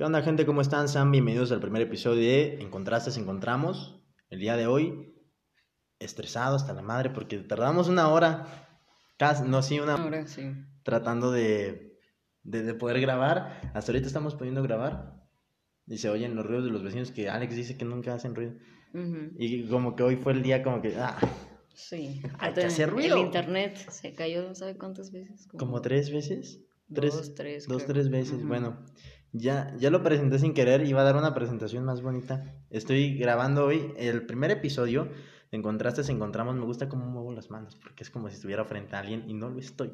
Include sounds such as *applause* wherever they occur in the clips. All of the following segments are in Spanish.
¿Qué onda, gente? ¿Cómo están? Sean bienvenidos al primer episodio de En Contrastes Encontramos. El día de hoy, estresado hasta la madre porque tardamos una hora, casi, no, sí, una Ahora sí. tratando de, de, de poder grabar. Hasta ahorita estamos pudiendo grabar. Y se oyen los ruidos de los vecinos que Alex dice que nunca hacen ruido. Ujú. Y como que hoy fue el día como que, ah, Sí. Hay que hacer ruido. El internet se cayó, no sabe cuántas veces. como tres veces. Tres, Dos, tres. Dos, creo. tres veces. Ujú. Bueno, ya, ya lo presenté sin querer. Iba a dar una presentación más bonita. Estoy grabando hoy el primer episodio. En contrastes encontramos. Me gusta cómo muevo las manos. Porque es como si estuviera frente a alguien y no lo estoy.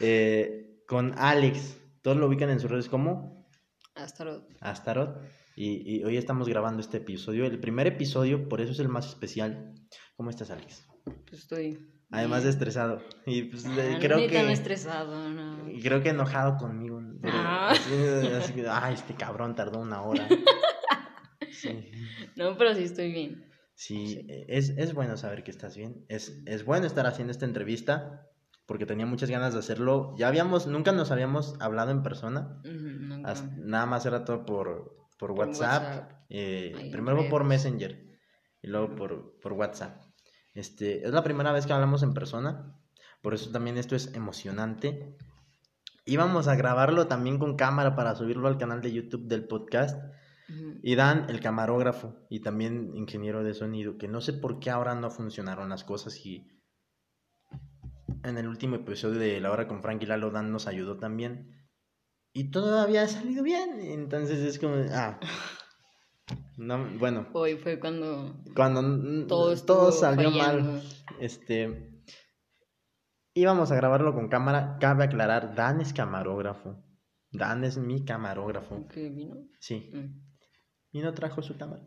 Eh, con Alex. Todos lo ubican en sus redes como Hasta lo... Astaroth. Y, y hoy estamos grabando este episodio. El primer episodio, por eso es el más especial. ¿Cómo estás, Alex? Pues estoy. Además de bien. estresado. Y pues Ah, no, creo ni que. tan estresado, no. Y creo que enojado conmigo. pero Ah. así, así que, ay, este cabrón tardó una hora. *laughs* Sí, No, pero sí estoy bien. sí, Sí. Es, es bueno saber que estás bien. Es, es bueno estar haciendo esta entrevista porque tenía muchas ganas de hacerlo. Ya habíamos, nunca nos habíamos hablado en persona. Hasta- nada más era todo por, por Por WhatsApp. Eh, primero por. Messenger y luego por, por WhatsApp. Este, es la primera vez que hablamos en persona, por eso también esto es emocionante. Íbamos a grabarlo también con cámara para subirlo al canal de YouTube del podcast. Y Dan, el camarógrafo y también ingeniero de sonido, que no sé por qué ahora no funcionaron las cosas y en el último episodio de La Hora con Frank y Lalo, Dan nos ayudó también. Y todo había salido bien, entonces es como, ah, *laughs* no, bueno, Hoy fue cuando cuando todo, salió fallando. mal, este, íbamos a grabarlo con cámara, cabe aclarar, Dan es camarógrafo, Dan es mi camarógrafo, ¿Qué vino? sí. Mm. Y no trajo su cámara.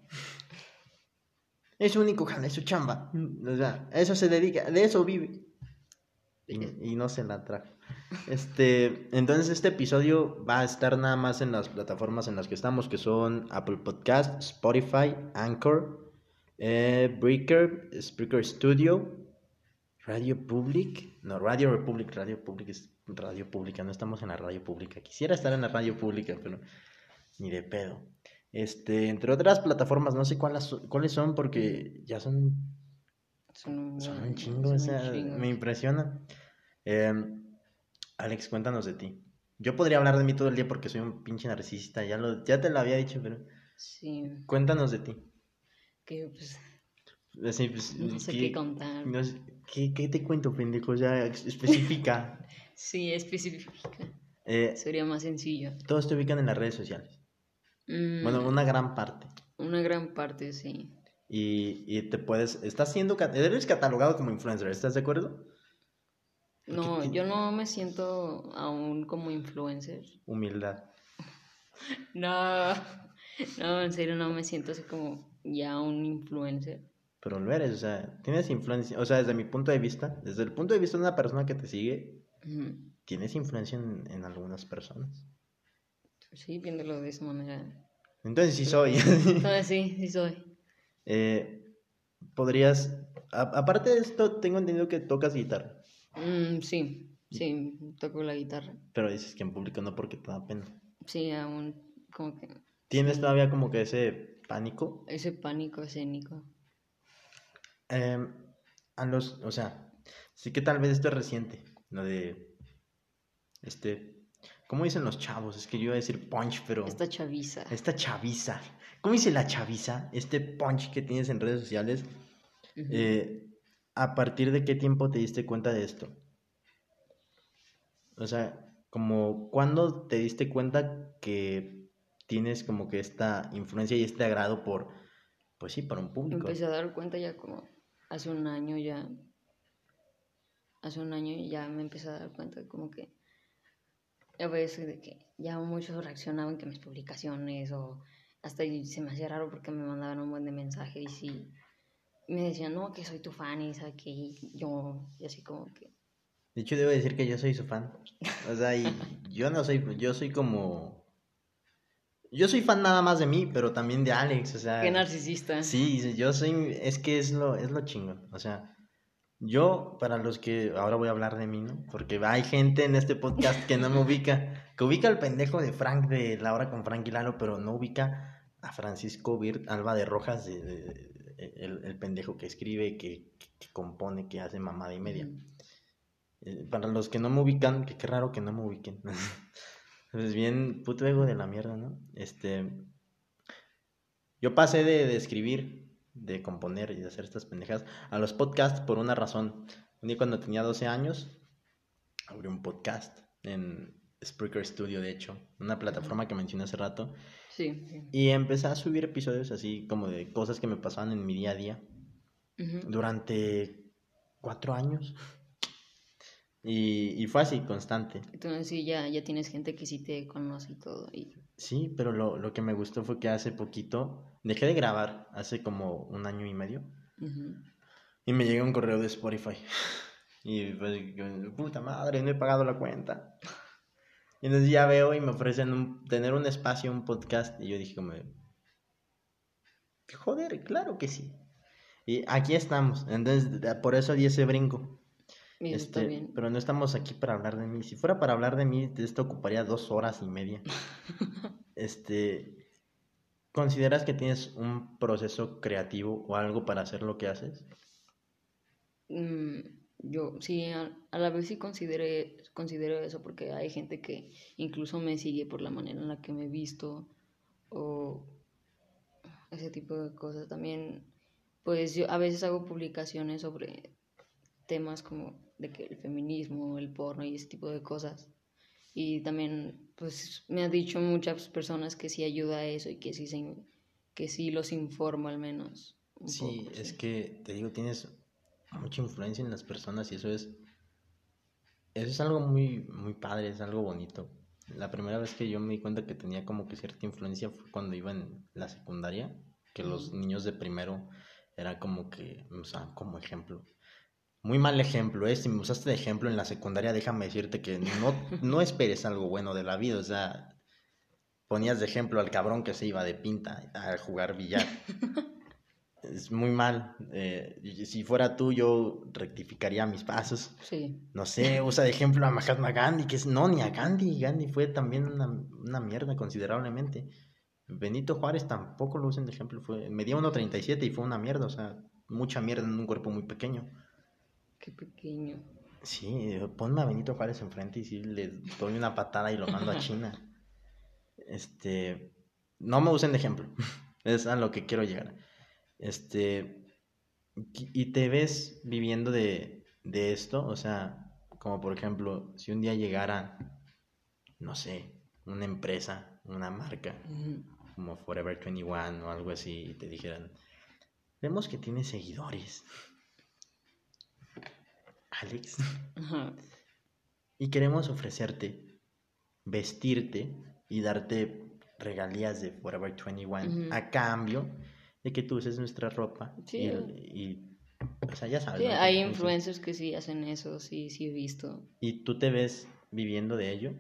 Es su único jale, es su chamba. O sea, eso se dedica, de eso vive. Y, y no se la trajo. Este, entonces este episodio va a estar nada más en las plataformas en las que estamos, que son Apple Podcast, Spotify, Anchor, eh, Breaker, Spreaker Studio, Radio Public, no, Radio Republic, Radio Public es radio pública, no estamos en la radio pública. Quisiera estar en la radio pública, pero ni de pedo. Este, entre otras plataformas, no sé cuáles, son- cuáles son porque ya son Son un, son buen- un chingo, son o un sea, chingo. me impresiona. Em, Alex, cuéntanos de ti. Yo podría hablar de mí todo el día porque soy un pinche narcisista, ya, lo, ya te lo había dicho, pero Sí, cuéntanos de ti. que pues Así, pues, no sé ¿qué- qué contar. no sé- ¿qué, qué te cuento, pendejo? Ex- especifica. *laughs* Sí, específica. Eh, Sería más sencillo. todos te ubican en las redes sociales. Mm, Bueno, una gran parte. Una gran parte, sí. Y, y te puedes, estás siendo, eres catalogado como influencer, ¿estás de acuerdo? No, yo no me siento aún como influencer. Humildad. *laughs* No, no, en serio no me siento así como ya un influencer. Pero lo eres, o sea, tienes influencia, o sea, desde mi punto de vista, desde el punto de vista de una persona que te sigue, tienes influencia en, en algunas personas. Sí, viéndolo de esa manera. Entonces sí soy. Entonces *laughs* sí, sí soy. Eh, podrías, a- aparte de esto, tengo entendido que tocas guitarra, Mm, sí, sí, toco la guitarra. pero dices que en público no porque te da pena. Sí, aún como que ¿Tienes todavía como que ese pánico? ese pánico escénico. Em, a los, o sea, sí que tal vez esto es reciente, lo de, este, ¿cómo dicen los chavos? Es que yo iba a decir punch, pero... Esta chaviza. Esta chaviza. ¿Cómo dice la chaviza? Este punch que tienes en redes sociales. Eh, ¿A partir de qué tiempo te diste cuenta de esto? O sea, como cuando te diste cuenta que tienes como que esta influencia y este agrado por, pues sí, por un público. empecé a dar cuenta ya como hace un año ya. Hace un año ya me empecé a dar cuenta como que a veces de que ya muchos reaccionaban que mis publicaciones o hasta se me hacía raro porque me mandaban un buen de mensajes y me decían, no, que soy tu fan y que yo, y así como que, De hecho, debo decir que yo soy su fan. O sea, y yo no soy, yo soy como... Yo soy fan nada más de mí, pero también de Alex, o sea... qué narcisista. Sí, yo soy, es que es lo, es lo chingón. O sea, yo, para los que, ahora voy a hablar de mí, ¿no? Porque hay gente en este podcast que no me ubica. que ubica al pendejo de Frank de La Hora con Frank y Lalo, pero no ubica a Francisco Virt, Alba de Rojas, de- el, el pendejo que escribe, que, que compone, que hace mamada y media. Eh, para los que no me ubican, que qué raro que no me ubiquen. *laughs* Es bien puto ego de la mierda, ¿no? Este. Yo pasé de, de escribir, de componer y de hacer estas pendejas a los podcasts por una razón. Un día cuando tenía 12 años, abrí un podcast en Spreaker Studio, de hecho, una plataforma que mencioné hace rato. Sí. sí. Y empecé a subir episodios así como de cosas que me pasaban en mi día a día durante cuatro años. Y, y fue así, constante. Entonces sí, ya, ya tienes gente que sí te conoce y todo. Y... Sí, pero lo, lo que me gustó fue que hace poquito dejé de grabar, hace como un año y medio, y me llegó un correo de Spotify. *laughs* Y pues, puta madre, no he pagado la cuenta. Y entonces ya veo y me ofrecen un- tener un espacio, un podcast, y yo dije como, de, joder, claro que sí. Y aquí estamos, entonces por eso di ese brinco. Está Este, bien. pero no estamos aquí para hablar de mí. Si fuera para hablar de mí, esto ocuparía dos horas y media. *laughs* este, ¿consideras que tienes un proceso creativo o algo para hacer lo que haces? Mm, yo sí, a, a la vez sí consideré, considero eso porque hay gente que incluso me sigue por la manera en la que me he visto o ese tipo de cosas. También, pues yo a veces hago publicaciones sobre temas como de que el feminismo, el porno y ese tipo de cosas. Y también, pues me han dicho muchas personas que sí ayuda a eso y que sí, se, que sí los informa al menos. un Sí, poco, es sí. que te digo, tienes mucha influencia en las personas y eso es, eso es algo muy, muy padre, es algo bonito. La primera vez que yo me di cuenta que tenía como que cierta influencia fue cuando iba en la secundaria, que los niños de primero era como que me usaban como ejemplo. Muy mal ejemplo, ¿eh? Si me usaste de ejemplo en la secundaria, déjame decirte que no, no esperes algo bueno de la vida, o sea, ponías de ejemplo al cabrón que se iba de pinta a jugar billar. *laughs* Es muy mal. eh, si fuera tú, yo rectificaría mis pasos. Sí. No sé, usa de ejemplo a Mahatma Gandhi, que es no, ni a Gandhi. Gandhi fue también una, una mierda considerablemente. Benito Juárez tampoco lo usan de ejemplo. Fue, medía 1.37 y fue una mierda, o sea, mucha mierda en un cuerpo muy pequeño. Qué pequeño. Sí, ponme a Benito Juárez enfrente y sí le doy una patada y lo mando a China. *laughs* Este, no me usen de ejemplo. *laughs* Es a lo que quiero llegar. Este, y te ves viviendo de, de esto, o sea, como por ejemplo, si un día llegara, no sé, una empresa, una marca, como Forever 21 o algo así, y te dijeran, vemos que tienes seguidores. Alex. Y queremos ofrecerte vestirte y darte regalías de Forever 21 Ujú. a cambio de que tú uses nuestra ropa. Sí. Y, y, o sea, ya sabes. Sí, hay influencers que sí hacen eso, sí, sí he visto. Y tú te ves viviendo de ello.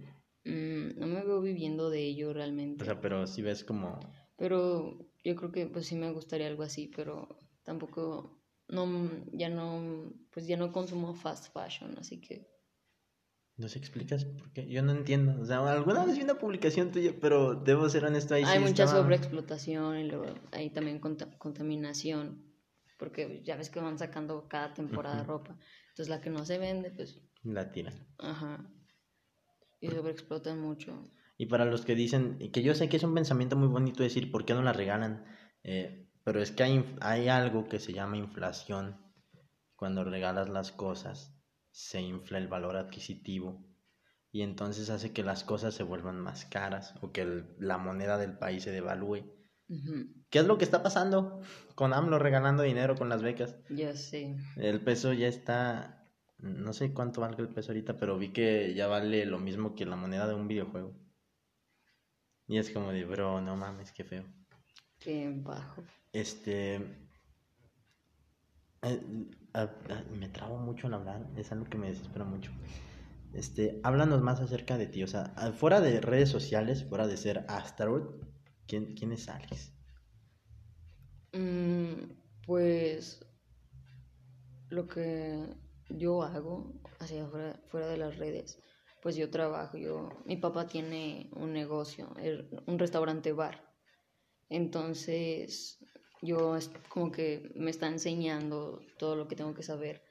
Mm, no me veo viviendo de ello realmente. O sea, pero si ves como... Pero yo creo que pues sí me gustaría algo así, pero tampoco, no, ya no, pues ya no consumo fast fashion, así que ¿No se explicas por qué? Yo no entiendo. O sea, alguna vez vi una publicación tuya, pero debo ser honesto ahí hay sí mucha estaba- sobreexplotación y luego hay también conta- contaminación, porque ya ves que van sacando cada temporada ropa. Entonces la que no se vende, pues, La tira. ajá. Y sobreexplotan mucho. Y para los que dicen, que yo sé que es un pensamiento muy bonito decir, ¿por qué no la regalan? Eh, pero es que hay, hay algo que se llama inflación. Cuando regalas las cosas, se infla el valor adquisitivo. Y entonces hace que las cosas se vuelvan más caras o que el- la moneda del país se devalúe. ¿Qué es lo que está pasando con AMLO regalando dinero con las becas? Ya sé. El peso ya está, no sé cuánto valga el peso ahorita, pero vi que ya vale lo mismo que la moneda de un videojuego. Y es como de, bro, no mames, qué feo. Qué bajo. Este... eh, me trabo mucho al hablar, es algo que me desespera mucho. Este, háblanos más acerca de ti, o sea, fuera de redes sociales, fuera de ser Astaroth, ¿quién, quién es Alex? Mm, pues lo que yo hago hacia fuera, fuera de las redes, pues yo trabajo, yo, mi papá tiene un negocio, er, un restaurante bar. Entonces, yo como que me está enseñando todo lo que tengo que saber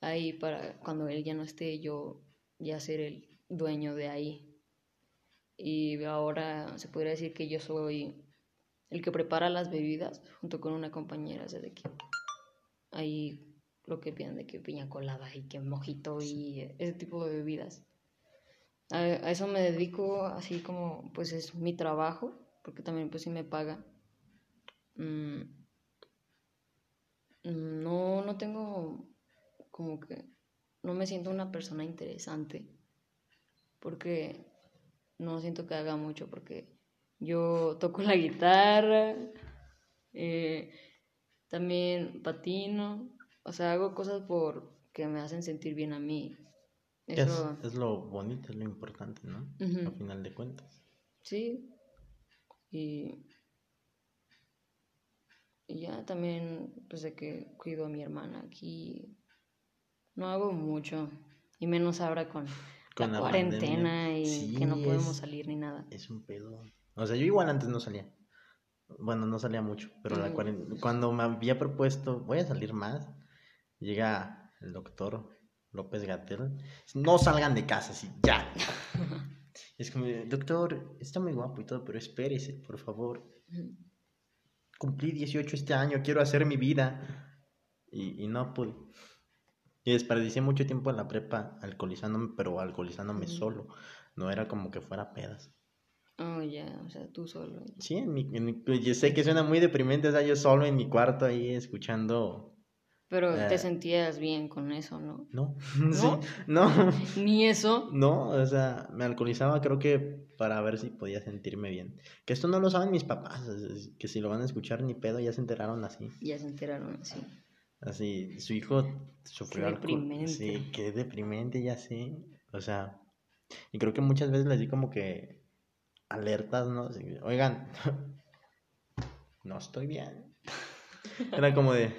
ahí para cuando él ya no esté, yo ya ser el dueño de ahí. Y ahora se podría decir que yo soy el que prepara las bebidas junto con una compañera, o sea, de que ahí lo que piden de que piña colada y que mojito y ese tipo de bebidas. A, eso me dedico así como pues es mi trabajo, porque también pues sí me paga. Mm, no, no tengo como que no me siento una persona interesante porque no siento que haga mucho porque yo toco la guitarra, eh, también patino, o sea, hago cosas por que me hacen sentir bien a mí. Eso... Es, lo bonito, es lo importante, ¿no? Al final de cuentas. Sí. Y, y ya también, pues de que cuido a mi hermana aquí. No hago mucho. Y menos ahora con, la, cuarentena y que no podemos salir ni nada. Es un pedo. O sea, yo igual antes no salía. Bueno, no salía mucho, pero la cuando me había propuesto, voy a salir más, llega el doctor López Gatel, no salgan de casa, así, ya. *laughs* es como, doctor, está muy guapo y todo, pero espérese, por favor. Cumplí 18 este año, quiero hacer mi vida. Y, y no pude. Y desperdicié mucho tiempo en la prepa alcoholizándome, pero alcoholizándome solo. No era como que fuera pedas. Oh, ya, o sea, tú solo. Sí, en mi, pues, yo sé que suena muy deprimente, o sea, yo solo en mi cuarto ahí escuchando. Pero te eh, sentías bien con eso, ¿no? No, ¿No? *laughs* no. *laughs* Ni eso. No, o sea, me alcoholizaba creo que para ver si podía sentirme bien. Que esto no lo saben mis papás, que si lo van a escuchar ni pedo, ya se enteraron así. Ya se enteraron así. Así, su hijo sufrió Qué deprimente. Sí, qué deprimente, ya sé. O sea, y creo que muchas veces les di como que alertas, ¿no? Oigan, *laughs* no estoy bien. Era como de,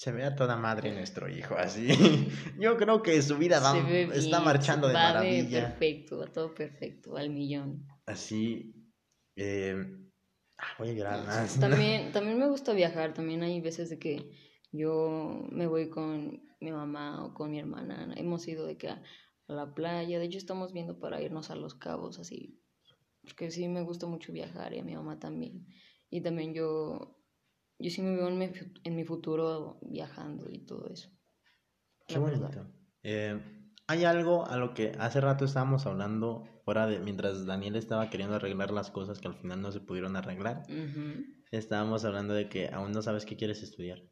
se ve a toda madre nuestro hijo, así. *laughs* Yo creo que su vida está marchando de maravilla. perfecto, todo perfecto, al millón. Así, eh, ah, voy a llorar más. También, también me gusta viajar, también hay veces de que yo me voy con mi mamá o con mi hermana, hemos ido de que a la playa, de hecho estamos viendo para irnos a Los Cabos, así porque sí me gusta mucho viajar y a mi mamá también. Y también yo, yo sí me veo en mi, en mi futuro viajando y todo eso. Qué bonito. Eh, hay algo a lo que hace rato estábamos hablando, fuera de, mientras Daniel estaba queriendo arreglar las cosas que al final no se pudieron arreglar, estábamos hablando de que aún no sabes qué quieres estudiar.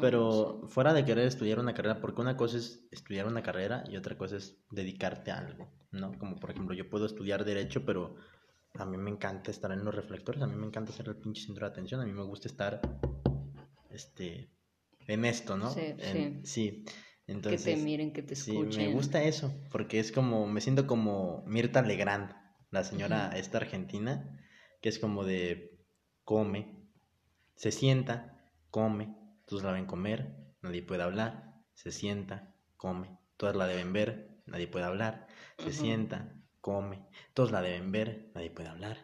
Pero fuera de querer estudiar una carrera, porque una cosa es estudiar una carrera y otra cosa es dedicarte a algo, ¿no? Como por ejemplo, yo puedo estudiar derecho, pero a mí me encanta estar en los reflectores, a mí me encanta ser el pinche centro de atención, a mí me gusta estar este en esto, ¿no? Sí, sí. Entonces, que te miren, que te escuchen. Sí, me gusta eso, porque es como, me siento como Mirta Legrand, la señora esta argentina, que es como de come, se sienta, come, todos la ven comer, nadie puede hablar, se sienta, come. Todas la deben ver, nadie puede hablar, se sienta, come. Todos la deben ver, nadie puede hablar.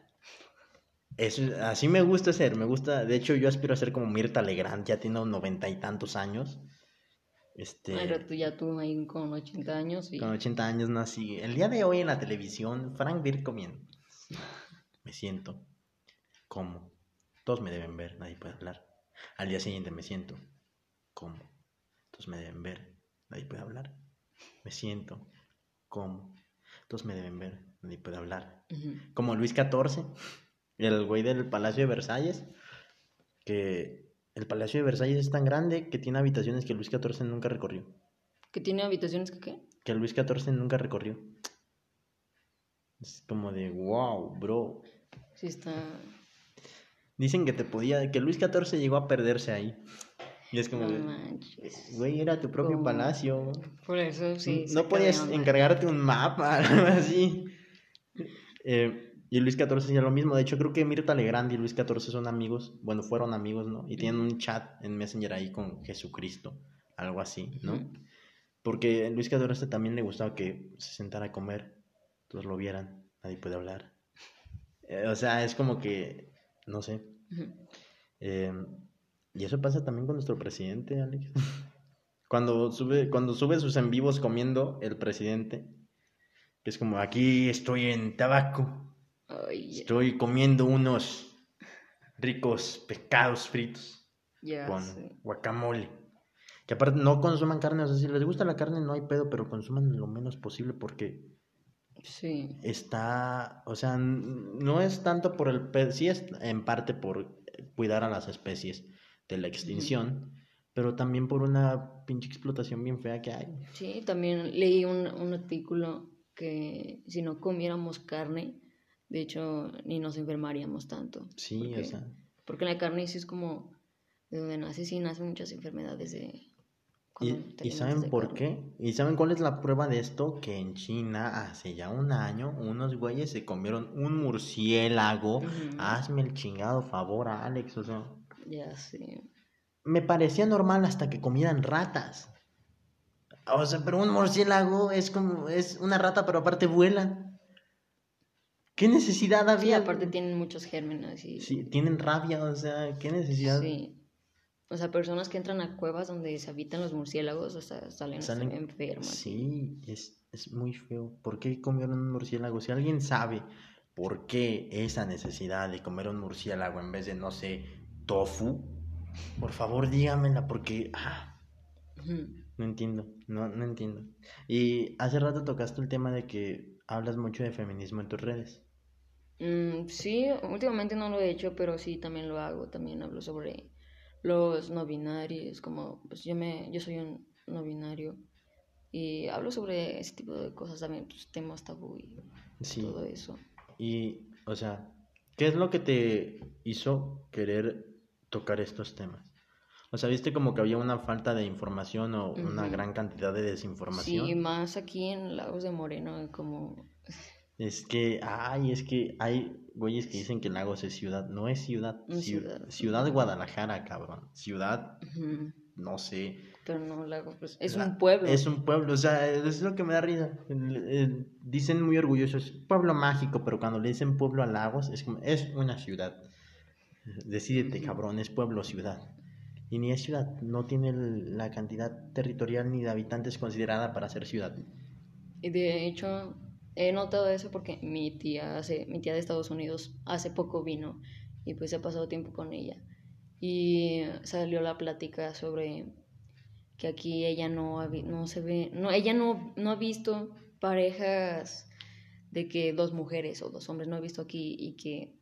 Eso, así me gusta ser, me gusta, de hecho yo aspiro a ser como Mirta Legrand, ya tiene noventa y tantos años. Este, Pero tú ya tú ahí con 80 años. Con 80 años nací. El día de hoy en la televisión, Frank Beer comiendo. Me siento, como. Todos me deben ver, nadie puede hablar. Al día siguiente me siento, como. Entonces me deben ver, nadie puede hablar. Me siento, como. Entonces me deben ver, nadie puede hablar. Como Luis XIV, el güey del Palacio de Versalles, que el Palacio de Versalles es tan grande que tiene habitaciones que Luis XIV nunca recorrió. ¿Que tiene habitaciones que qué? Que Luis XIV nunca recorrió. Es como de, wow, bro. Sí está Dicen que te podía, que Luis XIV llegó a perderse ahí. Y es como, güey, era tu propio palacio. Por eso sí. No podías encargarte un mapa, *laughs* algo así. Eh, y Luis XIV hacía lo mismo. De hecho, creo que Mirta Legrand y Luis XIV son amigos. Bueno, fueron amigos, ¿no? Y tienen un chat en Messenger ahí con Jesucristo. Algo así, ¿no? Porque a Luis Cadoreste también le gustaba que se sentara a comer, todos lo vieran, nadie puede hablar. Eh, o sea, es como que, no sé. Eh, y eso pasa también con nuestro presidente, Alex. Cuando sube, cuando sube sus en vivos comiendo el presidente, que es como aquí estoy en tabaco, estoy comiendo unos ricos pescados fritos con guacamole. Que aparte no consuman carne, o sea, si les gusta la carne no hay pedo, pero consuman lo menos posible porque Sí. está, o sea, no es tanto por el pedo, sí es en parte por cuidar a las especies de la extinción, pero también por una pinche explotación bien fea que hay. Sí, también leí un, un artículo que si no comiéramos carne, de hecho, ni nos enfermaríamos tanto. Sí, porque, o sea, Porque la carne sí es como de donde nace, sí nacen muchas enfermedades de... ¿y, y saben de por carne. qué? ¿Y saben cuál es la prueba de esto? Que en China hace ya un año unos güeyes se comieron un murciélago. Ujú. Hazme el chingado favor, Alex, o sea, Ya sé. me parecía normal hasta que comieran ratas. O sea, pero un murciélago es como, es una rata, pero aparte vuela. ¿Qué necesidad Sí, había? aparte tienen muchos gérmenes y... Sí, tienen rabia, o sea, ¿qué necesidad? Sí. O sea, personas que entran a cuevas donde se habitan los murciélagos, o sea, salen, Salen- enfermas. Sí, es, es muy feo. ¿Por qué comieron un murciélago? Si alguien sabe por qué esa necesidad de comer un murciélago en vez de, no sé, tofu, por favor dígamela, porque... ah. No entiendo, no, no entiendo. Y hace rato tocaste el tema de que hablas mucho de feminismo en tus redes. Mm, sí, últimamente no lo he hecho, pero sí también lo hago. También hablo sobre los no binarios, como pues yo me, yo soy un no binario y hablo sobre ese tipo de cosas también, pues, temas tabú y Sí. todo eso. Y, o sea, ¿qué es lo que te hizo querer tocar estos temas? O sea, viste como que había una falta de información o una gran cantidad de desinformación. Sí, más aquí en Lagos de Moreno, como Es que, ay, es que hay güeyes que dicen que Lagos es ciudad. No es ciudad. No ciudad. ciudad Guadalajara, cabrón. Ciudad, no sé. pero no Lagos, pues es La- un pueblo. Es un pueblo, o sea, es lo que me da risa. El- dicen muy orgullosos, pueblo mágico, pero cuando le dicen pueblo a Lagos, es como, es una ciudad. Decídete, cabrón, es pueblo o ciudad. Y ni es ciudad, no tiene la cantidad territorial ni de habitantes considerada para ser ciudad. Y de hecho, he notado eso porque mi tía, hace, mi tía de Estados Unidos hace poco vino y pues he pasado tiempo con ella. Y salió la plática sobre que aquí ella no, no se ve, no, ella no, no ha visto parejas de que dos mujeres o dos hombres, no ha visto aquí y que,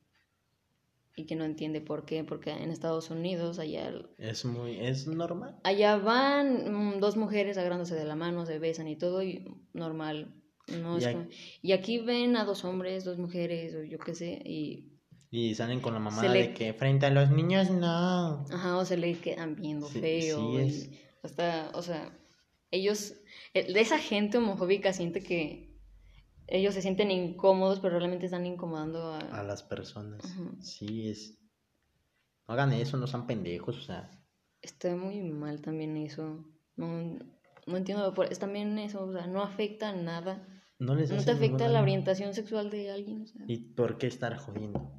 y que no entiende por qué, porque en Estados Unidos allá Es muy, es normal. Allá van mm, dos mujeres agarrándose de la mano, se besan y todo, y normal. No Y es ac- como- y aquí ven a dos hombres, dos mujeres, o yo qué sé, y Y salen con la mamada le- de que frente a los niños no. ajá, o se le quedan viendo Sí, feo. sí es. hasta, o sea, ellos, eh, de esa gente homofóbica siente que ellos se sienten incómodos, pero realmente están incomodando a... a las personas. Sí, es. No hagan eso, no sean pendejos, o sea. Está muy mal también eso. No, no entiendo, es también eso, o sea, no afecta nada. No les No te afecta la daño. orientación sexual de alguien, o sea, ¿Y por qué estar jodiendo?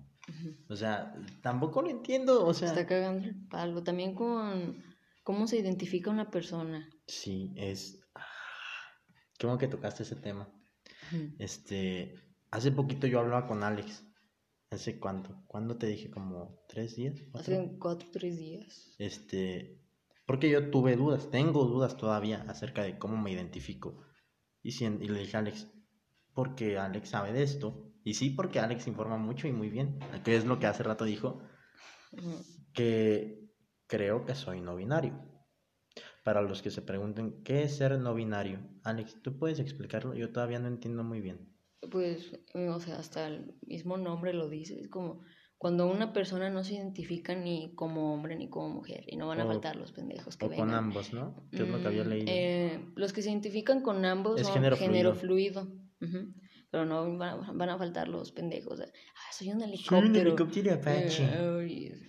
O sea, tampoco lo entiendo, o sea. está cagando el palo. También con cómo se identifica una persona. Sí, es. ah, Qué bueno que tocaste ese tema. Este. Hace poquito yo hablaba con Alex. ¿Hace cuánto? ¿Cuándo te dije? ¿Como tres días? ¿Cuatro? Hace cuatro o tres días. Este, porque yo tuve dudas, tengo dudas todavía acerca de cómo me identifico. Y, si- y le dije a Alex, porque Alex sabe de esto. Y sí, porque Alex informa mucho y muy bien. Que es lo que hace rato dijo, que creo que soy no binario. Para los que se pregunten, ¿qué es ser no binario? Alex, ¿tú puedes explicarlo? Yo todavía no entiendo muy bien. Pues, eh, o sea, hasta el mismo nombre lo dice. Es como cuando una persona no se identifica ni como hombre ni como mujer. Y no van a O- faltar los pendejos que O con vengan. ambos, ¿no? Que es lo que había Mm, leído. eh, los que se identifican con ambos Es son género género, fluido. Ujú. Pero no van a, van a faltar los pendejos. de, Ah, soy un Soy un helicóptero. helicóptero Apache. Eh, ay,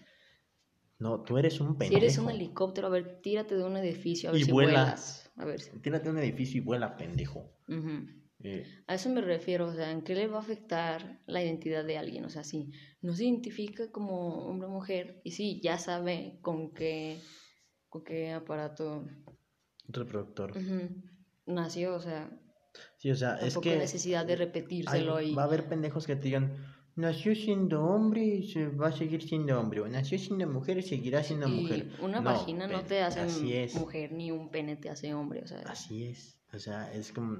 No, tú eres un Si pendejo. eres un helicóptero, a ver, tírate de un edificio, a ver Y si vuela. vuelas. A ver si. Tírate a un edificio y vuela, pendejo. Eh, A eso me refiero, o sea, ¿en qué le va a afectar la identidad de alguien? O sea, si no se identifica como hombre o mujer, y sí, ya sabe con qué, con qué aparato reproductor. nació, o sea, Sí, o sea, es que hay necesidad de hay- repetírselo y... va a haber pendejos que te digan, nació siendo hombre y se va a seguir siendo hombre, o nació siendo mujer y seguirá siendo y mujer. una No, vagina no te hace así es. mujer, ni un pene te hace hombre, o sea, Así es, o sea, es como...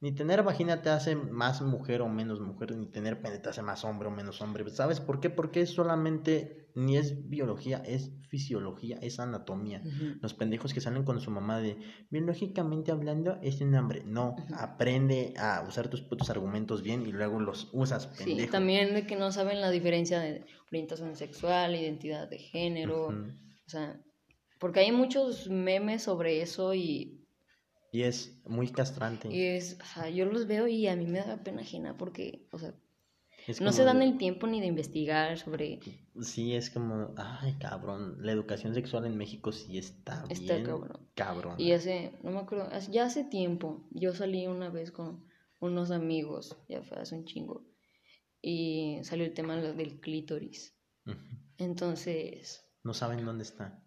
Ni tener vagina te hace más mujer o menos mujer, ni tener pene te hace más hombre o menos hombre. ¿Sabes por qué? Porque es solamente, ni es biología, es fisiología, es anatomía. Los pendejos que salen con su mamá de biológicamente hablando es un hombre. No, aprende a usar tus putos argumentos bien y luego los usas, Sí, pendejo. también de que no saben la diferencia de orientación sexual, identidad de género, o sea, porque hay muchos memes sobre eso y Y es muy castrante. Y es, o sea, yo los veo y a mí me da pena ajena porque, o sea, Es no como se dan el tiempo ni de investigar sobre... Sí, es como, ay, cabrón, la educación sexual en México sí está, Está bien cabrón. cabrón. Y hace, no me acuerdo, ya hace tiempo, yo salí una vez con unos amigos, ya fue hace un chingo, y salió el tema del clítoris. Entonces, No saben dónde está.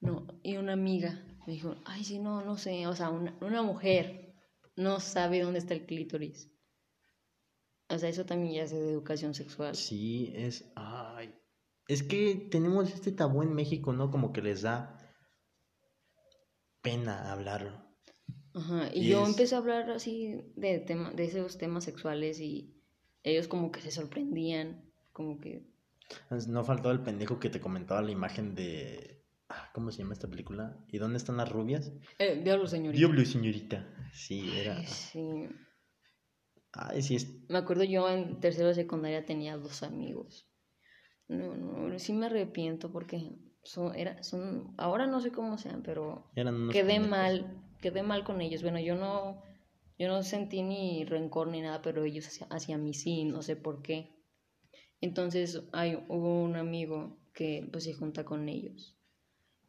no, y una amiga me dijo, ay, sí, no, no sé, o sea, una, una mujer no sabe dónde está el clítoris. O sea, eso también ya es de educación sexual. Sí, es, ay, es que tenemos este tabú en México, ¿no? Como que les da pena hablarlo. Ajá, y, Y yo es- empecé a hablar así de, tema, de esos temas sexuales y ellos como que se sorprendían, como que... No faltó el pendejo que te comentaba la imagen de, ah, ¿cómo se llama esta película? ¿Y dónde están las rubias? Eh, diablo, señorita. Diablo, señorita. Sí, era, sí. Ay, sí, es, Me acuerdo yo en tercero de secundaria tenía dos amigos. No, no, sí me arrepiento porque son, era, son, ahora no sé cómo sean, pero eran quedé pendejos. mal, quedé mal con ellos. Bueno, yo no, yo no sentí ni rencor ni nada, pero ellos hacia, hacia mí sí, no sé por qué. Entonces hay, hubo un amigo que pues se junta con ellos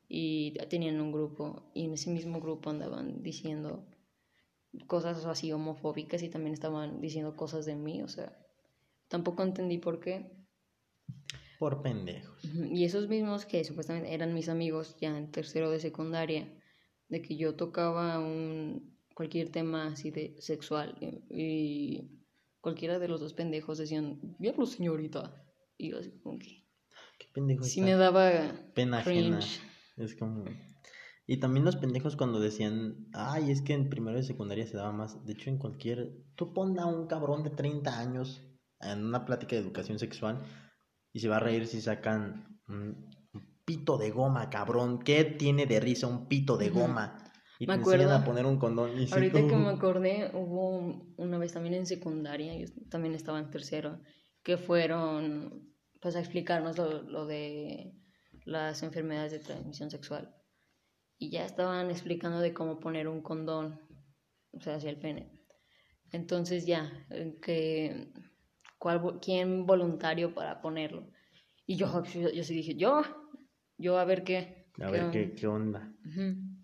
y tenían un grupo y en ese mismo grupo andaban diciendo cosas así homofóbicas y también estaban diciendo cosas de mí, o sea, tampoco entendí por qué. Por pendejos. Y esos mismos que supuestamente eran mis amigos ya en tercero de secundaria, de que yo tocaba un cualquier tema así de sexual y, cualquiera de los dos pendejos decían, diablo señorita. Y yo así como que Qué pendejo sí está. me daba Pena ajena. cringe. Es como... Y también los pendejos cuando decían, ay, es que en primero de secundaria se daba más. De hecho, en cualquier... Tú pon a un cabrón de 30 años en una plática de educación sexual y se va a reír si sacan un pito de goma, cabrón. ¿Qué tiene de risa un pito de goma? Y Me te enseñan acuerdo. a poner un condón. Y Ahorita que me acordé, hubo un- una vez también en secundaria, yo también estaba en tercero, que fueron pues a explicarnos lo, lo de las enfermedades de transmisión sexual. Y ya estaban explicando de cómo poner un condón, o sea, hacia el pene. Entonces ya, que cuál, quién voluntario para ponerlo. Y yo, yo, yo sí dije, yo, yo a ver qué. A ver, ¿qué, qué onda?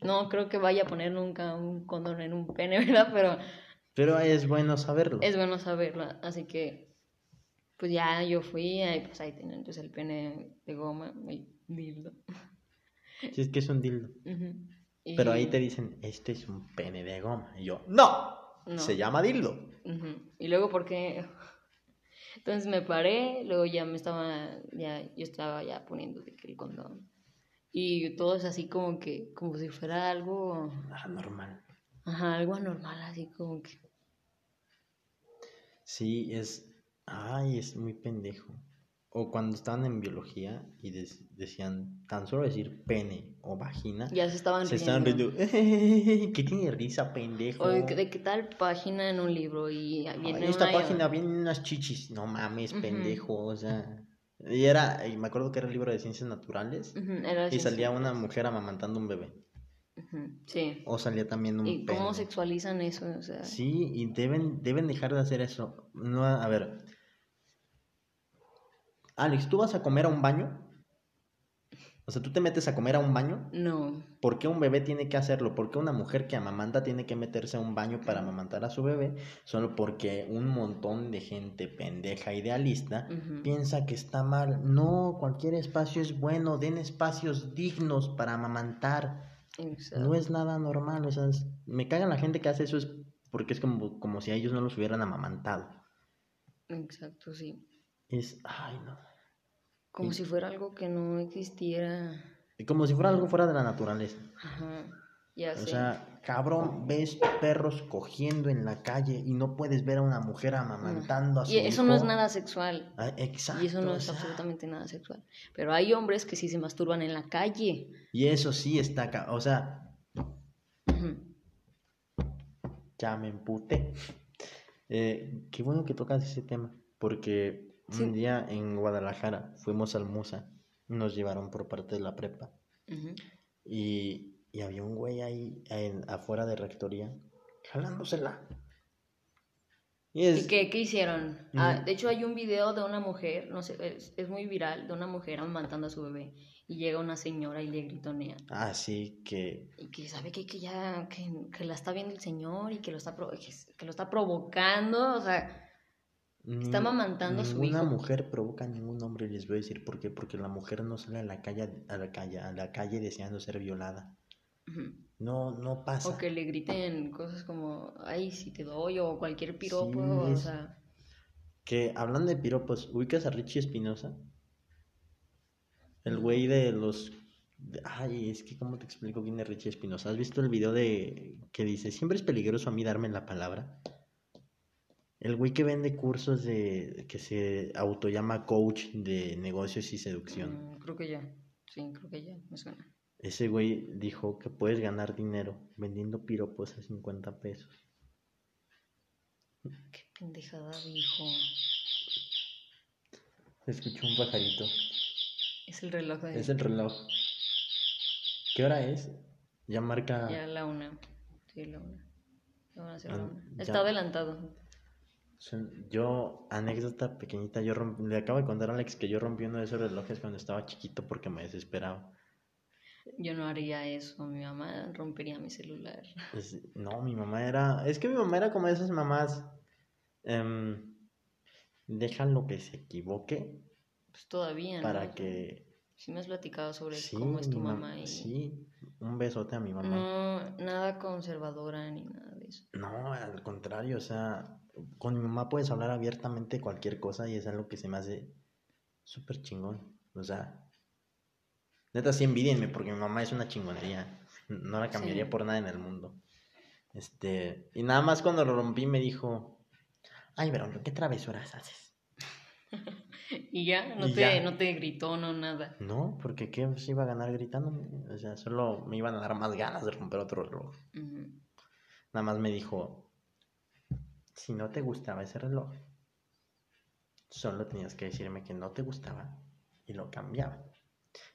No creo que vaya a poner nunca un condón en un pene, *laughs* ¿verdad? Pero Pero es bueno saberlo. es bueno saberlo. Así que, pues ya yo fui, y pues ahí tenían entonces el pene de goma, el dildo. Si es que es un dildo. Y- Pero ahí te dicen, este es un pene de goma. Y yo, ¡no! No. Se llama dildo. Y luego porque... Entonces me paré, luego ya me estaba, ya, yo estaba ya poniendo de que el condón. Y todo es así como que, como si fuera algo, Ah, normal. ajá, algo anormal, así como que... Sí, es. Ay, es muy pendejo. O cuando estaban en biología y des- decían tan solo decir pene o vagina, Ya se estaban se riendo. estaban riendo. *laughs* ¿Qué tiene risa, pendejo? O de, de qué tal página en un libro y viene en esta una- página vienen unas chichis. No mames, Ujú. pendejo. O sea. Y era, y me acuerdo que era el libro de ciencias naturales. Ujú, era Y salía una mujer amamantando un bebé. Sí. O salía también un ¿Y cómo pene. sexualizan eso? O sea, Sí, y deben, deben dejar de hacer eso. No, a ver. Alex, ¿tú vas a comer a un baño? O sea, tú te metes a comer a un baño. No. ¿Por qué un bebé tiene que hacerlo? ¿Por qué una mujer que amamanta tiene que meterse a un baño para amamantar a su bebé? Solo porque un montón de gente pendeja idealista piensa que está mal. No, cualquier espacio es bueno. Den espacios dignos para amamantar. Exacto. No es nada normal. O sea, es- me caga la gente que hace eso es porque es como, como si a ellos no los hubieran amamantado. Exacto, sí. Es, ay, no. Como Sí. si fuera algo que no existiera. Y Como si fuera algo fuera de la naturaleza. Ajá. Ya O sé. sea, cabrón, ves perros cogiendo en la calle y no puedes ver a una mujer amamantando a su y eso no es nada sexual. Ah, exacto. Y eso no es absolutamente nada sexual. Pero hay hombres que sí se masturban en la calle. Y eso sí está, o sea, ya me emputé. Eh, qué bueno que tocas ese tema, porque Sí. un día en Guadalajara fuimos al Musa, nos llevaron por parte de la prepa y, y había un güey ahí en- afuera de rectoría jalándosela. Y es, ¿Y qué, qué hicieron? Ah, de hecho, hay un video de una mujer, no sé, es, es muy viral, de una mujer amamantando a su bebé. Y llega una señora y le gritonea. Ah, sí, que Y que sabe que, que ya, que, que la está viendo el señor y que lo está, que lo está provocando. O sea, Está Ni- amamantando a su Ninguna hijo. mujer provoca a ningún hombre, y les voy a decir por qué. Porque la mujer no sale a la calle, a la calle, a la calle deseando ser violada. No, no pasa. o que le griten cosas como, ay, si te doy, o cualquier piropo. Sí, o es- sea, Que hablando de piropos, ¿ubicas a Richie Espinosa? El güey de los... Ay, es que ¿cómo te explico quién es Richie Espinosa? ¿Has visto el video de que dice, siempre es peligroso a mí darme la palabra? El güey que vende cursos de... que se autollama coach de negocios y seducción. mm, creo que ya. Sí, creo que ya, me suena. Ese güey dijo que puedes ganar dinero vendiendo piropos a 50 pesos. Qué pendejada dijo. Escucho un pajarito. Es el reloj de... Es el reloj. ¿Qué hora es? Ya marca... Ya la una. Sí, la una. Ya van a ser la Ah, una. ya. Está adelantado. Yo, anécdota pequeñita, yo romp- le acabo de contar a Alex que yo rompí uno de esos relojes cuando estaba chiquito porque me desesperaba. Yo no haría eso. Mi mamá rompería mi celular. Es- no, mi mamá era... Es que mi mamá era como esas mamás... em, déjalo que se equivoque Pues todavía, ¿no? para que... Sí me has platicado sobre Sí, cómo es tu mamá y... Sí, un besote a mi mamá. No, nada conservadora ni nada de eso. No, al contrario, o sea, con mi mamá puedes hablar abiertamente cualquier cosa y es algo que se me hace súper chingón. O sea, neta, sí envidienme porque mi mamá es una chingonería. No la cambiaría Sí. por nada en el mundo. Este, y nada más cuando lo rompí me dijo, ay, Verónica, ¿qué travesuras haces? *laughs* Y ya, no, Y te, ya. no te gritó, no nada. No, porque ¿qué se iba a ganar gritando? O sea, solo me iban a dar más ganas de romper otro reloj. Nada más me dijo, si no te gustaba ese reloj, solo tenías que decirme que no te gustaba y lo cambiaba.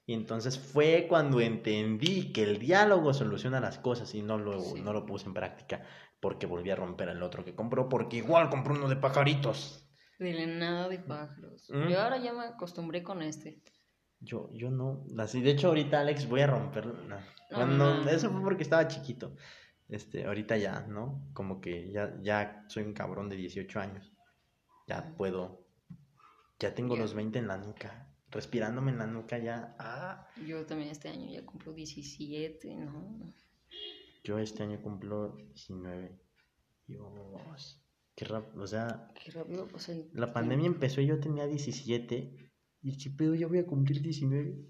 Y entonces fue cuando entendí que el diálogo soluciona las cosas y no lo, Sí. no lo puse en práctica porque volví a romper el otro que compró porque igual compró uno de pajaritos. Dile nada de pájaros. Mm. Yo ahora ya me acostumbré con este. Yo, yo no, así, de hecho ahorita Alex voy a romperlo. No. No, Bueno, no, no. eso fue porque estaba chiquito. Este, ahorita ya, ¿no? Como que ya, ya soy un cabrón de 18 años. Ya puedo. Ya tengo los 20 en la nuca. Respirándome en la nuca ya. Ah. Yo también este año ya cumplo 17, ¿no? Yo este año cumplo 19. Dios. Qué rápido. O sea, Qué rápido el la pandemia empezó y yo tenía 17. Y qué pedo, ya voy a cumplir 19.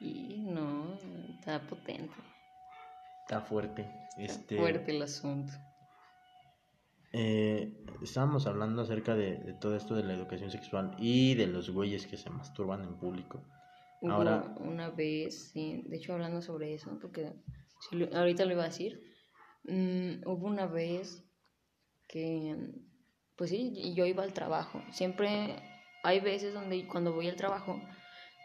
Y no, está potente. Está fuerte. Este, Fuerte el asunto. Eh, estábamos hablando acerca de, de todo esto de la educación sexual y de los güeyes que se masturban en público. Hubo Ahora- una vez, sí, de hecho hablando sobre eso, porque ahorita lo iba a decir, mm, hubo una vez que, pues sí, y yo iba al trabajo. Siempre hay veces donde cuando voy al trabajo,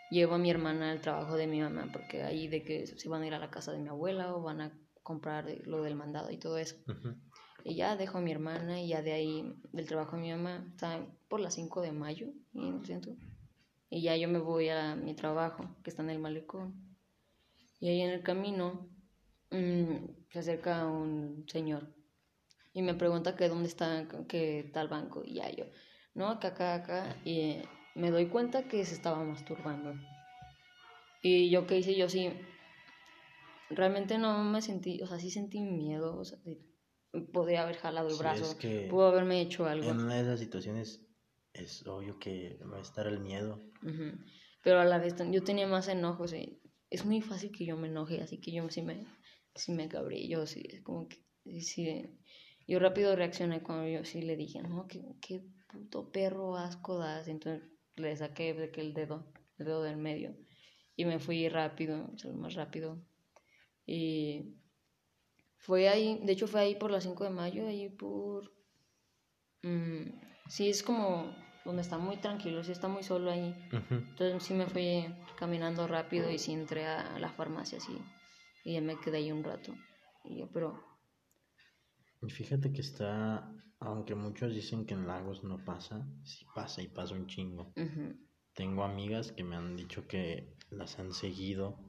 llevo a mi hermana al trabajo de mi mamá, porque ahí de que se van a ir a la casa de mi abuela o van a comprar lo del mandado y todo eso. Ujú. Y ya dejo a mi hermana y ya de ahí del trabajo de mi mamá, está por las 5 de mayo, y en el centro. Y ya yo me voy a mi trabajo, que está en el malecón. Y ahí en el camino mm, se acerca un señor y me pregunta que dónde está, que tal banco. Y ya yo, no, acá, acá, acá. Y me doy cuenta que se estaba masturbando. Y yo qué hice, yo sí, realmente no me sentí, o sea, sí sentí miedo, o sea, podría haber jalado el Sí, brazo, es que pudo haberme hecho algo. En una de esas situaciones es obvio que va a estar el miedo. Pero a la vez yo tenía más enojo, o sea, es muy fácil que yo me enoje, así que yo sí me, sí me cabré, yo sí, es como que, sí, yo rápido reaccioné cuando yo sí le dije, no, qué, qué puto perro asco das, entonces le saqué de que el dedo, el dedo del medio, y me fui rápido, más rápido, y fue ahí, de hecho fue ahí por las 5 de mayo, ahí por, mm, sí, es como donde está muy tranquilo, sí está muy solo ahí, Ujú. entonces sí me fui caminando rápido y sí entré a la farmacia así. Y ya me quedé ahí un rato. Y yo, pero Y fíjate que está, aunque muchos dicen que en Lagos no pasa, sí pasa y pasa un chingo. Tengo amigas que me han dicho que las han seguido,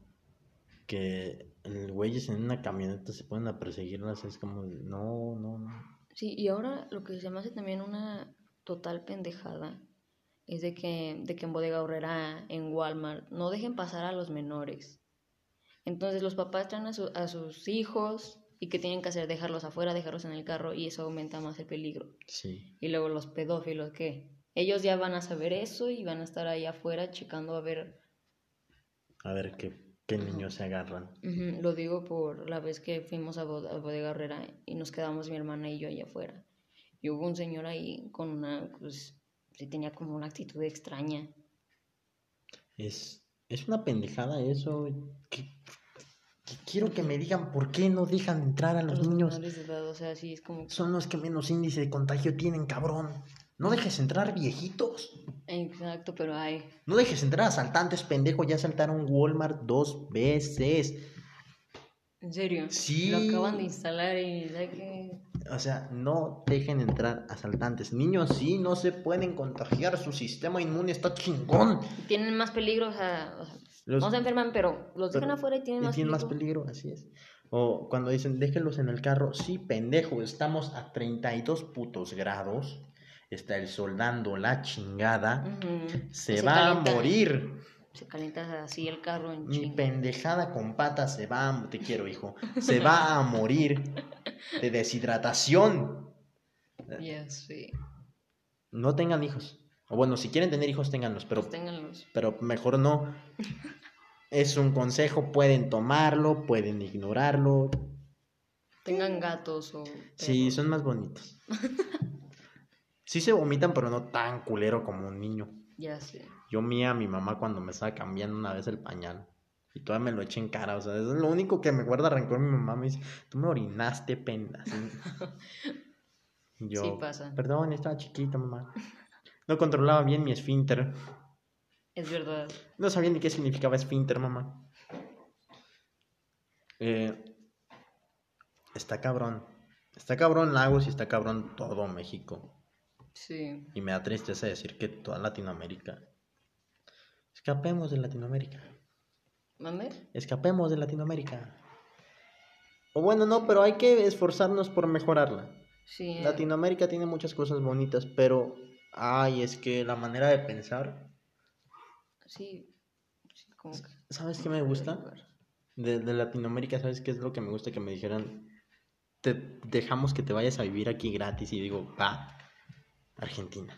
que el güeyes en una camioneta se ponen a perseguirlas, es como, no, no, no. sí, y ahora lo que se me hace también una total pendejada es de que, de que en Bodega Horrera, en Walmart, no dejen pasar a los menores. Entonces los papás traen a, su- a sus hijos y que tienen que hacer dejarlos afuera, dejarlos en el carro y eso aumenta más el peligro. Sí, Y luego los pedófilos, que ellos ya van a saber eso y van a estar ahí afuera checando a ver a ver qué, qué niños se agarran. Lo digo por la vez que fuimos a, Bod- a Bodega Herrera y nos quedamos mi hermana y yo allá afuera. Y hubo un señor ahí con una, pues, sí tenía como una actitud extraña. Es, es una pendejada eso. que- que quiero que me digan por qué no dejan entrar a los Los niños. menores de edad, o sea, sí es como... Son los que menos índice de contagio tienen, cabrón. No dejes entrar viejitos. Exacto, pero hay... No dejes entrar asaltantes, pendejo. Ya asaltaron Walmart dos veces. ¿En serio? Sí. Lo acaban de instalar y ya que... O sea, no dejen entrar asaltantes. Niños sí, no se pueden contagiar. Su sistema inmune está chingón. Tienen más peligro, o sea, o sea, Los- no se enferman, pero los dejan pero- afuera y tienen y más tienen peligro. más peligro, así es. O cuando dicen, déjenlos en el carro. Sí, pendejo, estamos a 32 putos grados. Está el soldando la chingada. Se, Se va calienta. a morir. Se calienta así el carro en Mi pendejada con patas se va a... Te quiero, hijo. Se va a morir de deshidratación. Ya, sí. No tengan hijos. O bueno, si quieren tener hijos, ténganlos, pero, Pues ténganlos. pero mejor no. Es un consejo, pueden tomarlo, pueden ignorarlo. Tengan gatos o... Sí, son más bonitos. Sí se vomitan, pero no tan culero como un niño. Ya sé. Yo mía a mi mamá cuando me estaba cambiando una vez el pañal. Y todavía me lo eché en cara. O sea, eso es lo único que me guarda rencor. Mi mamá me dice, tú me orinaste, penda. Y *laughs* Yo, Sí pasa. perdón, estaba chiquito, mamá. No controlaba bien mi esfínter. Es verdad. No sabía ni qué significaba esfínter, mamá. Eh, está cabrón. Está cabrón Lagos y está cabrón todo México. Sí. Y me da tristeza decir que toda Latinoamérica. Escapemos de Latinoamérica. ¿Mande? Escapemos de Latinoamérica. O bueno, no, pero hay que esforzarnos por mejorarla. Sí. Latinoamérica tiene muchas cosas bonitas, pero. Ay, es que la manera de pensar. Sí. sí, como que... ¿Sabes qué me gusta? De, de Latinoamérica, ¿sabes qué es lo que me gusta? Que me dijeran. Te dejamos que te vayas a vivir aquí gratis. Y digo, va. Argentina.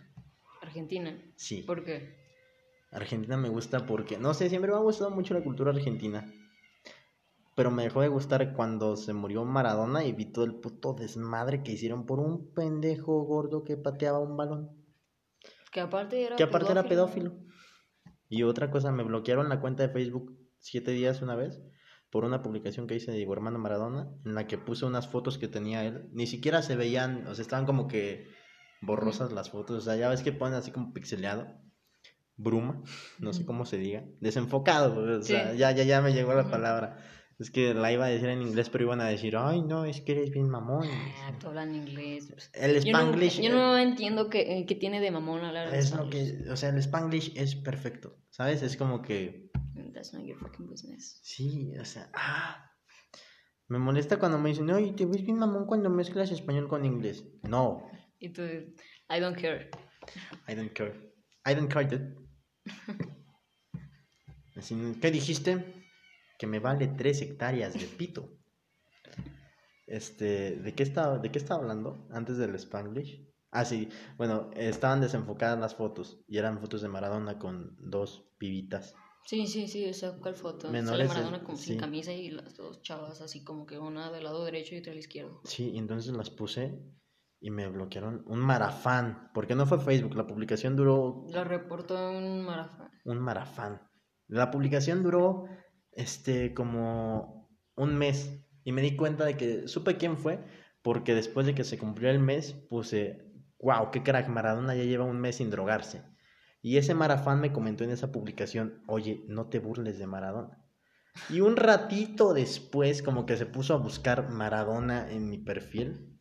Argentina. Sí. ¿Por qué? Argentina me gusta porque, no sé, siempre me ha gustado mucho la cultura argentina. Pero me dejó de gustar cuando se murió Maradona y vi todo el puto desmadre que hicieron por un pendejo gordo que pateaba un balón. Que aparte era Que aparte era pedófilo. Y otra cosa, me bloquearon la cuenta de Facebook siete días una vez por una publicación que hice de Diego Hermano Maradona, en la que puse unas fotos que tenía él. Ni siquiera se veían, o sea, estaban como que borrosas las fotos. O sea, ya ves que ponen así como pixeleado. Bruma, no sé cómo se diga. Desenfocado, o sea, Sí. ya, ya, ya me llegó la palabra. Es que la iba a decir en inglés, pero iban a decir, ay, no, es que eres bien mamón. Ah, tú hablan inglés. pues. El Yo no, Spanglish. yo no entiendo qué, eh, qué tiene de mamón hablar Es lo que, o sea, el Spanglish es perfecto, ¿sabes? Es como que, That's not your fucking business. sí, o sea, ah. Me molesta cuando me dicen, oye, te ves bien mamón cuando mezclas español con inglés. No, Y tú, I don't care. I don't care. I don't care, dude. *laughs* Así, ¿Qué dijiste? Que me vale tres hectáreas de pito. Este, ¿de qué estaba, de qué estaba hablando antes del Spanglish? Ah, sí, bueno, estaban desenfocadas las fotos y eran fotos de Maradona con dos pibitas. Sí, sí, sí, o sea, ¿cuál foto? Menores Sale Maradona como sin sí. camisa y las dos chavas así como que una del lado derecho y otra del izquierdo. Sí, y entonces las puse y me bloquearon un marafán, porque no fue Facebook, la publicación duró La reportó un marafán. un marafán. La publicación duró este como un mes y me di cuenta de que supe quién fue porque después de que se cumplió el mes puse, wow, qué crack, Maradona ya lleva un mes sin drogarse. Y ese marafán me comentó en esa publicación, oye, no te burles de Maradona. Y un ratito después como que se puso a buscar Maradona en mi perfil.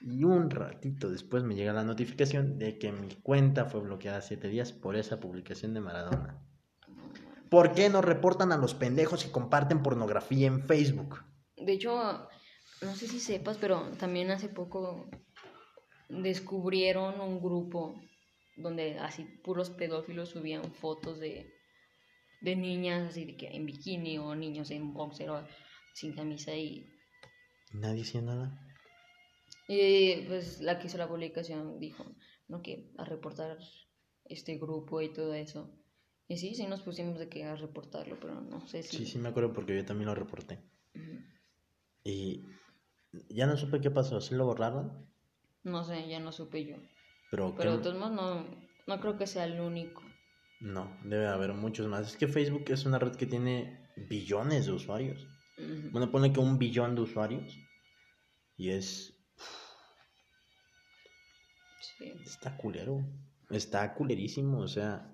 Y un ratito después me llega la notificación de que mi cuenta fue bloqueada siete días por esa publicación de Maradona. ¿Por qué no reportan a los pendejos que comparten pornografía en Facebook? De hecho, no sé si sepas, pero también hace poco descubrieron un grupo donde así puros pedófilos subían fotos de, de niñas así de que en bikini o niños en boxer o sin camisa y, Nadie hacía nada. y pues la que hizo la publicación dijo no que a reportar este grupo y todo eso. Y sí, sí nos pusimos de que a reportarlo, pero no sé si Sí, sí me acuerdo porque yo también lo reporté. Y ya no supe qué pasó, ¿sí lo borraron? no sé, ya no supe yo. Pero, Pero ¿qué- de todos modos no, no creo que sea el único. no, debe haber muchos más. Es que Facebook es una red que tiene billones de usuarios. Bueno, pone que un billón de usuarios. Y es... Sí. Está culero. Está culerísimo, o sea...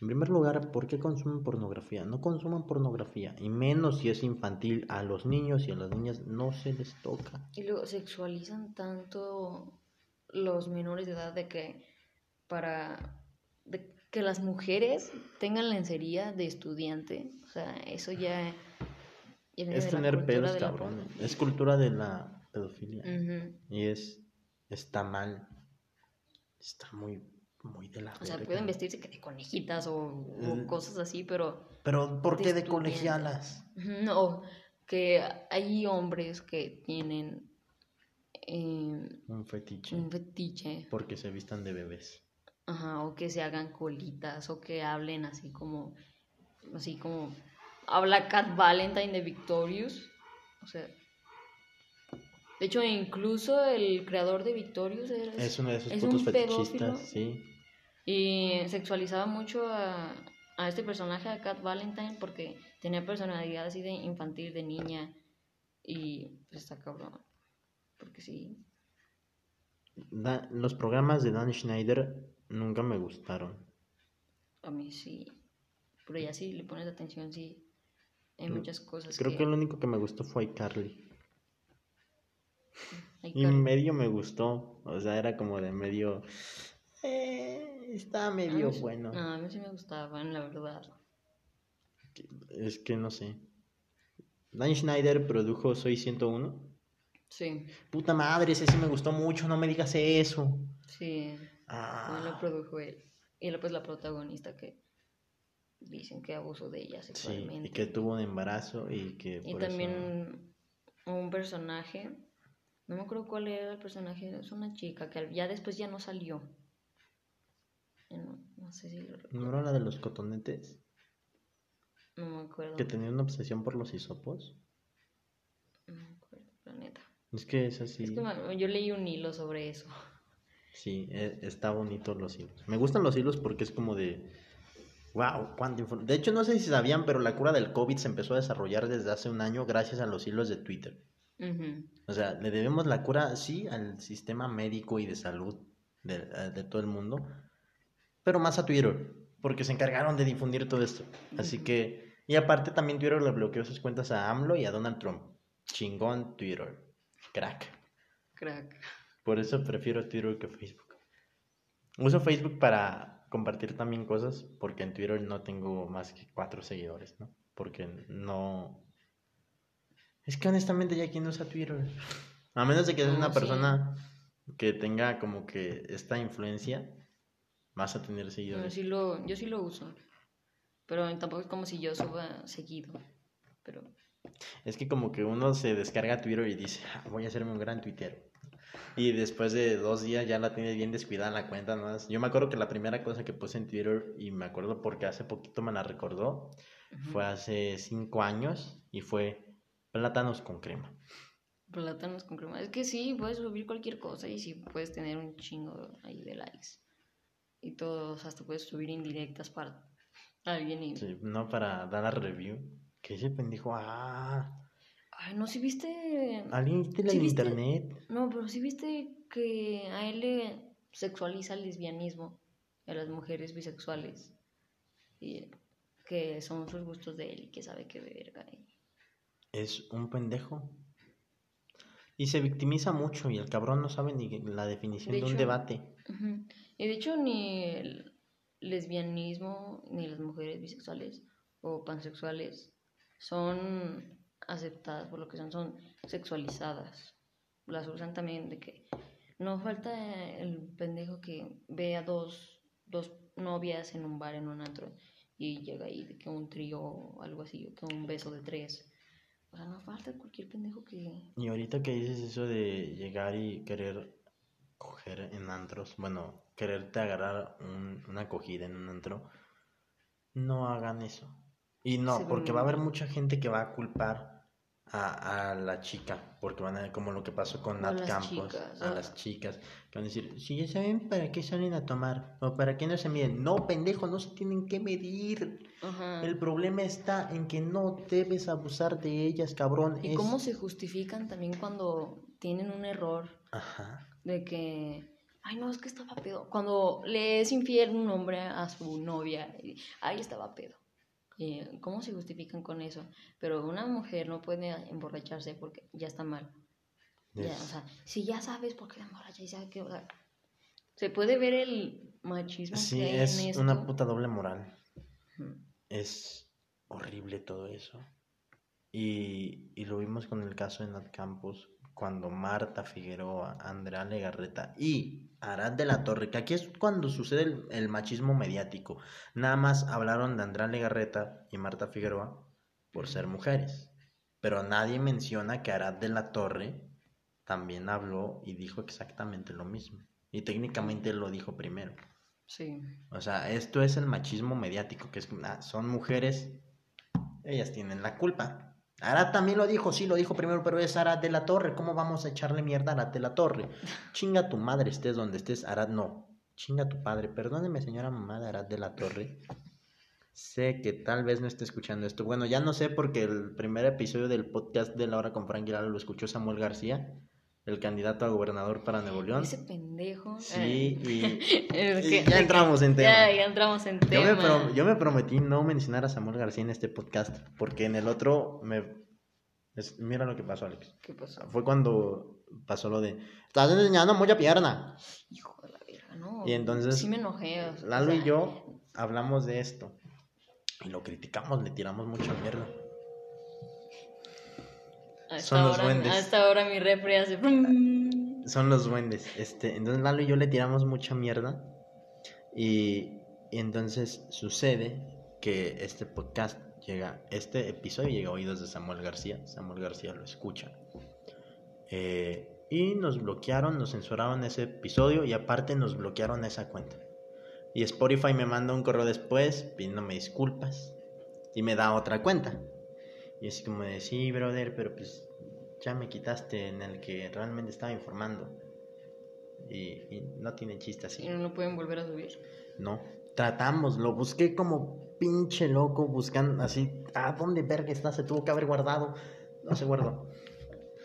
En primer lugar, ¿por qué consumen pornografía? No consuman pornografía, y menos si es infantil. A los niños y a las niñas no se les toca. Y luego sexualizan tanto los menores de edad de que para de que las mujeres tengan lencería de estudiante, o sea, eso ya, ya Es tener pedos, de la. Es cultura de la pedofilia. Y es... Está mal. Está muy... Muy de la O sea, verga. pueden vestirse que de conejitas o, o Eh. cosas así, pero Pero ¿por de qué de colegialas? No, que hay hombres que tienen eh, Un fetiche. un fetiche Porque se vistan de bebés. Ajá, o que se hagan colitas, o que hablen así como, así como, habla Cat Valentine de Victorious, o sea, de hecho incluso el creador de Victorious era- Es uno de esos es putos un pedófilo. fetichistas, sí. Y sexualizaba mucho a, a este personaje, a Cat Valentine, porque tenía personalidad así de infantil, de niña, y pues está cabrón, porque sí, Da- los programas de Dan Schneider nunca me gustaron. a mí sí, pero ya sí le pones atención, sí, hay Mm, muchas cosas Creo que lo único que me gustó fue iCarly. Y medio me gustó. O sea, era como de medio. Eh, está a mí medio sí- bueno. No, a mí sí me gustaban, la verdad. Es que no sé. Dan Schneider produjo Soy 101. Sí, Puta madre, ese sí me gustó mucho, no me digas eso. sí, Ah, no lo produjo él. Y él, pues la protagonista que dicen que abusó de ella sí, sexualmente. y que tuvo un embarazo y que Y por eso- también un personaje, no me acuerdo cuál era el personaje, es una chica que ya después ya no salió. Eh, No, no sé si lo recuerdo, ¿No era la de los cotonetes? no me acuerdo. Que tenía una obsesión por los hisopos. No me acuerdo, la neta. Es que es así. Es que me- yo leí un hilo sobre eso. Sí, e- está bonito los hilos. Me gustan los hilos porque es como de. Wow, cuánta información. De hecho, no sé si sabían, pero la cura del COVID se empezó a desarrollar desde hace un año gracias a los hilos de Twitter. O sea, le debemos la cura, sí, al sistema médico y de salud de, de todo el mundo, pero más a Twitter, porque se encargaron de difundir todo esto. Así que Y aparte también Twitter le bloqueó sus cuentas a AMLO y a Donald Trump. Chingón Twitter. Crack. Crack. Por eso prefiero Twitter que Facebook. Uso Facebook para compartir también cosas porque en Twitter no tengo más que cuatro seguidores, ¿no? Porque no... Es que honestamente ya quien usa Twitter. A menos de que seas No, una sí. persona que tenga como que esta influencia, vas a tener Yo seguidores. sí lo, yo sí lo uso. Pero tampoco es como si yo suba seguido. Pero Es que como que uno se descarga Twitter y dice, "Ah, voy a hacerme un gran tuitero. Y después de dos días ya la tiene bien descuidada la cuenta, ¿no? Yo me acuerdo que la primera cosa que puse en Twitter, y me acuerdo porque hace poquito me la recordó, fue hace cinco años y fue plátanos con crema. plátanos con crema. Es que sí, puedes subir cualquier cosa y sí puedes tener un chingo ahí de likes. Y todos, hasta puedes subir indirectas para alguien y... Sí, no para dar la review. Que ese pendejo, ah, Ay, no, si viste... alguien viste la ¿Sí en viste? internet. No, pero si viste que a él le sexualiza el lesbianismo a las mujeres bisexuales. Y que son sus gustos de él y que sabe qué verga. y- Es un pendejo. Y se victimiza mucho y el cabrón no sabe ni la definición De de, un debate. Y de hecho ni el lesbianismo ni las mujeres bisexuales o pansexuales son aceptadas por lo que son, son sexualizadas. Las usan también de que no falta el pendejo que ve a dos, dos novias en un bar, en un antro, y llega ahí de que un trío o algo así, o que un beso de tres. O sea, no falta cualquier pendejo que... Y ahorita que dices eso de llegar y querer coger en antros, bueno, quererte agarrar un- una acogida en un antro, no hagan eso. Y no, Sí, porque va a haber mucha gente que va a culpar a, a la chica, porque van a ver como lo que pasó con Nat Campos, chicas, a ah. las chicas, que van a decir, si ya saben para qué salen a tomar, o para qué no se miden. No, pendejo, no se tienen que medir. Ajá. El problema está en que no debes abusar de ellas, cabrón. ¿Y es- cómo se justifican también cuando tienen un error Ajá. de que, ay, no, es que estaba pedo? Cuando le es infiel un hombre a su novia, ay, estaba pedo. Y, ¿Cómo se justifican con eso? Pero una mujer no puede emborracharse porque ya está mal. Ya, o sea, si ya sabes por qué te emborrachas y sabes que, o sea, se puede ver el machismo Sí, que hay es en esto. una puta doble moral. Es horrible todo eso. Y, y lo vimos con el caso de Nat Campos, cuando Marta Figueroa, Andrea Legarreta y Arad de la Torre, que aquí es cuando sucede el, el machismo mediático. Nada más hablaron de Andrea Legarreta y Marta Figueroa por ser mujeres. Pero nadie menciona que Arad de la Torre también habló y dijo exactamente lo mismo. Y técnicamente lo dijo primero. Sí. O sea, esto es el machismo mediático, que es ah, son mujeres, ellas tienen la culpa. Arad también lo dijo, sí, lo dijo primero, pero es Arad de la Torre. ¿Cómo vamos a echarle mierda a Arad de la Torre? *laughs* Chinga tu madre, estés donde estés, Arad no. Chinga tu padre. Perdóneme, señora mamá de Arad de la Torre. Sé que tal vez no esté escuchando esto. Bueno, ya no sé porque el primer episodio del podcast de La Hora con Frank Aguilar lo escuchó Samuel García, el candidato a gobernador para Nuevo León. Ese pendejo. Sí, y, *laughs* ya entramos en tema. Ya, ya entramos en Yo me, tema. pro- yo me prometí no mencionar a Samuel García en este podcast, porque en el otro me... es- mira lo que pasó, Alex. ¿Qué pasó? Fue cuando pasó lo de... Estás enseñando mucha pierna. Hijo de la verga, no. Y entonces, Sí me enojé. o sea, Lalo y yo hablamos de esto. Y lo criticamos, le tiramos mucha mierda. A esta son los duendes. A esta hora mi refri hace... Son los duendes. Este, entonces Lalo y yo le tiramos mucha mierda. Y, y entonces sucede que este podcast llega, este episodio llega a oídos de Samuel García. Samuel García lo escucha. Eh, y nos bloquearon, nos censuraron ese episodio y aparte nos bloquearon esa cuenta. Y Spotify me manda un correo después pidiéndome disculpas y me da otra cuenta. Y es como de, sí, brother, pero pues ya me quitaste en el que realmente estaba informando. Y, y no tiene chiste Y así. no lo pueden volver a subir. No, tratamos, lo busqué como pinche loco, buscando así, ¿a dónde verga está? Se tuvo que haber guardado. No se guardó.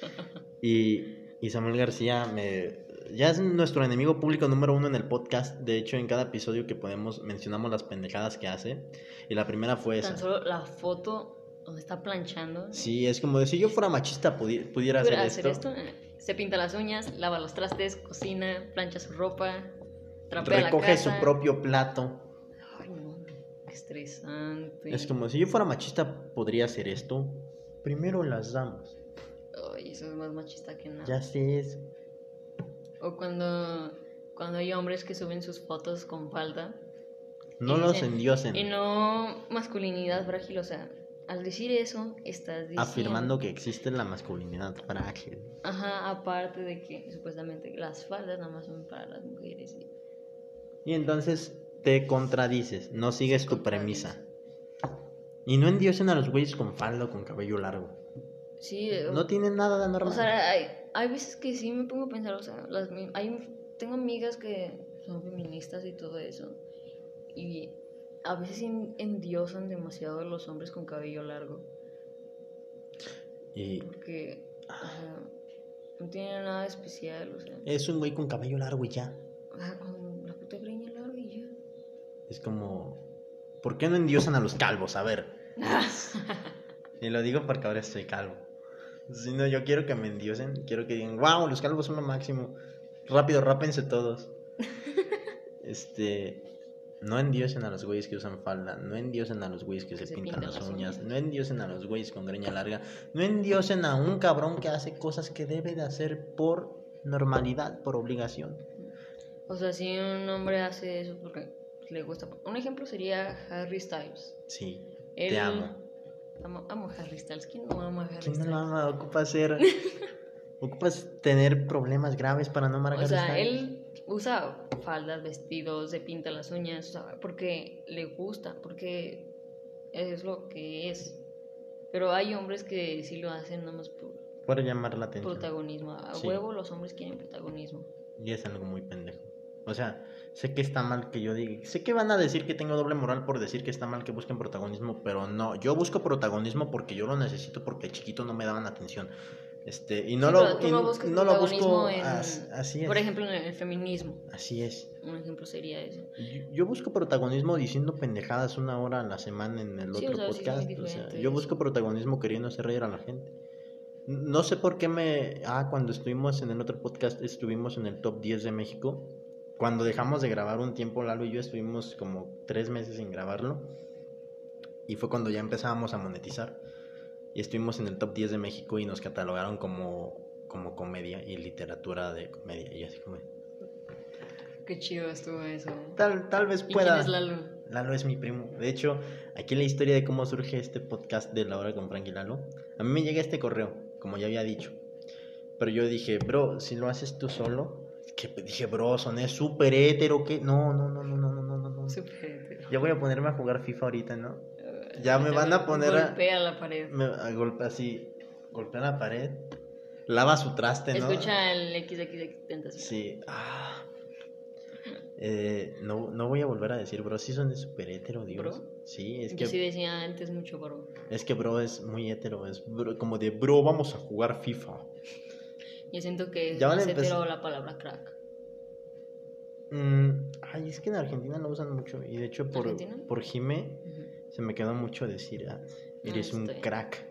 *laughs* Y, y Samuel García me ya es nuestro enemigo público número uno en el podcast. De hecho, en cada episodio que podemos mencionamos las pendejadas que hace. Y la primera fue esa. Tan solo la foto donde está planchando. Sí, es como de si yo fuera machista pudi- pudiera hacer, Pudiera hacer esto. esto. eh, Se pinta las uñas, lava los trastes, cocina, plancha su ropa, trapea Recoge la su casa. propio plato. Ay, no, qué estresante. Es como si yo fuera machista podría hacer esto. Primero las damas. Ay, eso es más machista que nada. Ya sé eso. O cuando, cuando hay hombres que suben sus fotos con falda. No los dicen- endiosen. Y no masculinidad frágil, o sea, al decir eso, estás diciendo... Afirmando que existe la masculinidad frágil. Ajá, aparte de que supuestamente las faldas nada más son para las mujeres. y- Y entonces te contradices, no sigues tu premisa. Y no endiosen a los güeyes con falda o con cabello largo. Sí, No tienen nada de normal. o sea, hay, hay veces que sí me pongo a pensar, o sea, las, hay, tengo amigas que son feministas y todo eso. Y a veces en- endiosan demasiado a los hombres con cabello largo. y Porque, o sea, no tiene nada de especial, o sea, es un güey con cabello largo y ya. ah, con la puta greña larga y ya. Es como, ¿por qué no endiosan a los calvos? A ver. *laughs* Y lo digo porque ahora estoy calvo. Si no, yo quiero que me endiosen. Quiero que digan, wow, los calvos son lo máximo. Rápido, rápense todos. *laughs* Este. No endiosen a los güeyes que usan falda. No endiosen a los güeyes que se, se pintan, pintan las uñas. uñas. No endiosen a los güeyes con greña larga. No endiosen a un cabrón que hace cosas que debe de hacer por normalidad, por obligación. O sea, si un hombre hace eso porque le gusta. Un ejemplo sería Harry Styles. Sí, Él- te amo. Amo, amo Harry Styles. ¿Quién no ama a Harry ¿Quién no Styles? lo ama? Ocupa ser. *laughs* Ocupas tener problemas graves para no amar a Harry sea, Styles. él usa faldas, vestidos, se pinta las uñas, o sea, porque le gusta, porque es lo que es. Pero hay hombres que sí lo hacen nada más por Por llamar la atención. protagonismo. A Sí. huevo los hombres quieren protagonismo. Y es algo muy pendejo. O sea, sé que está mal que yo diga. Sé que van a decir que tengo doble moral por decir que está mal que busquen protagonismo, pero no. Yo busco protagonismo porque yo lo necesito porque chiquito no me daban atención. Este, y no Sí, lo, y no no lo busco. en- as- así es. Por ejemplo, en el feminismo. Así es. Un ejemplo sería eso. Yo, yo busco protagonismo diciendo pendejadas una hora a la semana en el Sí, otro o sea, sí podcast. o sea, yo busco protagonismo queriendo hacer reír a la gente. No sé por qué me... Ah, cuando estuvimos en el otro podcast, estuvimos en el top 10 de México. Cuando dejamos de grabar un tiempo, Lalo y yo estuvimos como tres meses sin grabarlo. Y fue cuando ya empezábamos a monetizar y estuvimos en el top 10 de México y nos catalogaron como, como comedia y literatura de comedia. Y así como... Qué chido estuvo eso. Tal, tal vez pueda. Quién es Lalo? Lalo es mi primo. De hecho, aquí la historia de cómo surge este podcast de La Hora con Frank y Lalo, a mí me llega este correo, como ya había dicho. Pero yo dije, bro, si lo haces tú solo, que dije, bro, soné súper hétero, que no, no, no, no, no, no, no, no. Súper hétero. Ya voy a ponerme a jugar FIFA ahorita, ¿no? Ya me van a poner a- Golpea la pared. Me a golpe así, golpea la pared. Lava su traste, ¿no? Escucha el XXX Tentación. Sí. Ah. Eh, no, no voy a volver a decir, bro, sí son de súper hétero, Dios. ¿Bro? Sí, es Yo que... sí decía antes mucho, bro. Es que bro es muy hetero, es bro- como de bro, vamos a jugar FIFA. Yo siento que es Ya a más empezar- la palabra crack. Mm, ay, es que en Argentina lo usan mucho. Y de hecho por, ¿Argentina? por Jime. Se me quedó mucho decir, ah, eres Ah, un crack.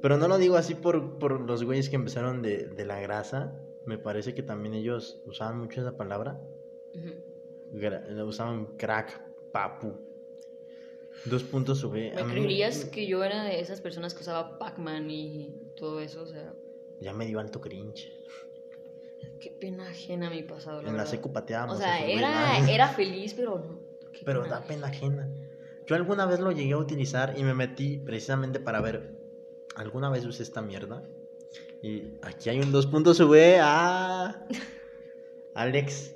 Pero no lo digo así por, por los güeyes que empezaron de, de la grasa. Me parece que también ellos usaban mucho esa palabra. Gra- la usaban crack, papu. Dos puntos sube. ¿Me creerías que yo era de esas personas que usaba Pac-Man y todo eso? O sea, Ya me dio alto cringe. qué pena ajena mi pasado. En la verdad. secu pateábamos. O sea, era, era feliz, pero no. Pero da pena ajena. Yo alguna vez lo llegué a utilizar y me metí precisamente para ver. ¿Alguna vez usé esta mierda? Y aquí hay un dos puntos V. ¡Ah! Alex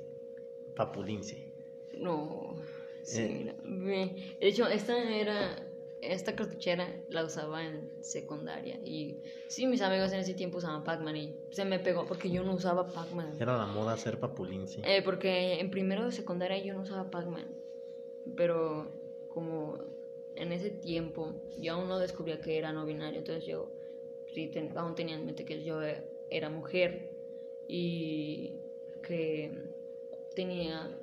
Papulince. No. Sí, Eh. mira, De hecho, esta era. Esta cartuchera la usaba en secundaria. Y sí, mis amigos en ese tiempo usaban Pac-Man y se me pegó porque yo no usaba Pac-Man. Era la moda ser Papulince. Eh, porque en primero de secundaria yo no usaba Pac-Man. Pero como en ese tiempo yo aún no descubría que era no binario. Entonces yo sí ten- aún tenía en mente que yo era mujer. Y que tenía,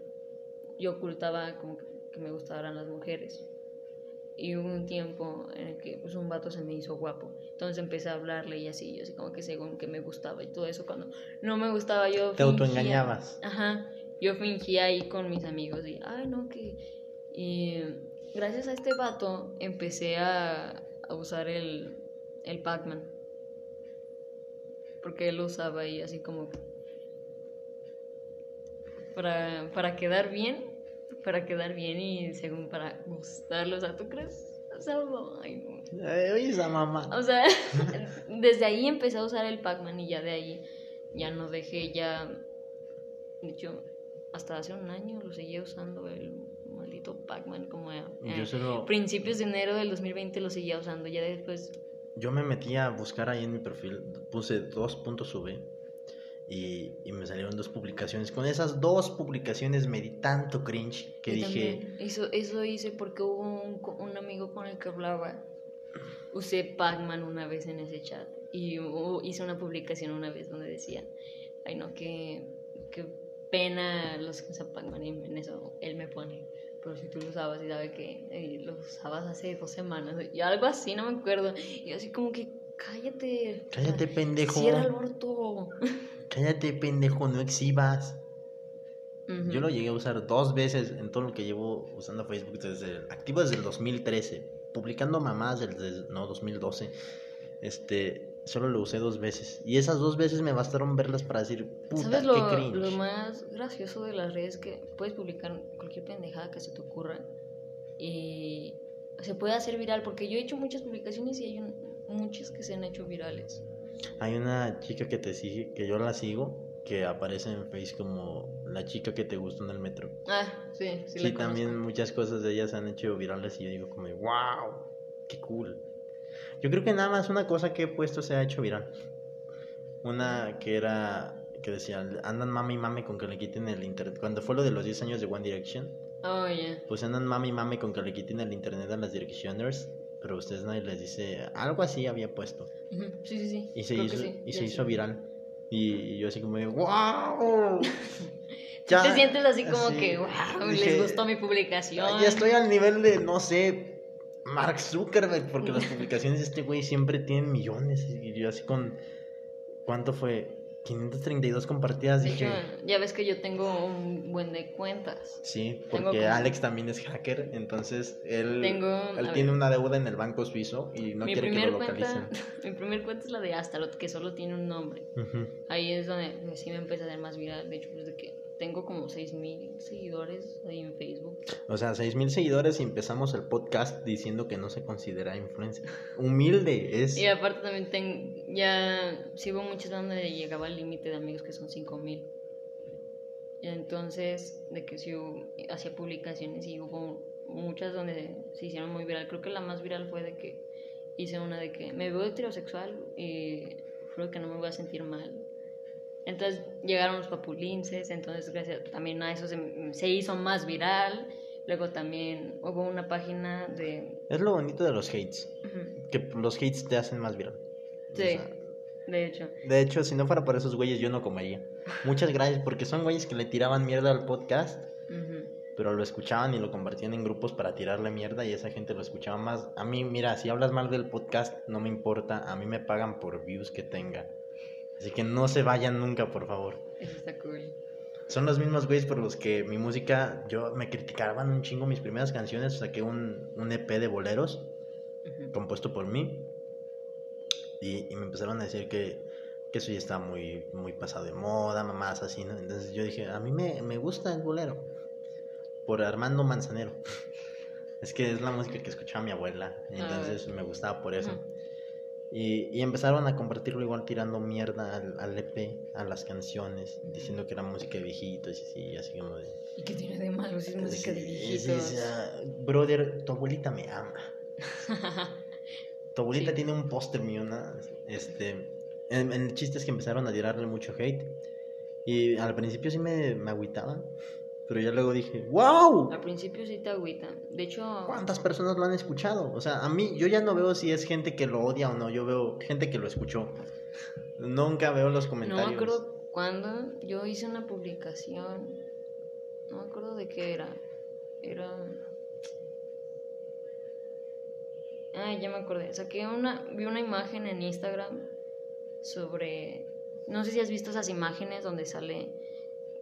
yo ocultaba como que, que me gustaban las mujeres. Y hubo un tiempo en el que pues, un vato se me hizo guapo. Entonces empecé a hablarle y así, yo así como que según que me gustaba y todo eso. Cuando no me gustaba, yo. Te fingía- autoengañabas. Ajá. Yo fingía ahí con mis amigos y, ay, no, que. Y gracias a este vato empecé a, a usar el, el Pac-Man. Porque él lo usaba ahí así como. Para, para quedar bien. Para quedar bien y según para gustarlo. O sea, ¿tú crees? O sea, ay, no. Ay, oye, esa mamá. O sea, *laughs* desde ahí empecé a usar el Pac-Man y ya de ahí ya no dejé, ya. De hecho, hasta hace un año lo seguía usando el maldito Pac-Man como a, Yo principios de enero del 2020 lo seguía usando, ya después. Yo me metí a buscar ahí en mi perfil, puse dos puntos sube y, y me salieron dos publicaciones. Con esas dos publicaciones me di tanto cringe que yo dije, también. Eso, eso hice porque hubo un, un amigo con el que hablaba. Usé Pac-Man una vez en ese chat y hice una publicación una vez donde decía, ay no, qué, qué pena los que usan Pac-Man y en eso él me pone, pero si tú lo usabas y sabe que lo usabas hace dos semanas y algo así, no me acuerdo. Y así como que, cállate. cállate pendejo, Cierra el orto. cállate pendejo, no exhibas. Yo lo llegué a usar dos veces en todo lo que llevo usando Facebook desde activo desde el 2013, publicando mamás desde no 2012. Este, solo lo usé dos veces y esas dos veces me bastaron verlas para decir, puta, ¿Sabes qué lo, cringe. lo más gracioso de las redes? Que puedes publicar cualquier pendejada que se te ocurra y se puede hacer viral, porque yo he hecho muchas publicaciones y hay un- muchas que se han hecho virales. Hay una chica que te sigue, que yo la sigo, que aparece en Face como la chica que te gustó en el metro. Ah, sí, sí, Sí, la también conozco. muchas cosas de ellas se han hecho virales y yo digo como, wow, qué cool. Yo creo que nada más una cosa que he puesto se ha hecho viral. Una que era, que decía, andan mami y mame con que le quiten el internet. Cuando fue lo de los 10 años de One Direction, Oh, ya. pues andan mami y mame con que le quiten el internet a las Directioners, pero ustedes nadie les dice, algo así había puesto. Sí, sí, sí. Y se creo hizo, sí, y se hizo viral. Y, y yo así como wow. *laughs* Te sientes así como sí. que, wow, Dije, les gustó mi publicación. Ya estoy al nivel de, no sé, Mark Zuckerberg, porque las publicaciones de este güey siempre tienen millones. Y yo así con, ¿cuánto fue? 532 compartidas, De dije. hecho, ya ves que yo tengo un buen de cuentas. Sí, porque Alex también es hacker, entonces él, Tengo- él tiene ver. una deuda en el banco suizo y no quiere que lo localicen. cuenta, *laughs* mi primer cuenta es la de Astarot, que solo tiene un nombre. Ahí es donde pues, sí me empecé a hacer más viral. De hecho, desde que tengo como 6000 seguidores ahí en Facebook. O sea, 6000 seguidores y empezamos el podcast diciendo que no se considera influencer. Humilde, es. Y aparte también tengo, ya hubo muchas donde llegaba al límite de amigos que son 5000. Y entonces, de que hubo- hacía publicaciones y hubo muchas donde se hicieron muy viral. Creo que la más viral fue de que hice una de que me veo heterosexual y creo que no me voy a sentir mal. Entonces llegaron los papulinces, entonces gracias también a eso se, se hizo más viral. Luego también hubo una página de... Es lo bonito de los hates. Que los hates te hacen más viral. O Sí, sea, de hecho. de hecho, si no fuera por esos güeyes, yo no comería. Muchas gracias, porque son güeyes que le tiraban mierda al podcast, pero lo escuchaban y lo compartían en grupos para tirarle mierda y esa gente lo escuchaba más. A mí, mira, si hablas mal del podcast, no me importa. A mí me pagan por views que tenga. Así que no se vayan nunca, por favor. Eso está cool. Son los mismos güeyes por los que mi música, yo me criticaban un chingo mis primeras canciones, saqué un, un EP de boleros compuesto por mí y, y me empezaron a decir que, que eso ya estaba muy, muy pasado de moda, mamás así, ¿no? Entonces yo dije, a mí me, me gusta el bolero por Armando Manzanero. *laughs* Es que es la música que escuchaba mi abuela, Ah, entonces me gustaba por eso. Y, y empezaron a compartirlo igual tirando mierda al, al EP, a las canciones, diciendo que era música de viejitos y así, así como de... ¿Y qué tiene de malo si es música de viejitos? sí, sí, brother, tu abuelita me ama. *laughs* Tu abuelita tiene un póster mío. Este, en, en el chiste es que empezaron a tirarle mucho hate. Y al principio sí me, me agüitaba. Pero ya luego dije, ¡wow! Al principio sí te agüita. De hecho, ¿Cuántas personas lo han escuchado? O sea, a mí, yo ya no veo si es gente que lo odia o no. Yo veo gente que lo escuchó. Nunca veo los no comentarios. me acuerdo cuando yo hice una publicación, no me acuerdo de qué era, era... Ay, ya me acordé. Saqué una, vi una imagen en Instagram sobre, no sé si has visto esas imágenes donde sale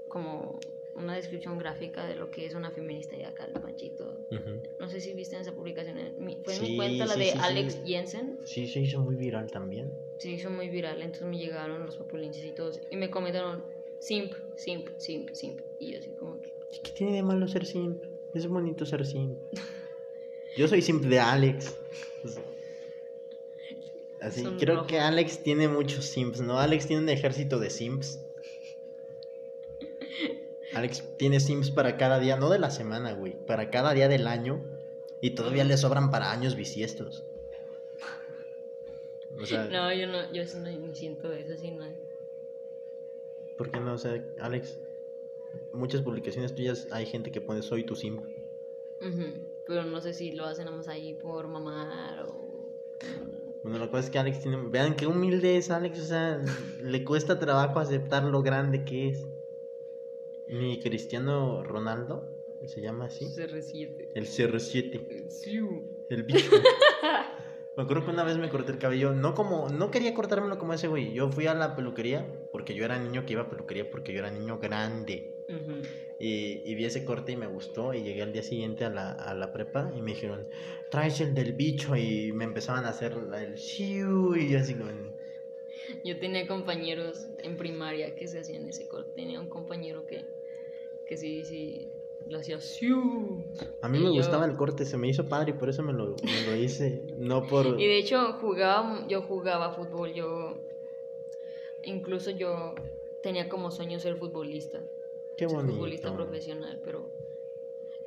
como una descripción gráfica de lo que es una feminista y acá el panchito. Ujú. No sé si viste esa publicación. en Fue en mi Sí, cuenta la sí, de sí, sí. Alex Jensen. Sí, se hizo muy viral también. Se hizo muy viral, entonces me llegaron los populinches y todos. Y me comentaron, simp, simp, simp, simp. Y yo así como que... ¿Qué tiene de malo ser simp? Es bonito ser simp. *laughs* Yo soy simp de Alex. Pues, Así, Son creo que Alex tiene muchos simps, ¿no? Alex tiene un ejército de simps. Alex tiene simps para cada día, no de la semana, güey, para cada día del año. Y todavía le sobran para años bisiestos. O sea, No, yo no, yo eso no ni siento eso, así no. ¿por qué no? O sea, Alex, muchas publicaciones tuyas hay gente que pone soy tu simp. Ujú, Pero no sé si lo hacen nada más ahí por mamar o... Bueno, lo que pasa es que Alex tiene. Vean qué humilde es Alex, o sea, le cuesta trabajo aceptar lo grande que es. Mi Cristiano Ronaldo, se llama así, CR7. el CR7, Siu. el bicho. *laughs* Me acuerdo que una vez me corté el cabello, no como, no quería cortármelo como ese güey. Yo fui a la peluquería porque yo era niño que iba a peluquería porque yo era niño grande. Y, y vi ese corte y me gustó y llegué al día siguiente a la, a la prepa y me dijeron, traes el del bicho y me empezaban a hacer el shiu y así como... Yo tenía compañeros en primaria que se hacían ese corte. Tenía un compañero que, que sí, sí, lo hacía siu. A mí Y me yo- gustaba el corte, se me hizo padre y por eso me lo, me lo hice, no por... Y de hecho jugaba, yo jugaba fútbol, yo incluso yo tenía como sueño ser futbolista, Qué ser bonito. futbolista profesional, pero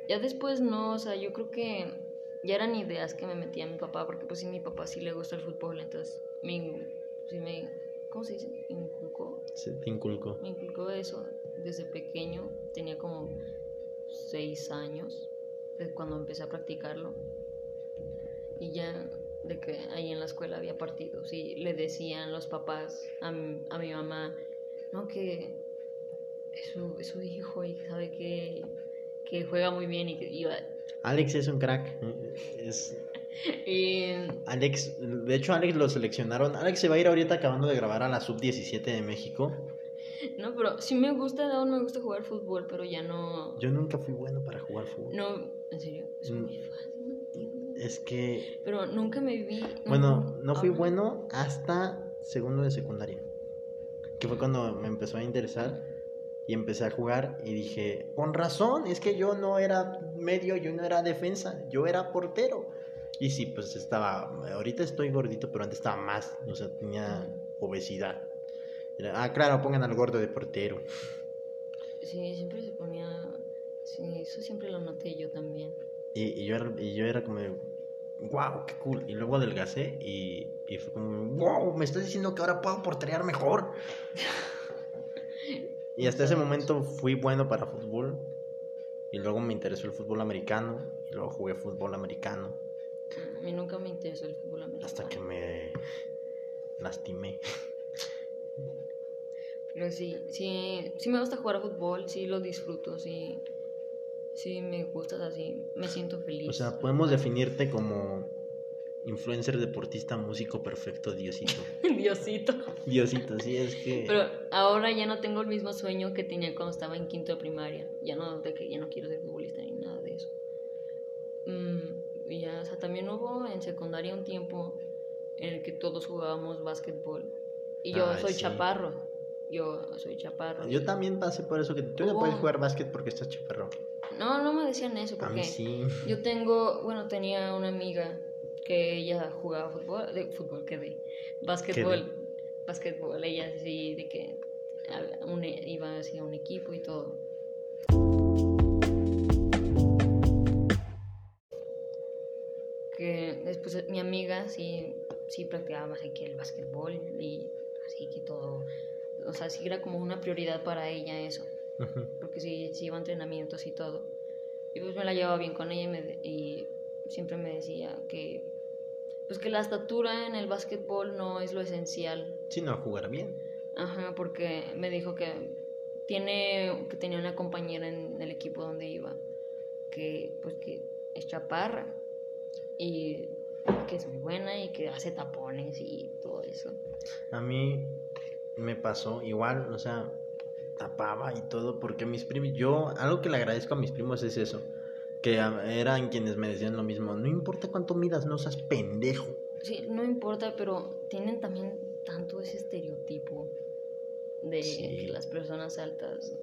ya después no, o sea, yo creo que ya eran ideas que me metía mi papá, porque pues sí, mi papá sí le gusta el fútbol, entonces me, sí me, ¿cómo se dice? Inculcó, Se te inculcó. me inculcó eso desde pequeño, tenía como seis años, de cuando empecé a practicarlo. Y ya de que ahí en la escuela había partidos y le decían los papás a mi, a mi mamá, no, que es su, es su hijo y sabe que, que juega muy bien y que iba... Alex es un crack. Es... *laughs* Y Alex, de hecho Alex lo seleccionaron. Alex se va a ir ahorita acabando de grabar a la sub-17 de México. No, pero sí me gusta, aún me gusta jugar fútbol, pero ya no... Yo nunca fui bueno para jugar fútbol. No, en serio, es Mm. muy fácil, no entiendo. Es que Pero nunca me vi... Bueno, no fui ahora- bueno hasta segundo de secundaria. Que fue cuando me empezó a interesar y empecé a jugar y dije, con razón, es que yo no era medio, yo no era defensa, yo era portero. Y sí, pues estaba, ahorita estoy gordito, pero antes estaba más, o sea, tenía obesidad. Ah, claro, pongan al gordo de portero. Sí, siempre se ponía... Sí, eso siempre lo noté yo también. Y, y yo, era, y yo era como, wow, qué cool. Y luego adelgacé y, y fue como, wow, me estás diciendo que ahora puedo porterear mejor. *laughs* y hasta ese momento fui bueno para fútbol. Y luego me interesó el fútbol americano. Y luego jugué fútbol americano. A mí nunca me interesó el fútbol americano. Hasta que me lastimé. *laughs* Pero sí, sí, sí me gusta jugar a fútbol, sí lo disfruto, sí, sí me gusta, así me siento feliz. O sea, podemos definirte como influencer, deportista, músico perfecto, Diosito. *laughs* Diosito. Diosito, sí, es que... Pero ahora ya no tengo el mismo sueño que tenía cuando estaba en quinto de primaria. Ya no, de que ya no quiero ser futbolista ni nada de eso. Mm, y ya, o sea, también hubo en secundaria un tiempo en el que todos jugábamos básquetbol. Y yo Ay, soy sí. chaparro. Yo soy chaparro. Yo también pasé por eso que tú no puedes jugar básquet porque estás chaparro. No, no me decían eso porque sí. yo tengo, bueno, tenía una amiga que ella jugaba fútbol, de fútbol, que de básquetbol, básquetbol, ella sí, de que un- iba hacia un equipo y todo. Que después mi amiga sí, sí practicaba así que el básquetbol y así que todo, o sea, sí era como una prioridad para ella eso porque sí, sí iba a entrenamientos y todo. Y pues me la llevaba bien con ella y, me y siempre me decía que, pues que la estatura en el básquetbol no es lo esencial. Sí, no, jugar bien. Ajá, porque me dijo que tiene que tenía una compañera en el equipo donde iba que pues que es chaparra y que es muy buena y que hace tapones y todo eso. A mí me pasó igual, o sea, tapaba y todo porque mis primos, yo algo que le agradezco a mis primos es eso, que eran quienes me decían lo mismo, no importa cuánto midas, no seas pendejo. Sí, no importa, pero tienen también tanto ese estereotipo de que las personas altas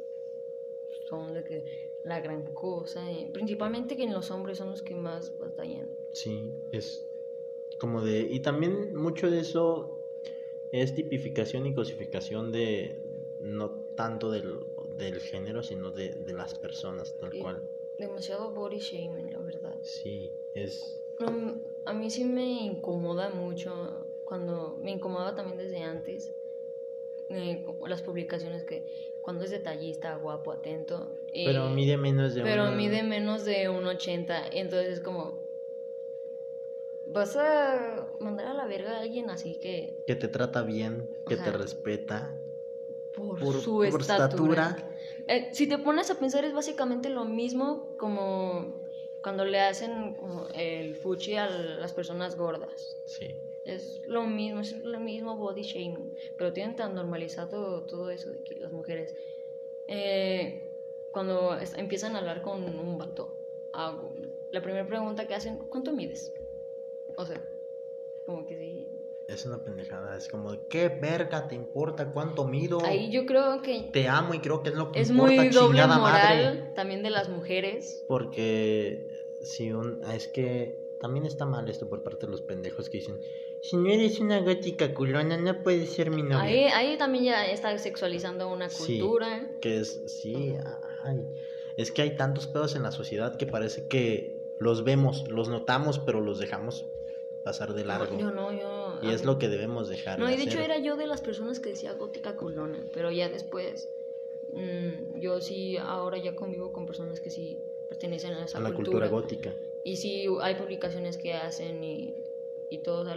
son de que la gran cosa, principalmente que en los hombres son los que más batallan. Sí, es como de, y también mucho de eso es tipificación y cosificación de, no tanto del, del género, sino de, de las personas, tal cual. Demasiado body shaming, la verdad. Sí, es... a mí sí me incomoda mucho, cuando me incomodaba también desde antes, eh, las publicaciones que cuando es detallista, guapo, atento. pero mide menos de Pero mide menos de 1,80. Entonces es como. Vas a mandar a la verga a alguien así que. Que te trata bien, que te respeta. Por, su estatura. Eh, si te pones a pensar, es básicamente lo mismo como cuando le hacen el fuchi a las personas gordas. Sí. Es lo mismo, es lo mismo body shaming, pero tienen tan normalizado todo eso de que las mujeres, eh, cuando empiezan a hablar con un vato, la primera pregunta que hacen, ¿cuánto mides? O sea, como que sí. Es una pendejada, es como, ¿qué verga te importa cuánto mido? Ahí yo creo que... Te amo y creo que es lo que es importa, muy doble moral también de las mujeres. Porque si un... Es que también está mal esto por parte de los pendejos que dicen, si no eres una gótica culona, no puedes ser mi novia. Ahí, ahí también ya está sexualizando una cultura. Sí, que es, sí, ay, es que hay tantos pedos en la sociedad que parece que los vemos, los notamos, pero los dejamos pasar de largo. yo no, yo... Y es lo que debemos dejar. No, y de hecho era yo de las personas que decía gótica culona, pero ya después, mm, yo sí, ahora ya convivo con personas que sí pertenecen a esa a la cultura gótica. Y sí, hay publicaciones que hacen y y todos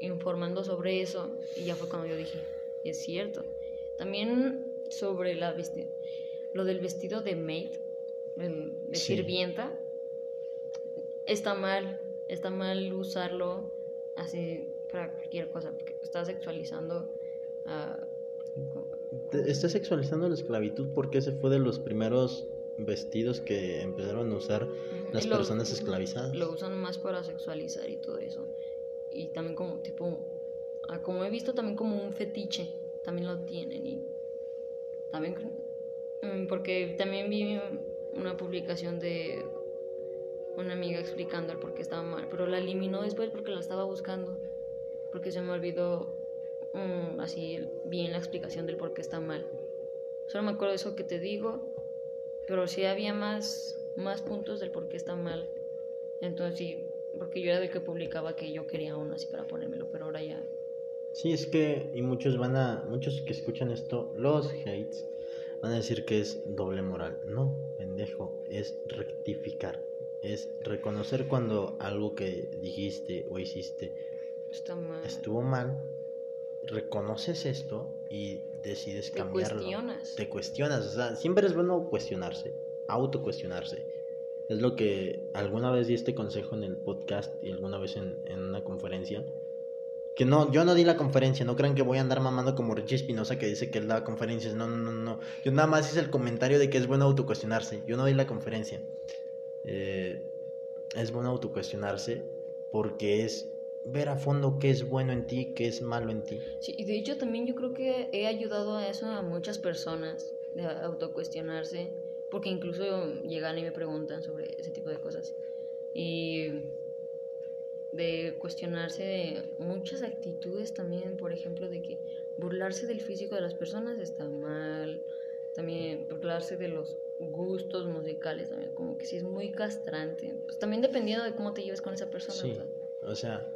informando sobre eso y ya fue cuando yo dije, es cierto. También sobre la lo del vestido de maid, de sirvienta, está mal, está mal usarlo así para cualquier cosa, porque está sexualizando a... Está sexualizando la esclavitud porque ese fue de los primeros vestidos que empezaron a usar las personas esclavizadas. Lo usan más para sexualizar y todo eso y también como tipo, ah, como he visto también como un fetiche, también lo tienen y también, mm, porque también vi una publicación de una amiga explicando el por qué estaba mal, pero la eliminó después porque la estaba buscando, porque se me olvidó mm, así bien la explicación del por qué está mal. Solo me acuerdo de eso que te digo, pero sí había más, más puntos del por qué está mal. Entonces sí, porque yo era el que publicaba que yo quería uno así para ponérmelo, pero ahora ya. Sí, es que, y muchos van a, muchos que escuchan esto, los hates, van a decir que es doble moral. No, pendejo, es rectificar. Es reconocer cuando algo que dijiste o hiciste estuvo mal. Reconoces esto y decides Te cambiarlo. Cuestionas. Te cuestionas. O sea, siempre es bueno cuestionarse, autocuestionarse es lo que alguna vez di este consejo en el podcast y alguna vez en, en una conferencia. Que no, yo no di la conferencia, no crean que voy a andar mamando como Richie Espinosa que dice que él da conferencias. No, no, no, no. Yo nada más hice el comentario de que es bueno autocuestionarse. Yo no di la conferencia. Eh, es bueno autocuestionarse porque es ver a fondo qué es bueno en ti, qué es malo en ti. Sí, y de hecho también yo creo que he ayudado a eso a muchas personas, de autocuestionarse porque incluso llegan y me preguntan sobre ese tipo de cosas. Y de cuestionarse de muchas actitudes también, por ejemplo, de que burlarse del físico de las personas está mal, también burlarse de los gustos musicales también, como que sí es muy castrante, pues también dependiendo de cómo te lleves con esa persona. Sí, o sea,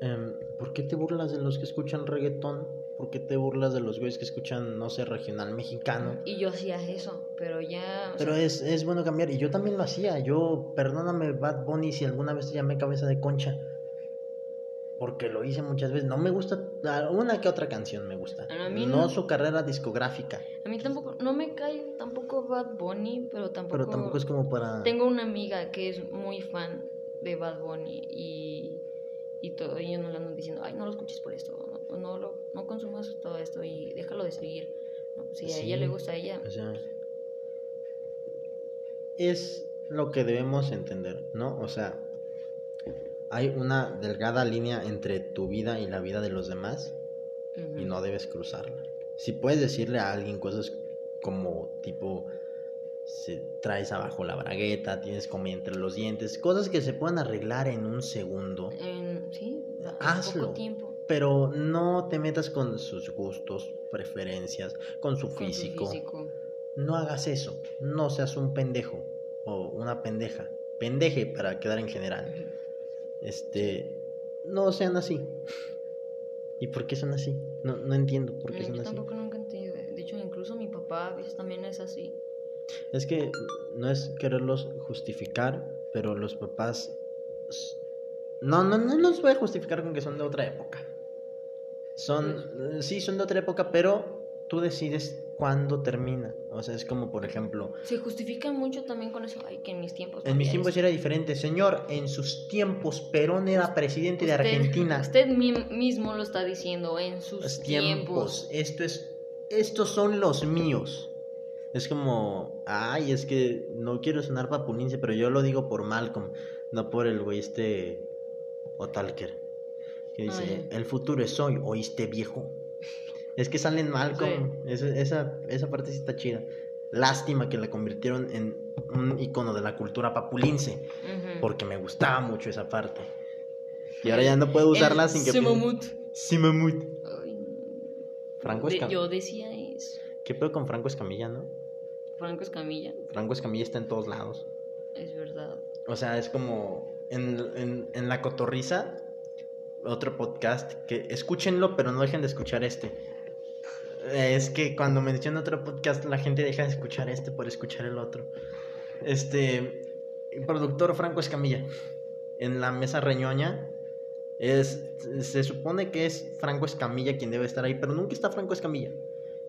Em, ¿por qué te burlas de los que escuchan reggaetón? ¿Por qué te burlas de los güeyes que escuchan, no sé, regional mexicano? Y yo hacía eso, pero ya... Pero es, es bueno cambiar, y yo también lo hacía. Yo, perdóname, Bad Bunny, si alguna vez te llamé cabeza de concha. Porque lo hice muchas veces. No me gusta, ah, una que otra canción me gusta. A mí no no. su carrera discográfica, A mí tampoco, no me cae tampoco Bad Bunny, pero tampoco... pero tampoco es como para... Tengo una amiga que es muy fan de Bad Bunny y, y todo, ellos no le andan diciendo, ay, no lo escuches por esto, no, no, lo, no consumas todo esto y déjalo de seguir. No, si a ella le gusta a ella, O sea, es lo que debemos entender, ¿no? O sea, hay una delgada línea entre tu vida y la vida de los demás y no debes cruzarla. Si puedes decirle a alguien cosas como tipo se traes abajo la bragueta, tienes comida entre los dientes, cosas que se puedan arreglar en un segundo, en- sí, Hazlo. poco tiempo. pero no te metas con sus gustos, preferencias, con su con su físico. No hagas eso, no seas un pendejo o una pendeja, pendeje para quedar en general. Este, no sean así. ¿Y por qué son así? No, no entiendo por qué No, son yo así. tampoco nunca entendí. De hecho, incluso mi papá a veces también es así. Es que no es quererlos justificar, pero los papás... No, no, no los voy a justificar con que son de otra época. Son, sí, son de otra época, pero tú decides cuándo termina. O sea, es como, por ejemplo, Se justifican mucho también con eso. Ay, que en mis tiempos. en mis tiempos era diferente. Señor, en sus tiempos Perón era presidente de Argentina. Usted mi- mismo lo está diciendo en sus Los tiempos. tiempos. Esto es, estos son los míos. Es como, ay, es que no quiero sonar papulince, pero yo lo digo por Malcolm, no por el güey este Otalker. Que dice, el futuro es hoy, ¿oíste viejo? Es que sale en Malcolm, esa, esa, esa parte sí está chida. Lástima que la convirtieron en un icono de la cultura papulince, Ujú. porque me gustaba mucho esa parte. Y ahora ya no puedo usarla El sin que... Simamut. Simamut. Franco De- Escam- Yo decía eso. ¿Qué pedo con Franco Escamilla, no? Franco Escamilla. Franco Escamilla está en todos lados. Es verdad. O sea, es como en, en, en La Cotorriza, otro podcast, que escúchenlo, pero no dejen de escuchar este. Eh, Es que cuando menciono otro podcast, la gente deja de escuchar este por escuchar el otro. Este, el productor Franco Escamilla, en la mesa reñoña, es, se supone que es Franco Escamilla quien debe estar ahí, pero nunca está Franco Escamilla.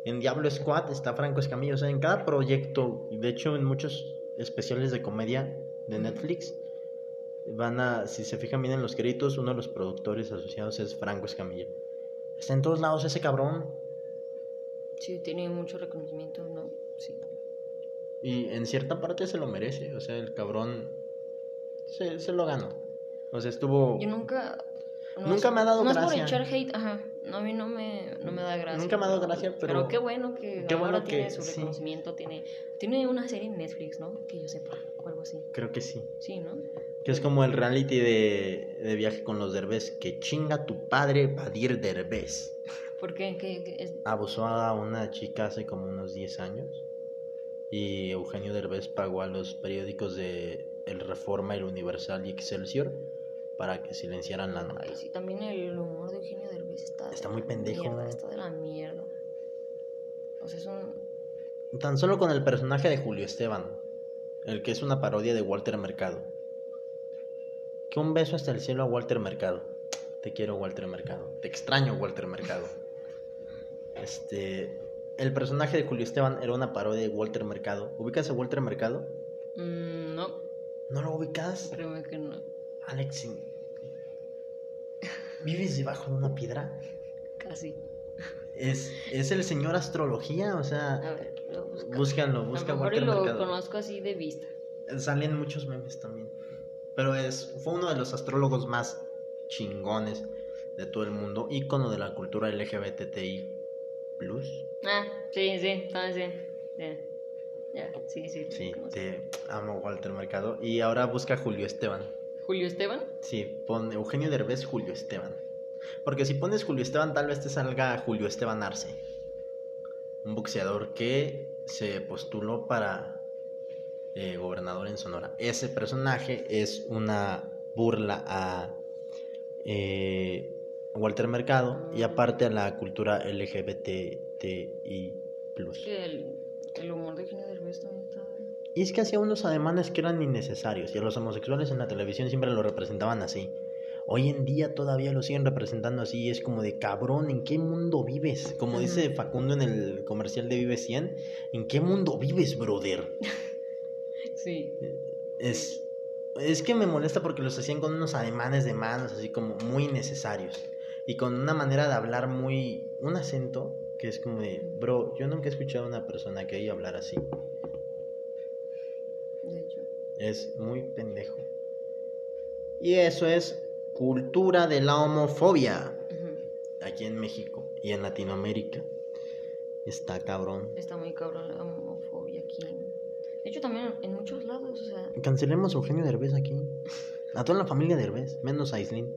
En Diablo Squad está Franco Escamilla, o sea, en cada proyecto, y de hecho en muchos especiales de comedia de Netflix, van a, si se fijan bien en los créditos, uno de los productores asociados es Franco Escamilla. Está en todos lados ese cabrón. Sí, tiene mucho reconocimiento, ¿no? Sí. Y en cierta parte se lo merece. O sea, el cabrón se, se lo ganó. O sea, estuvo. Yo nunca. no Nunca es- me ha dado no gracia. es por echar hate, ajá. No, a mí no me, no me da gracia. Nunca me ha dado gracia, pero- qué bueno que qué ahora bueno tiene que su sí. reconocimiento. Tiene, tiene una serie en Netflix, ¿no? Que yo sepa, o algo así. Creo que sí. Sí, ¿no? Que es como el reality de, de viaje con los derbés. Que chinga tu padre, Badir Derbez. ¿Por qué? ¿Qué- qué es? Abusó a una chica hace como unos 10 años. Y Eugenio Derbez pagó a los periódicos de El Reforma, El Universal y Excelsior para que silenciaran la nota. Ay, sí, también el humor de Eugenio Derbez está. de Está muy la pendejo. mierda, está de la mierda. O sea, es un. Tan solo con el personaje de Julio Esteban, el que es una parodia de Walter Mercado. Que un beso hasta el cielo a Walter Mercado. Te quiero, Walter Mercado. Te extraño, Walter Mercado. Este. El personaje de Julio Esteban era una parodia de Walter Mercado. ¿Ubicas a Walter Mercado? Mm, no, ¿No lo ubicas? créeme que no. Alex. ¿Vives debajo de una piedra? Casi. Es, es el señor astrología, o sea. A ver, lo busco. Búscalo, A lo busca Walter lo Mercado. conozco así de vista. Salen muchos memes también. Pero es, fue uno de los astrólogos más chingones de todo el mundo, ícono de la cultura LGBTI. Ah, sí, sí, también sí. Ya, sí, sí. Sí, te amo Walter Mercado. Y ahora busca Julio Esteban. Julio Esteban. Sí, pon Eugenio Derbez, Julio Esteban. Porque si pones Julio Esteban, tal vez te salga Julio Esteban Arce. Un boxeador que se postuló para eh, gobernador en Sonora. Ese personaje es una burla a eh, Walter Mercado y aparte a la cultura LGBTI. El, el humor de Eugenio Derbez también está. Y es que hacía unos ademanes que eran innecesarios y a los homosexuales en la televisión siempre lo representaban así. hoy en día todavía lo siguen representando así. Es como de cabrón, ¿en qué mundo vives? Como dice Facundo en el comercial de Vive 100, ¿en qué mundo vives, brother? *laughs* Sí. Es, es que me molesta porque los hacían con unos ademanes de manos, así como muy necesarios. Y con una manera de hablar muy. un acento que es como de, bro, yo nunca he escuchado a una persona que haya hablar así. De hecho. Es muy pendejo. Y eso es cultura de la homofobia aquí en México y en Latinoamérica. Está cabrón. Está muy cabrón la homofobia aquí. De hecho, también en muchos lados, o sea, Cancelemos a Eugenio Derbez aquí. A toda la familia Derbez, menos a Aislinn,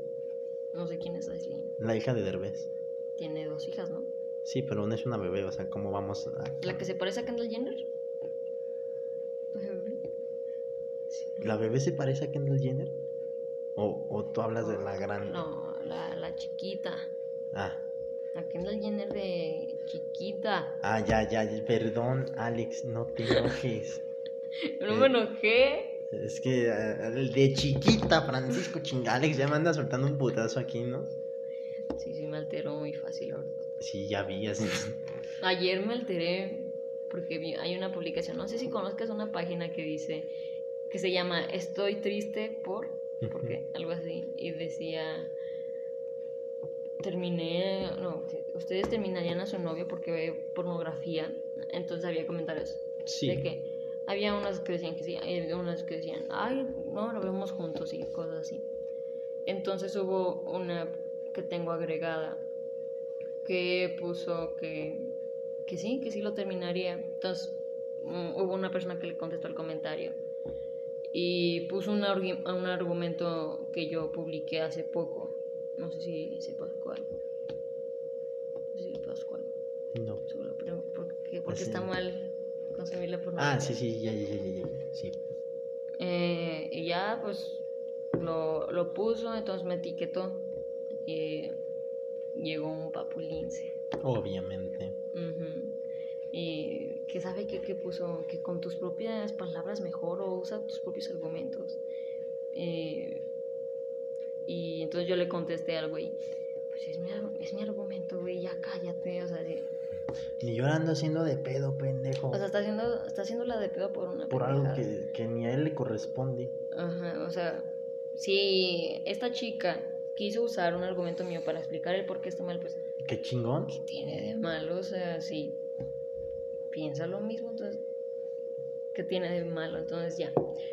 no sé quién es Aislinn. La hija de Derbez. Tiene dos hijas, ¿no? Sí, pero no es una bebé, o sea, ¿cómo vamos a...? ¿La que se parece a Kendall Jenner? Sí. ¿La bebé se parece a Kendall Jenner? ¿O, o tú hablas de la grande? No, la, la chiquita. Ah, La Kendall Jenner de chiquita. ah, ya, ya, perdón, Alex, no te enojes. *laughs* No me enojé. Es que el de chiquita, Francisco chinga, Alex ya me anda soltando un putazo aquí, ¿no? Sí, sí, me alteró muy fácil, la verdad. Sí, ya vi, así. *laughs* Ayer me alteré porque vi- hay una publicación, no sé si conozcas una página que dice, que se llama Estoy triste por, ¿por qué? Algo así, y decía, terminé, no, ustedes terminarían a su novio porque ve pornografía, entonces había comentarios Sí. de que había unas que decían que sí, y unas que decían, ay, no, lo vemos juntos y cosas así. Entonces hubo una que tengo agregada que puso que, que sí, que sí lo terminaría. Entonces mm, hubo una persona que le contestó el comentario y puso un, un argumento que yo publiqué hace poco. No sé si sepas cuál. No sé si sepas cuál. No. Solo, pero porque, porque está mal consumir la pornografía. Ah, sí, sí, ya, ya, ya, ya, ya, sí. Eh, y ya, pues, lo, lo puso, entonces me etiquetó. Y llegó un papulince. Obviamente. Ujú. Y que sabe que, que puso que con tus propias palabras mejor o usa tus propios argumentos. Eh, y entonces yo le contesté al güey, pues es mi, es mi argumento, güey, ya cállate. O sea, Ni yo ando haciendo de pedo, pendejo. o sea está, haciendo, está haciendo la de pedo por una por algo que, que ni a él le corresponde. Ajá, o sea, si esta chica quiso usar un argumento mío para explicar el por qué está mal, pues, Qué chingón. ¿qué tiene de malo? O sea, si piensa lo mismo, entonces, ¿qué tiene de malo? Entonces ya,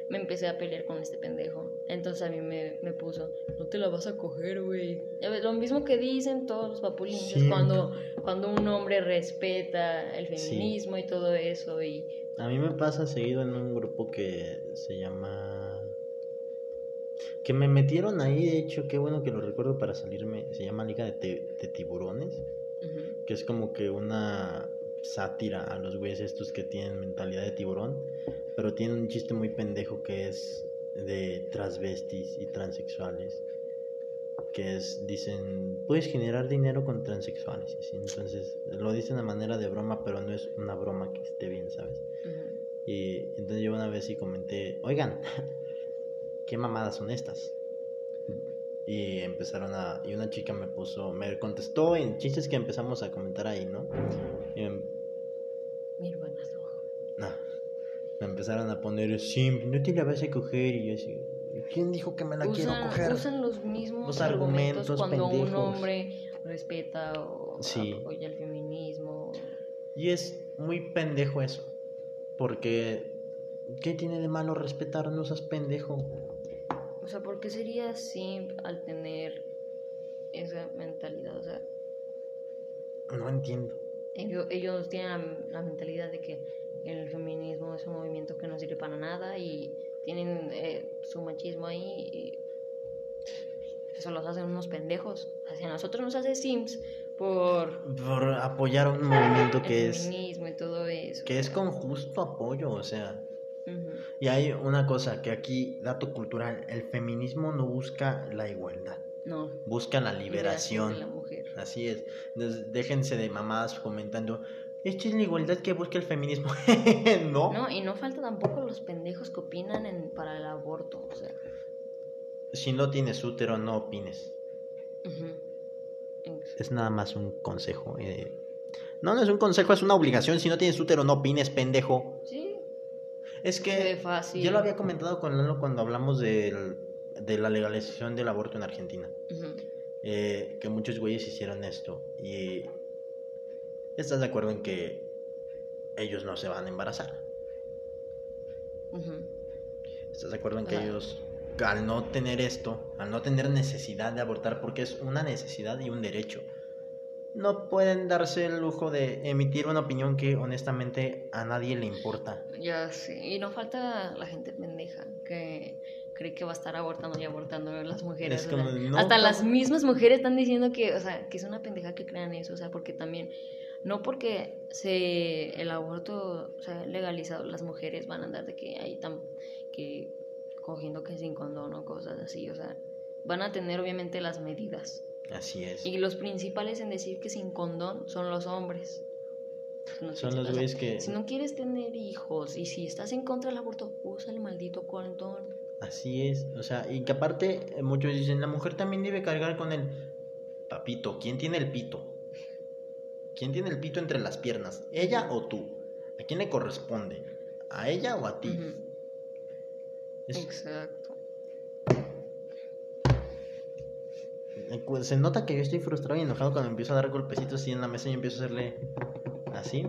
me empecé a pelear con este pendejo. Entonces a mí me, me puso, no te la vas a coger, güey. Lo mismo que dicen todos los papulines Sí. cuando, cuando un hombre respeta el Sí. feminismo y todo eso y... A mí me pasa seguido en un grupo que se llama... Que me metieron ahí, de hecho, qué bueno que lo recuerdo para salirme. Se llama Liga de, de Tiburones. Que es como que una sátira a los güeyes estos que tienen mentalidad de tiburón. Pero tienen un chiste muy pendejo que es de transvestis y transexuales. Que es, dicen, puedes generar dinero con transexuales. Entonces, lo dicen de manera de broma, pero no es una broma que esté bien, ¿sabes? Y entonces yo una vez sí comenté, oigan, ¿qué mamadas son estas? Y empezaron a... Y una chica me puso, me contestó en chistes que empezamos a comentar ahí, ¿no? Y me, Mi hermanazo. nah, me empezaron a poner, sí, no te la vas a coger. Y yo así, ¿quién dijo que me la quiero usan, coger? usan los mismos Los argumentos, argumentos cuando un pendejos. hombre respeta o Sí. apoya el feminismo. Y es muy pendejo eso. Porque, ¿qué tiene de malo respetar? No seas pendejo. O sea, ¿por qué sería así al tener esa mentalidad? O sea, No entiendo. ellos, ellos tienen la, la mentalidad de que el feminismo es un movimiento que no sirve para nada y tienen eh, su machismo ahí y eso los hacen unos pendejos. O sea, a nosotros nos hace Sims por Por apoyar un movimiento que el es... feminismo y todo eso. que es con justo apoyo, o sea. Y hay una cosa que aquí, dato cultural, el feminismo no busca la igualdad, No. busca la liberación. de la mujer. Así es. Entonces, déjense de mamadas comentando, esto es la igualdad que busca el feminismo. *laughs* no. No, y no falta tampoco los pendejos que opinan en, para el aborto. O sea, si no tienes útero, no opines. Es nada más un consejo. eh. No, no es un consejo, es una obligación. Si no tienes útero, no opines, pendejo. Sí, Es que fácil. yo lo había comentado con Lalo cuando hablamos del- de la legalización del aborto en Argentina. Eh, que muchos güeyes hicieron esto. Y estás de acuerdo en que ellos no se van a embarazar. ¿Estás de acuerdo en que ellos, al no tener esto, al no tener necesidad de abortar, porque es una necesidad y un derecho, no pueden darse el lujo de emitir una opinión que honestamente a nadie le importa? Ya sé, y no falta la gente pendeja que cree que va a estar abortando y abortando a las mujeres. Es no, hasta las mismas mujeres están diciendo que, o sea, que es una pendeja que crean eso, o sea, porque también, no porque se el aborto sea legalizado, las mujeres van a andar de que ahí tan, que cogiendo que sin condón o cosas así, o sea, van a tener obviamente las medidas. Así es. Y los principales en decir que sin condón son los hombres. Son los principales, o sea, güeyes que... si no quieres tener hijos y si estás en contra del aborto, usa el maldito condón. Así es, o sea, y que aparte eh, muchos dicen, la mujer también debe cargar con el papito. ¿Quién tiene el pito? ¿Quién tiene el pito entre las piernas? ¿Ella o tú? ¿A quién le corresponde? ¿A ella o a ti? Es- Exacto. Se nota que yo estoy frustrado y enojado cuando empiezo a dar golpecitos así en la mesa y empiezo a hacerle así.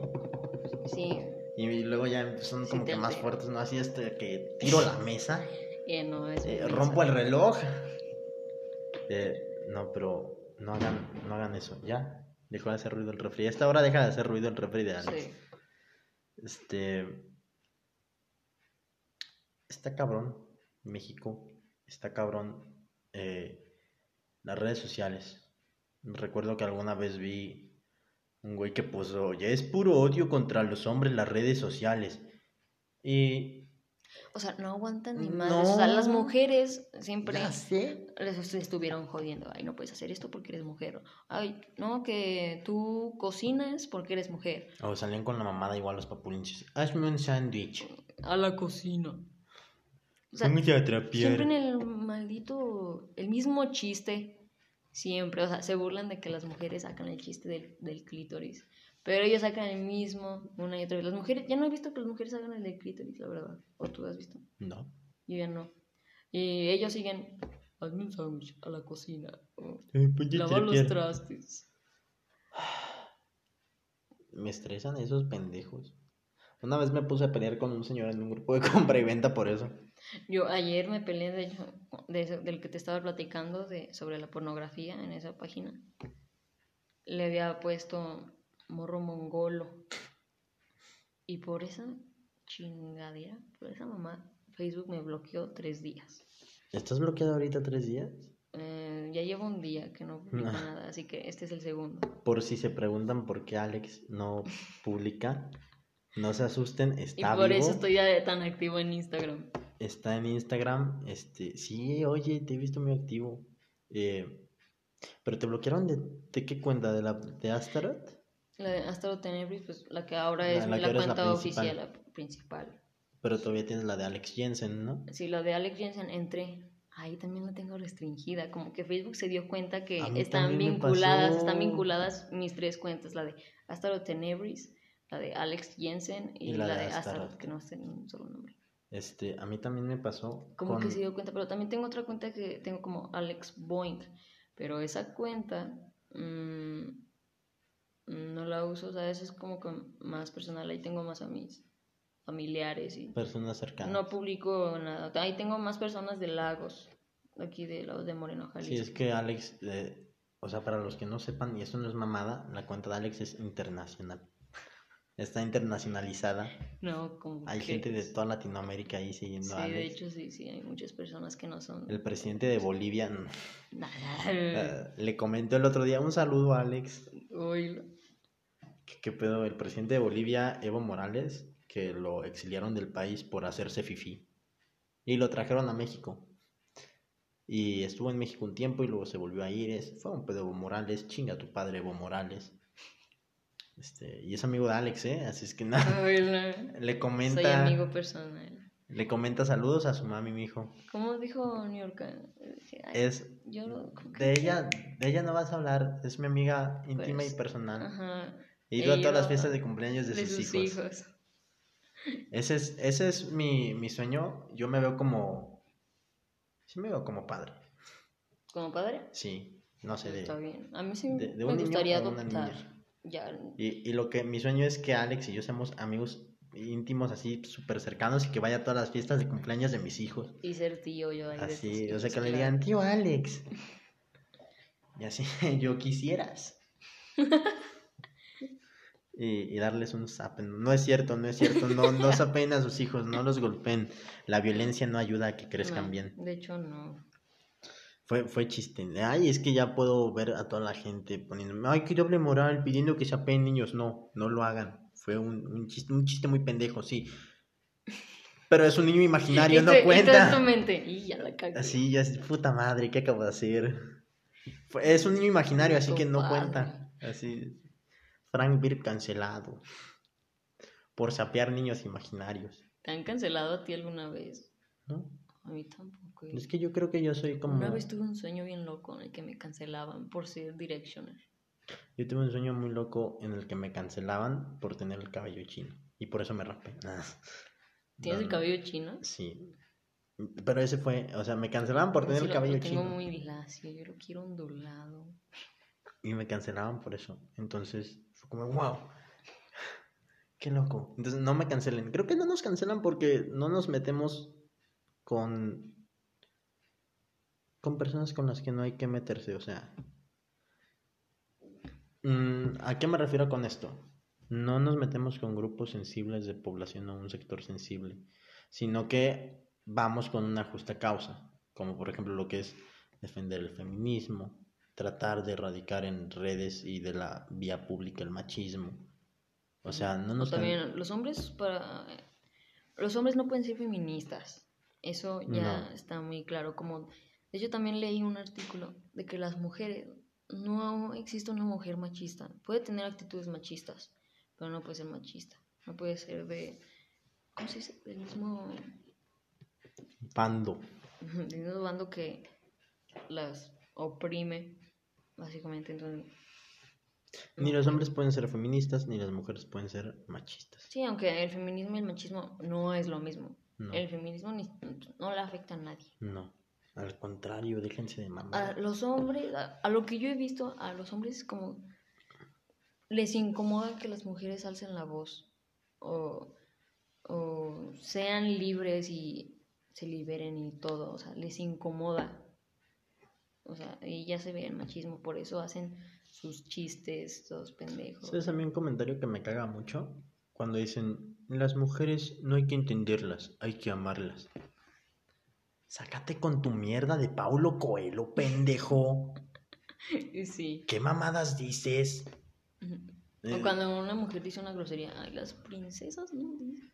Sí, Y luego ya son como que más fuertes, ¿no? Así este que tiro la mesa, eh, no es. eh, rompo el reloj. Eh, no, pero no hagan, no hagan eso, ya. Dejó de hacer ruido el refri. A esta hora deja de hacer ruido el refri de Alex. Sí. Este. Está cabrón. México. Está cabrón. eh, las redes sociales. Recuerdo que alguna vez vi un güey que puso. Ya es puro odio contra los hombres las redes sociales. Y. O sea, no aguantan ni más. No. O sea, las mujeres siempre les est- estuvieron jodiendo. Ay, no puedes hacer esto porque eres mujer. Ay, no, que tú cocinas porque eres mujer. O salían con la mamada igual los papulinches. Hazme un sándwich. A la cocina. O sea, a trapear. siempre en el maldito, el mismo chiste, siempre, o sea, se burlan de que las mujeres sacan el chiste del, del clítoris, pero ellos sacan el mismo una y otra vez. Las mujeres, ya no he visto que las mujeres hagan el del clítoris, la verdad, o tú has visto, No. yo ya no. Y ellos siguen, hazme un sándwich a la cocina, o lavar los trastes. *sighs* Me estresan esos pendejos. Una vez me puse a pelear con un señor en un grupo de compra y venta por eso. Yo ayer me peleé, de hecho, de eso- del que te estaba platicando, de, sobre la pornografía en esa página. Le había puesto morro mongolo. Y por esa chingadera, por esa mamá, Facebook me bloqueó tres días. ¿Estás bloqueado ahorita tres días? Eh, ya llevo un día que no publico Ah. nada, así que este es el segundo. Por si se preguntan por qué Alex no publica, no se asusten, Y está por vivo, eso estoy ya tan activo en Instagram. Está en Instagram, este, sí, oye, te he visto muy activo. Eh, pero te bloquearon de, de qué cuenta, de la de Astaroth? La de Astro Tenebris, pues la que ahora La- es la cuenta oficial, la principal. Pero todavía tienes la de Alex Jensen, ¿no? Sí, la de Alex Jensen entré. Ahí también la tengo restringida. Como que Facebook se dio cuenta que están vinculadas, están vinculadas mis tres cuentas, la de Astaroth Tenebris, la de Alex Jensen y, Y la de de Astaroth. Astaroth, que no sé ni un solo nombre. Este, a mí también me pasó Como con... que se dio cuenta, pero también tengo otra cuenta que tengo como Alex Boing, pero esa cuenta mm, no la uso, o sea, esa es como que más personal, ahí tengo más a mis familiares y personas cercanas. no publico nada. Ahí tengo más personas de Lagos, aquí de Lagos de Moreno, Jalisco. Sí, es que Alex, eh, o sea, para los que no sepan, y esto no es mamada, la cuenta de Alex es internacional. Está internacionalizada. No, como Hay que- gente de toda Latinoamérica ahí siguiendo Sí, a de Alex. hecho sí, sí, hay muchas personas que no son... El presidente de Bolivia *laughs* Nada. eh, le comentó el otro día un saludo a Alex. Oílo. ¿Qué, qué pedo? El presidente de Bolivia, Evo Morales, que lo exiliaron del país por hacerse fifí. Y lo trajeron a México. Y estuvo en México un tiempo y luego se volvió a ir. Es, fue un pedo Evo Morales. Chinga tu padre, Evo Morales. Este, y es amigo de Alex, ¿eh? Así es que nada. *laughs* Le Soy comenta. amigo personal. Le comenta saludos a su mami, mi hijo. ¿Cómo dijo New York? Es Yo lo- ¿cómo que- de ella, de ella no vas a hablar, es mi amiga íntima y Pues, personal. Ajá. Y ido a todas las fiestas de cumpleaños de, sus, hijos. Ese es, ese es mi, mi sueño. Yo me veo como. Sí, me veo como padre. ¿Como padre? Sí, no sé de. Está bien. A mí sí de- de me gustaría adoptar. Ya. Y, y lo que mi sueño es que Alex y yo seamos amigos íntimos, así súper cercanos, y que vaya a todas las fiestas de cumpleaños de mis hijos. Y ser tío yo ahí de Así, o sea, que le digan, tío Alex. Y así, *laughs* yo quisieras. *laughs* Y, y darles un zap. No es cierto, no es cierto. No, no *laughs* zapen a sus hijos, no los golpeen. La violencia no ayuda a que crezcan No, bien. De hecho, no. Fue, fue chiste. Ay, es que ya puedo ver a toda la gente poniendo, ay, qué doble moral, pidiendo que se apeen niños. No, no lo hagan. Fue un, un chiste, un chiste muy pendejo, sí. Pero es un niño imaginario, no cuenta. mente. Y ya la cagué. Así, ya es puta madre, ¿qué acabo de hacer? Fue- es un niño imaginario, así que no cuenta. Así, Frank Beer cancelado. Por sapear niños imaginarios, ¿Te han cancelado a ti alguna vez? ¿no? A mí tampoco. Es que yo creo que yo soy como... Una vez tuve un sueño bien loco en el que me cancelaban por ser directioner. Yo tuve un sueño muy loco en el que me cancelaban por tener el cabello chino. Y por eso me rapé. *laughs* ¿Tienes No, el cabello chino? Sí. Pero ese fue, o sea, me cancelaban por tener el lo- cabello lo tengo chino. muy lacio, yo lo quiero ondulado. Y me cancelaban por eso. Entonces, fue como, wow. Qué loco. Entonces, no me cancelen. Creo que no nos cancelan porque no nos metemos con. Con personas con las que no hay que meterse. O sea. mm, ¿A qué me refiero con esto? No nos metemos con grupos sensibles de población o un sector sensible, sino que vamos con una justa causa, como por ejemplo lo que es defender el feminismo, tratar de erradicar en redes y de la vía pública el machismo. O sea, no nos... también los hombres para los hombres no pueden ser feministas. Eso ya No. está muy claro. Como de hecho también leí un artículo de que las mujeres no existe una mujer machista. Puede tener actitudes machistas, pero no puede ser machista. No puede ser de ¿cómo se dice? Del mismo Pando. del mismo bando que las oprime básicamente. Entonces Ni los hombres pueden ser feministas, ni las mujeres pueden ser machistas. Sí, aunque el feminismo y el machismo no es lo mismo. No. El feminismo ni- no le afecta a nadie. No. Al contrario, déjense de A mamar. los hombres, a, a lo que yo he visto, a los hombres como les incomoda que las mujeres alcen la voz o, o sean libres y se liberen y todo, o sea, les incomoda. O sea, y ya se ve el machismo, por eso hacen sus chistes, todos pendejos. ¿Sabes a mí un comentario que me caga mucho? Cuando dicen, las mujeres no hay que entenderlas, hay que amarlas. Sácate con tu mierda de Paulo Coelho, pendejo. *laughs* Sí. ¿Qué mamadas dices? Ujú. Eh, O cuando una mujer dice una grosería, ay, las princesas no dicen.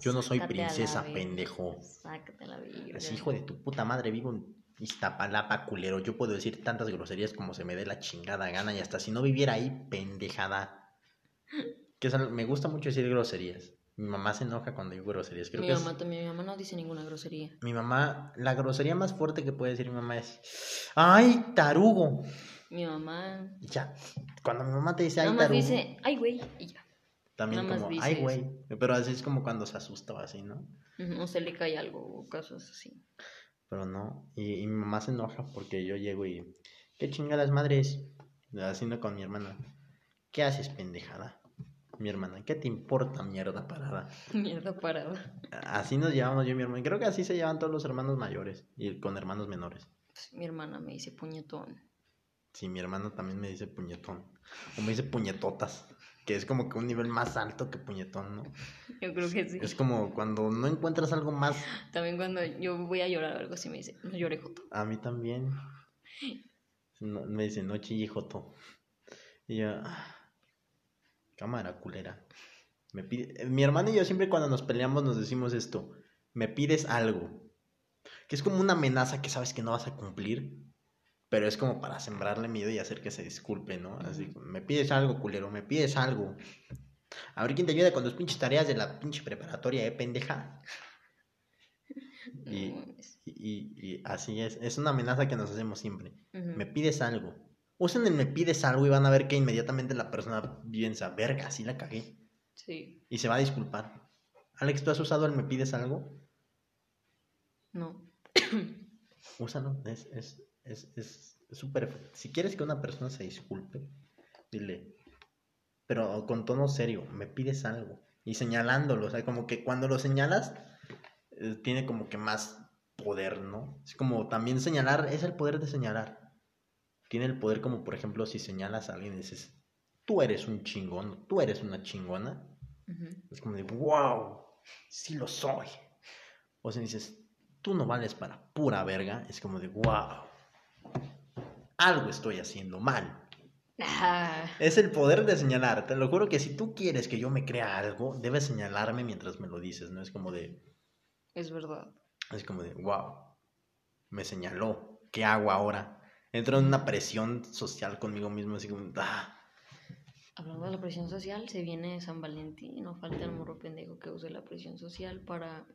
Yo no soy Sácate princesa, pendejo. Sácate la verga. Es hijo de tu puta madre, vivo en Iztapalapa, culero. Yo puedo decir tantas groserías como se me dé la chingada gana y hasta si no viviera ahí, pendejada. Que me gusta mucho decir groserías. Mi mamá se enoja cuando digo groserías. Creo mi que mamá es- también, mi mamá no dice ninguna grosería. mi mamá, la grosería más fuerte que puede decir mi mamá es, ¡ay, tarugo! Mi mamá Y ya, cuando mi mamá te dice, ¡ay, más tarugo! dice, ay, güey, y ya. también nada como, ¡ay, güey! Pero así es como cuando se asusta o así, ¿no? Ujú, O se le cae algo o cosas así. Pero no, y, y mi mamá se enoja porque yo llego y, ¿qué chingadas madres? Haciendo con mi hermana, ¿qué haces, pendejada? Mi hermana, ¿qué te importa, mierda parada? *laughs* Mierda parada. Así nos llevamos yo y mi hermana. Creo que así se llevan todos los hermanos mayores y con hermanos menores. Pues, mi hermana me dice puñetón. Sí, mi hermano también me dice puñetón. O me dice puñetotas. Que es como que un nivel más alto que puñetón, ¿no? Yo creo que sí. Es como cuando no encuentras algo más. También cuando yo voy a llorar o algo así me dice, no llore, Joto. A mí también. *laughs* No- me dice, no chille, joto. Y yo, "Ah, cámara culera. Me pide... Mi hermano y yo siempre cuando nos peleamos nos decimos esto. Me pides algo. Que es como una amenaza que sabes que no vas a cumplir. Pero es como para sembrarle miedo y hacer que se disculpe, ¿no? Así, me pides algo, culero, me pides algo. A ver quién te ayuda con tus pinches tareas de la pinche preparatoria, ¿eh, pendeja? *laughs* Y, No y- y así es. Es una amenaza que nos hacemos siempre. Me pides algo. Usen el me pides algo y van a ver que inmediatamente la persona piensa, verga, sí la cagué. Sí, Y se va a disculpar. Alex, ¿tú has usado el me pides algo? no. *coughs* Úsalo. Es es es es es súper. Si quieres que una persona se disculpe, dile. Pero con tono serio, me pides algo. Y señalándolo. O sea, como que cuando lo señalas, eh, tiene como que más poder, ¿no? Es como también señalar, es el poder de señalar. Tiene el poder como, por ejemplo, si señalas a alguien y dices, tú eres un chingón, tú eres una chingona. Es como de, wow, sí lo soy. O si dices, tú no vales para pura verga, es como de, wow, algo estoy haciendo mal. Ah, Es el poder de señalar. Te lo juro que si tú quieres que yo me crea algo, debes señalarme mientras me lo dices, ¿no? Es como de, es verdad. es como de, wow, me señaló, ¿qué hago ahora? Entro en una presión social conmigo mismo, así como, ah, Hablando de la presión social, se viene San Valentín. No falta el morro pendejo que use la presión social para,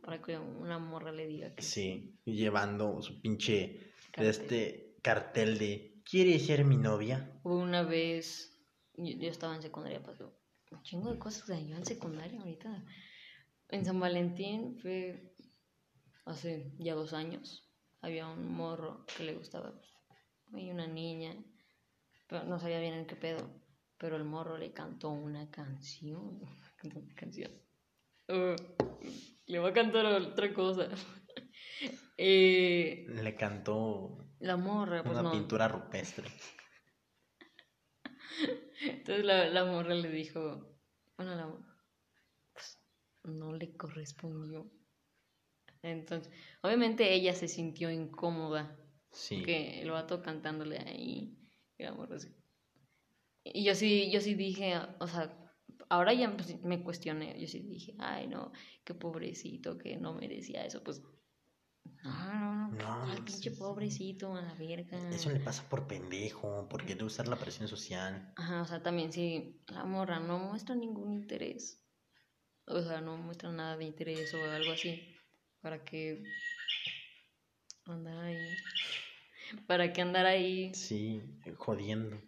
para que una morra le diga que sí, llevando su pinche, de Cartel. este cartel de, ¿quieres ser mi novia? Una vez, yo, yo estaba en secundaria, pasó un chingo de cosas de yo en secundaria ahorita. En San Valentín fue hace ya dos años. Había un morro que le gustaba y una niña, pero no sabía bien en qué pedo. Pero el morro le cantó una canción. *laughs* Cantó una canción. Uh, le va a cantar otra cosa. *laughs* Eh, Le cantó la morra, pues una no. pintura rupestre. *laughs* Entonces la, la morra le dijo, bueno, la pues, no le correspondió. Entonces, obviamente ella se sintió incómoda, Sí. que el vato cantándole ahí, así. Y yo sí, yo sí dije, o sea, ahora ya pues, me cuestioné, yo sí dije, ay no, qué pobrecito, que no merecía eso, pues, no, no, no, No, pues, pinche pobrecito, a la verga. Eso le pasa por pendejo, por querer usar la presión social. Ajá, o sea, también si la morra no muestra ningún interés, o sea, no muestra nada de interés o algo así, para que andar ahí, para que andar ahí. Sí, jodiendo.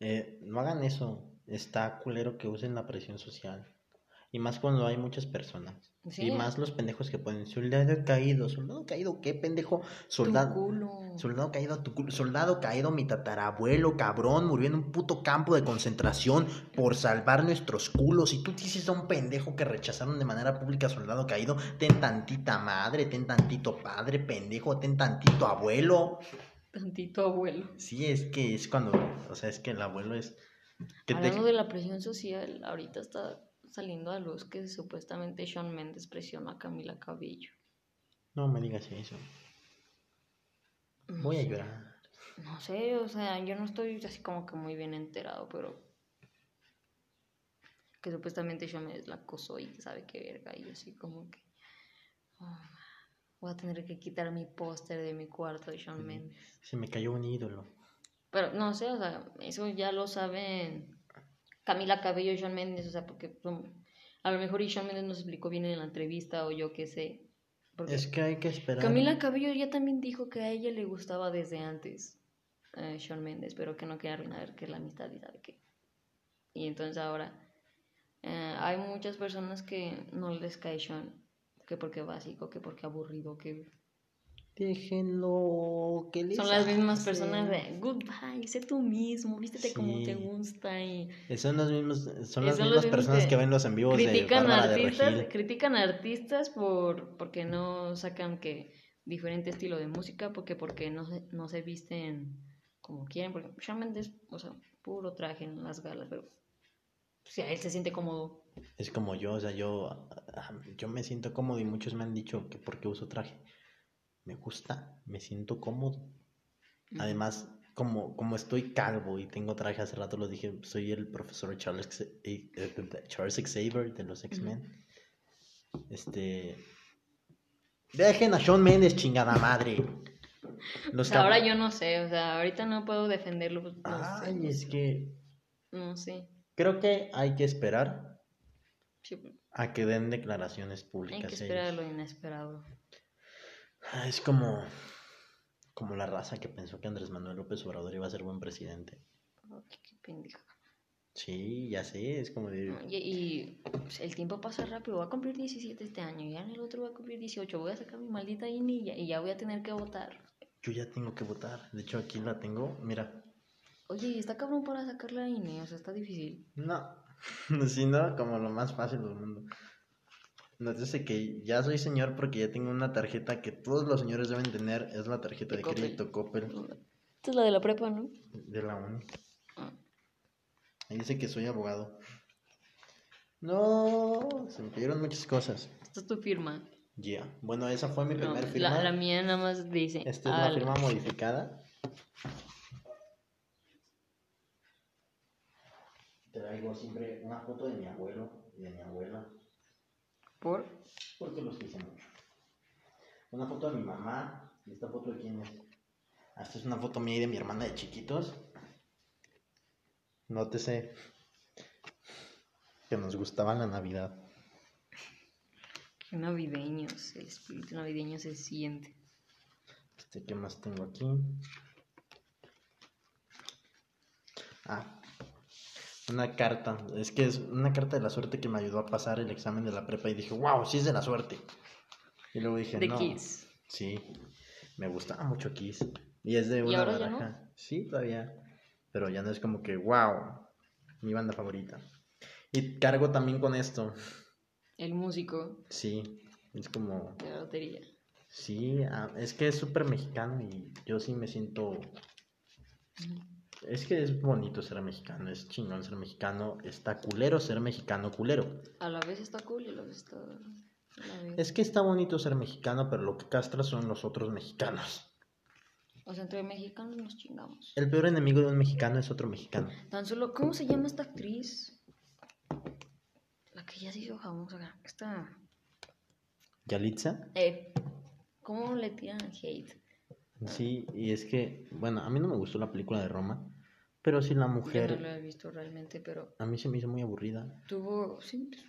Eh, no hagan eso. Está culero que usen la presión social. Y más cuando hay muchas personas. Sí. Y más los pendejos que ponen soldado caído. ¿Soldado caído qué pendejo? Tu Soldado. culo. Soldado caído a tu culo. Soldado caído, mi tatarabuelo, cabrón, murió en un puto campo de concentración por salvar nuestros culos. Y tú dices a un pendejo que rechazaron de manera pública a soldado caído, ten tantita madre, ten tantito padre, pendejo, ten tantito abuelo. Tantito abuelo. Sí, es que es cuando, o sea, es que el abuelo es... Que te- Hablando de la presión social, ahorita está saliendo a luz que supuestamente Shawn Mendes presionó a Camila Cabello. No me digas eso. No Voy a sé. llorar. No sé, o sea, yo no estoy así como que muy bien enterado, pero que supuestamente Shawn Mendes la acosó y sabe qué verga, y así como que oh, voy a tener que quitar mi póster de mi cuarto de Shawn Mendes. Se me cayó un ídolo. Pero no sé, o sea, eso ya lo saben Camila Cabello y Shawn Mendes, o sea, porque son- a lo mejor y Shawn Mendes nos explicó bien en la entrevista o yo qué sé. Es que hay que esperar. Camila Cabello ya también dijo que a ella le gustaba desde antes eh, Shawn Mendes, pero que no quería arruinar que la amistad y sabe qué. Y entonces ahora eh, hay muchas personas que no les cae Shawn, que porque básico, que porque aburrido, que Déjenlo, que les son las mismas personas de goodbye, sé tú mismo, vístete como te gusta y Son los mismos, son las son mismas personas que que ven los en vivos de critican de artistas, Regil. critican a artistas por porque no sacan que diferente estilo de música, porque porque no se, no se visten como quieren, porque Shawn Mendes, o sea, puro traje en las galas, pero si a él se siente cómodo, Es como yo, o sea, yo, ah, yo me siento cómodo y muchos me han dicho que porque uso traje. Me gusta, me siento cómodo. Además, como, como estoy calvo y tengo traje, hace rato lo dije, soy el profesor Charles, eh, eh, Charles Xavier de los X-Men. Este. Dejen a Shawn Mendes, chingada madre. O Los sea, ahora yo no sé, o sea, ahorita no puedo defenderlo, pues, no Ay, sé, es que no sé. creo que hay que esperar Sí, a que den declaraciones Hay públicas. que ellos. esperar lo inesperado. Ah, Es como, como la raza que pensó que Andrés Manuel López Obrador iba a ser buen presidente. Ay, qué pendeja. Sí, ya sé, es como de... Y, y, pues, el tiempo pasa rápido. Voy a cumplir 17 este año. Ya en el otro voy a cumplir 18. Voy a sacar mi maldita INE y ya, y ya voy a tener que votar. Yo ya tengo que votar. De hecho, aquí la tengo. Mira. Oye, está cabrón para sacar la INE. O sea, está difícil. No. *laughs* Si no, como lo más fácil del mundo. Nótese que ya soy señor porque ya tengo una tarjeta que todos los señores deben tener. Es la tarjeta De de Coppel. crédito Coppel Esta es la de la prepa, ¿no? de la uni. Ah. Ahí dice que soy abogado. No, se me pidieron muchas cosas. Esta es tu firma. Ya. Bueno, esa fue mi No, primera firma. la, la mía nada más dice. Esta es la firma modificada. Traigo siempre una foto de mi abuelo y de mi abuela, Por. porque los quise mucho. Una foto de mi mamá, y esta foto de quién es. Ah, Esta es una foto mía y de mi hermana de chiquitos. Nótese que nos gustaba la Navidad. Qué navideños. El espíritu navideño se siente. Este, ¿qué más tengo aquí? Ah, una carta. Es que es una carta de la suerte que me ayudó a pasar el examen de la prepa y dije, wow, sí es de la suerte. Y luego dije, De no. Kiss. Sí, me gustaba mucho Kiss. Y es de una baraja. Sí, todavía. Pero ya no es como que, wow, mi banda favorita. Y cargo también con esto. El músico Sí, es como, de la lotería. sí, ah, es que es súper mexicano y yo sí me siento Es que es bonito ser mexicano, es chingón ser mexicano, está culero ser mexicano culero. A la vez está cool y a la vez está. a la vez- Es que está bonito ser mexicano, pero lo que castra son los otros mexicanos. O sea, entre mexicanos nos chingamos. El peor enemigo de un mexicano es otro mexicano. Tan solo, ¿cómo se llama esta actriz? La que ya se hizo famosa. Esta. ¿Yalitza? Eh, ¿Cómo le tiran hate? Sí, y es que, bueno, a mí no me gustó la película de Roma, pero sí la Yo no mujer, la he visto realmente, pero a mí se me hizo muy aburrida. tuvo. Sí, pues,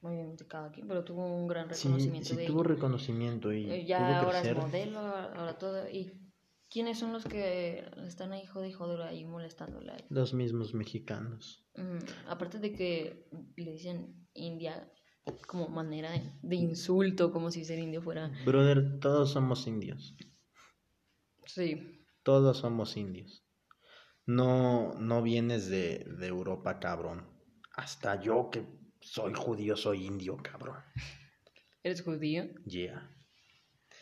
obviamente cada quien, pero tuvo un gran Sí, reconocimiento sí de tuvo ella. reconocimiento y Eh, Ya pudo ahora crecer. es modelo, ahora todo. ¿Y quiénes son los que están ahí jode y ahí molestándole? a ella? Los mismos mexicanos. Mm, aparte de que le dicen India como manera de insulto, como si ser indio fuera. Brother, todos somos indios. Sí, Todos somos indios. No, no vienes de, de Europa, cabrón. Hasta yo que soy judío, soy indio, cabrón. ¿eres judío? Yeah.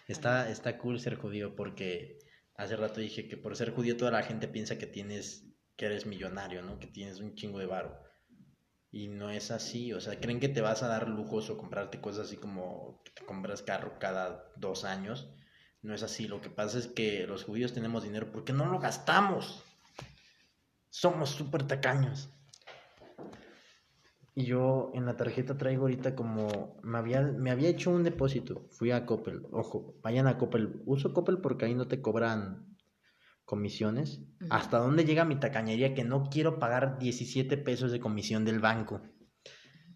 Está, está cool ser judío porque hace rato dije que por ser judío toda la gente piensa que tienes, que eres millonario, ¿no? Que tienes un chingo de varo. Y no es así, o sea, creen que te vas a dar lujos o comprarte cosas así como que te compras carro cada dos años. No es así, lo que pasa es que los judíos tenemos dinero porque no lo gastamos. Somos súper tacaños. Y yo en la tarjeta traigo ahorita como me había, me había hecho un depósito. Fui a Coppel. Ojo, vayan a Coppel. Uso Coppel porque ahí no te cobran comisiones. ¿Hasta dónde llega mi tacañería que no quiero pagar 17 pesos de comisión del banco?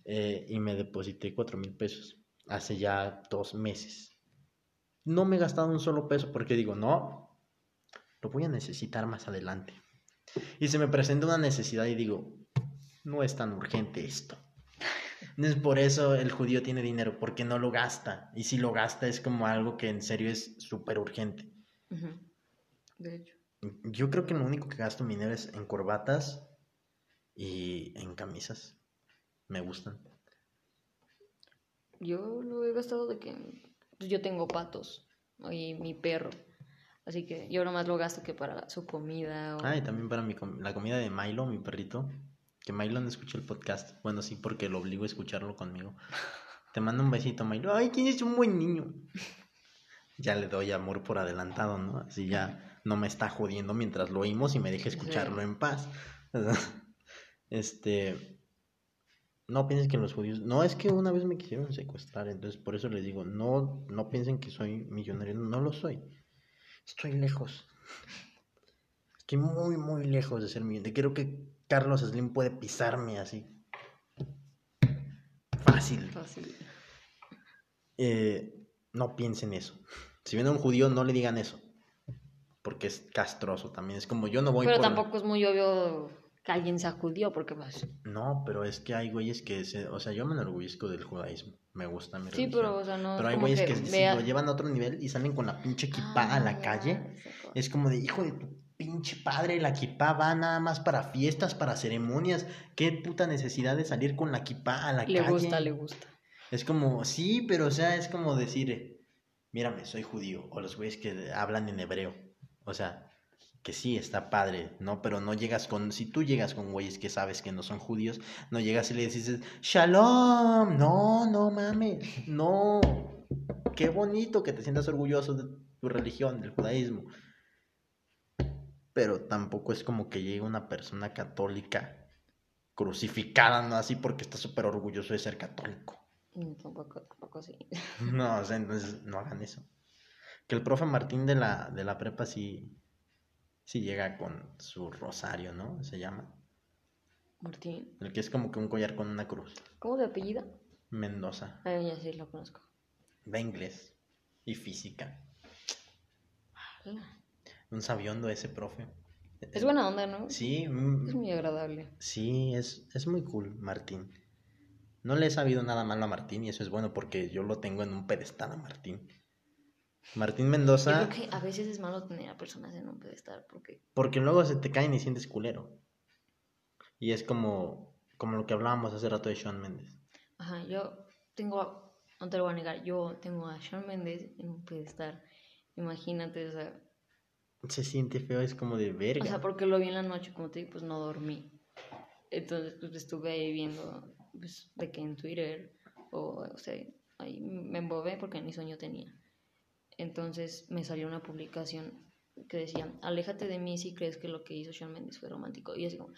Eh, y me deposité 4 mil pesos hace ya dos meses. No me he gastado un solo peso porque digo, no, lo voy a necesitar más adelante. Y se me presenta una necesidad y digo, no es tan urgente esto. Es por eso el judío tiene dinero, porque no lo gasta. Y si lo gasta es como algo que en serio es súper urgente. De hecho. Yo creo que lo único que gasto mi dinero es en corbatas y en camisas. Me gustan. Yo lo he gastado de que pues, yo tengo patos y mi perro. Así que yo nomás lo gasto que para su comida. O... Ah, y también para mi com- la comida de Milo, mi perrito. Que Milo no escucha el podcast. Bueno, sí, porque lo obligo a escucharlo conmigo. *laughs* Te mando un besito, Milo. Ay, tienes un buen niño. Ya le doy amor por adelantado, ¿no? Así ya no me está jodiendo mientras lo oímos y me deja escucharlo en paz. *laughs* Este. No piensen que los judíos. No, es que una vez me quisieron secuestrar, entonces por eso les digo, no, no piensen que soy millonario, no lo soy. Estoy lejos. Estoy muy, muy lejos de ser millonario. Creo que Carlos Slim puede pisarme así. Fácil. fácil. Eh, no piensen eso. Si ven a un judío, no le digan eso. Porque es castroso también. Es como yo no voy Pero por- tampoco es muy obvio que alguien sea judío, porque pues... No, pero es que hay güeyes que se... O sea, yo me enorgullezco del judaísmo. Me gusta mi Sí, religión. pero, o sea, no... Pero hay güeyes que, si vea- lo llevan a otro nivel y salen con la pinche equipa a la Ah, calle. Es como de, hijo de tu pinche padre, la equipa va nada más para fiestas, para ceremonias. ¿Qué puta necesidad de salir con la equipa a la Le calle? gusta, le gusta. Es como, sí, pero o sea, es como decir, mírame, soy judío. O los güeyes que hablan en hebreo. O sea, que sí, está padre, ¿no? Pero no llegas con, si tú llegas con güeyes que sabes que no son judíos, no llegas y le dices, shalom, no, no mames, no. Qué bonito que te sientas orgulloso de tu religión, del judaísmo. Pero tampoco es como que llegue una persona católica crucificada, ¿no? Así porque está súper orgulloso de ser católico. Mm, Tampoco, tampoco sí. *laughs* No, o sea, entonces no hagan eso. Que el profe Martín de la, de la prepa sí, sí llega con su rosario, ¿no? Se llama. Martín. El que es como que un collar con una cruz. ¿Cómo se apellida? Mendoza. Ah, ya sí, lo conozco. Va inglés y física. Un sabiondo ese profe. Es buena onda, ¿no? Sí, mm, Es muy agradable. sí, es, es muy cool, Martín. No le he sabido nada malo a Martín y eso es bueno porque yo lo tengo en un pedestal a Martín. Martín Yo Mendoza, creo que a veces es malo tener a personas en un pedestal porque porque luego se te caen y sientes culero. Y es como, como lo que hablábamos hace rato de Sean Méndez. Ajá, yo tengo, no te lo voy a negar, yo tengo a Shawn Mendes en un pedestal. Imagínate, o sea, Se siente feo, es como de verga. o sea, porque lo vi en la noche, como te digo, pues no dormí. Entonces, pues estuve ahí viendo, pues, de que en Twitter, o, o sea, ahí me embobé porque ni sueño tenía. Entonces me salió una publicación que decía, aléjate de mí si crees que lo que hizo Shawn Mendes fue romántico. Y yo así como,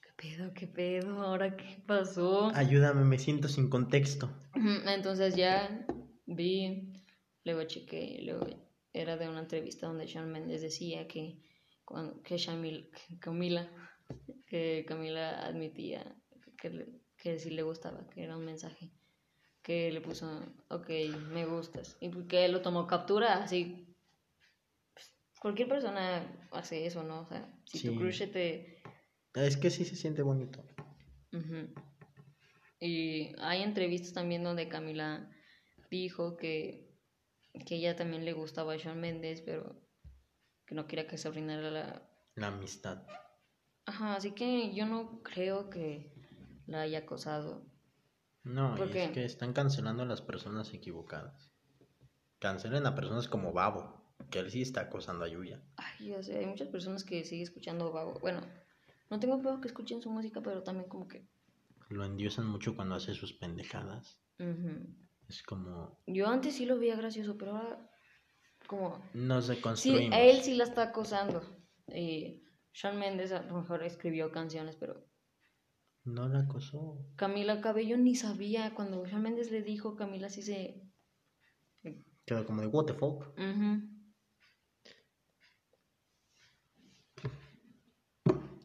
¿qué pedo, qué pedo? ¿Ahora qué pasó? Ayúdame, me siento sin contexto. Entonces ya vi, luego chequé, luego era de una entrevista donde Shawn Mendes decía que, que, Shamil- que Camila, que Camila admitía que, que sí le gustaba, que era un mensaje, que le puso, ok, me gustas, y que él lo tomó captura, así, pues, cualquier persona hace eso, ¿no? O sea, si tu crush te... Es que sí se siente bonito. Ujú. Y hay entrevistas también donde Camila dijo que, que ella también le gustaba a Shawn Mendes, pero que no quería que se arruinara la... La amistad. Ajá, así que yo no creo que la haya acosado. No, y ¿Por qué? es que están cancelando a las personas equivocadas. Cancelen a personas como Babo, que él sí está acosando a Yuya. Ay, ya sé, hay muchas personas que siguen escuchando vago. Bueno, no tengo peor que escuchen su música, pero también como que... Lo endiosan mucho cuando hace sus pendejadas. Es como, Yo antes sí lo veía gracioso, pero ahora como... nos Sí, deconstruimos. a él sí la está acosando. Y Shawn Mendes a lo mejor escribió canciones, pero No la acosó. Camila Cabello ni sabía. Cuando Shawn Mendes le dijo, Camila sí se... Quedó como de, what the fuck.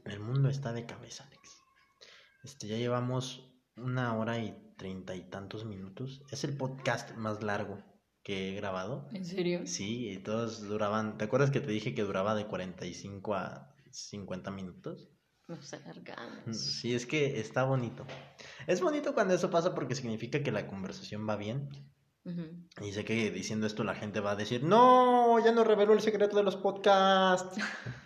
El mundo está de cabeza, Alex. Este, ya llevamos una hora y treinta y tantos minutos. Es el podcast más largo que he grabado. ¿En serio? Sí, y todos duraban. ¿Te acuerdas que te dije que duraba de 45 a 50 minutos? Nos alargamos. Sí, es que está bonito. Es bonito cuando eso pasa porque significa que la conversación va bien. Y sé que diciendo esto la gente va a decir, no, ya no reveló el secreto de los podcasts. *laughs*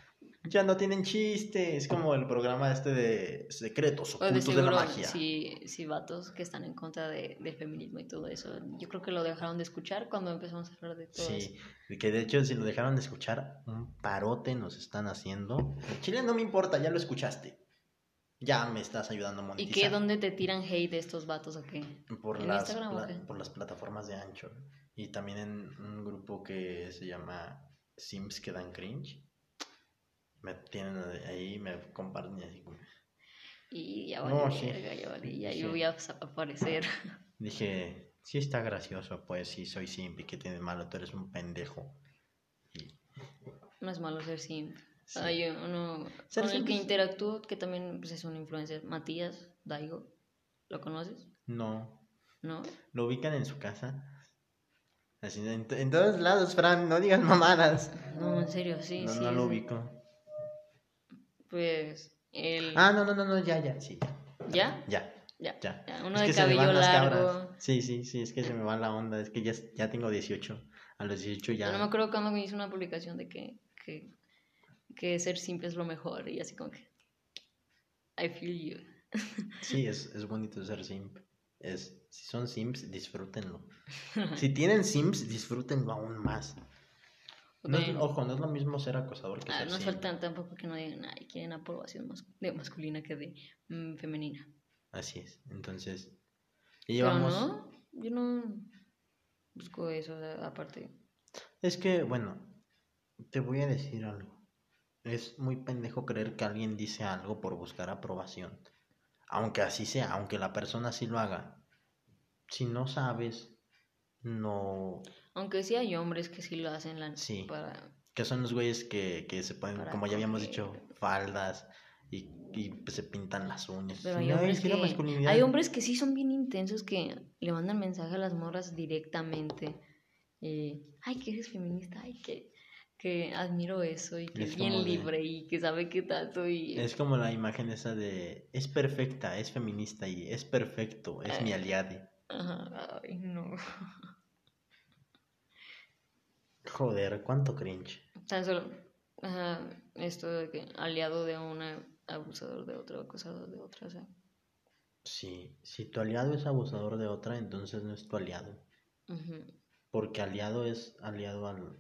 Ya no tienen chiste. Es como el programa este de secretos de ocultos de, la magia. si, si vatos que están en contra de, del feminismo y todo eso, yo creo que lo dejaron de escuchar cuando empezamos a hablar de todo eso. Sí, y que de hecho si lo dejaron de escuchar, un parote nos están haciendo. En Chile no me importa, ya lo escuchaste. Ya me estás ayudando a ¿Y monetizar. qué? ¿Dónde te tiran hate de estos vatos o qué? Por ¿En las, Instagram o qué? por las plataformas de Anchor. Y también en un grupo que se llama Sims que dan cringe. Me tienen ahí, me comparten y así como... Y ya No, vale, sí. verga, ya vale, y ahí Sí. voy a ap- aparecer. *laughs* Dije, sí está gracioso, pues sí, soy simp y que tiene malo, tú eres un pendejo. Y No es malo ser simp. Sí. Hay uno Ser con el que es- interactúo que también pues, es un influencer, Matías Daigo. ¿Lo conoces? no, ¿no? ¿Lo ubican en su casa? Así, en, en todos lados, Fran, no digas mamadas. No, en serio, sí, no, sí. no lo ubico. Pues, el... Ah, no, no, no, no, ya, ya, sí, ¿Ya? ya, Ya. ya. ya, Uno Es de cabello van las largo. cabras. Sí, sí, sí, es que se me va la onda, es que ya, ya tengo 18. A los 18 ya. Yo no me acuerdo cuando me hizo una publicación de que, que, que ser simple es lo mejor y así como que I feel you. *laughs* Sí, es, es bonito ser simp. Es, si son simps, disfrútenlo. si tienen simps, disfrútenlo aún más. No es- ojo, no es lo mismo ser acosador que Ah, ser no faltan tampoco que no digan, ay, quieren aprobación mas- de masculina que de mm, femenina. Así es. Entonces, Pero llevamos. no, yo no busco eso, aparte. Es que, bueno, te voy a decir algo. Es muy pendejo creer que alguien dice algo por buscar aprobación. Aunque así sea, aunque la persona sí lo haga. Si no sabes, no. Aunque sí hay hombres que sí lo hacen la, Sí. para... Que son los güeyes que, que se ponen, como ya habíamos dicho, faldas y, y pues, se pintan las uñas. Pero hay ay, hombres, es que la hay hombres que sí son bien intensos que le mandan mensaje a las morras directamente. eh, ay, que eres feminista, ay, que, que admiro eso y que Es es bien de- libre y que sabe qué tanto y... Es como la imagen esa de es perfecta, es feminista y es perfecto, es mi aliade. Ajá, ay, no. *laughs* Joder, cuánto cringe. Tan solo ajá, esto de que aliado de una, abusador de otro, acosador de otra, o sea. Sí, si tu aliado es abusador de otra, entonces no es tu aliado. ujú. Porque aliado es aliado al,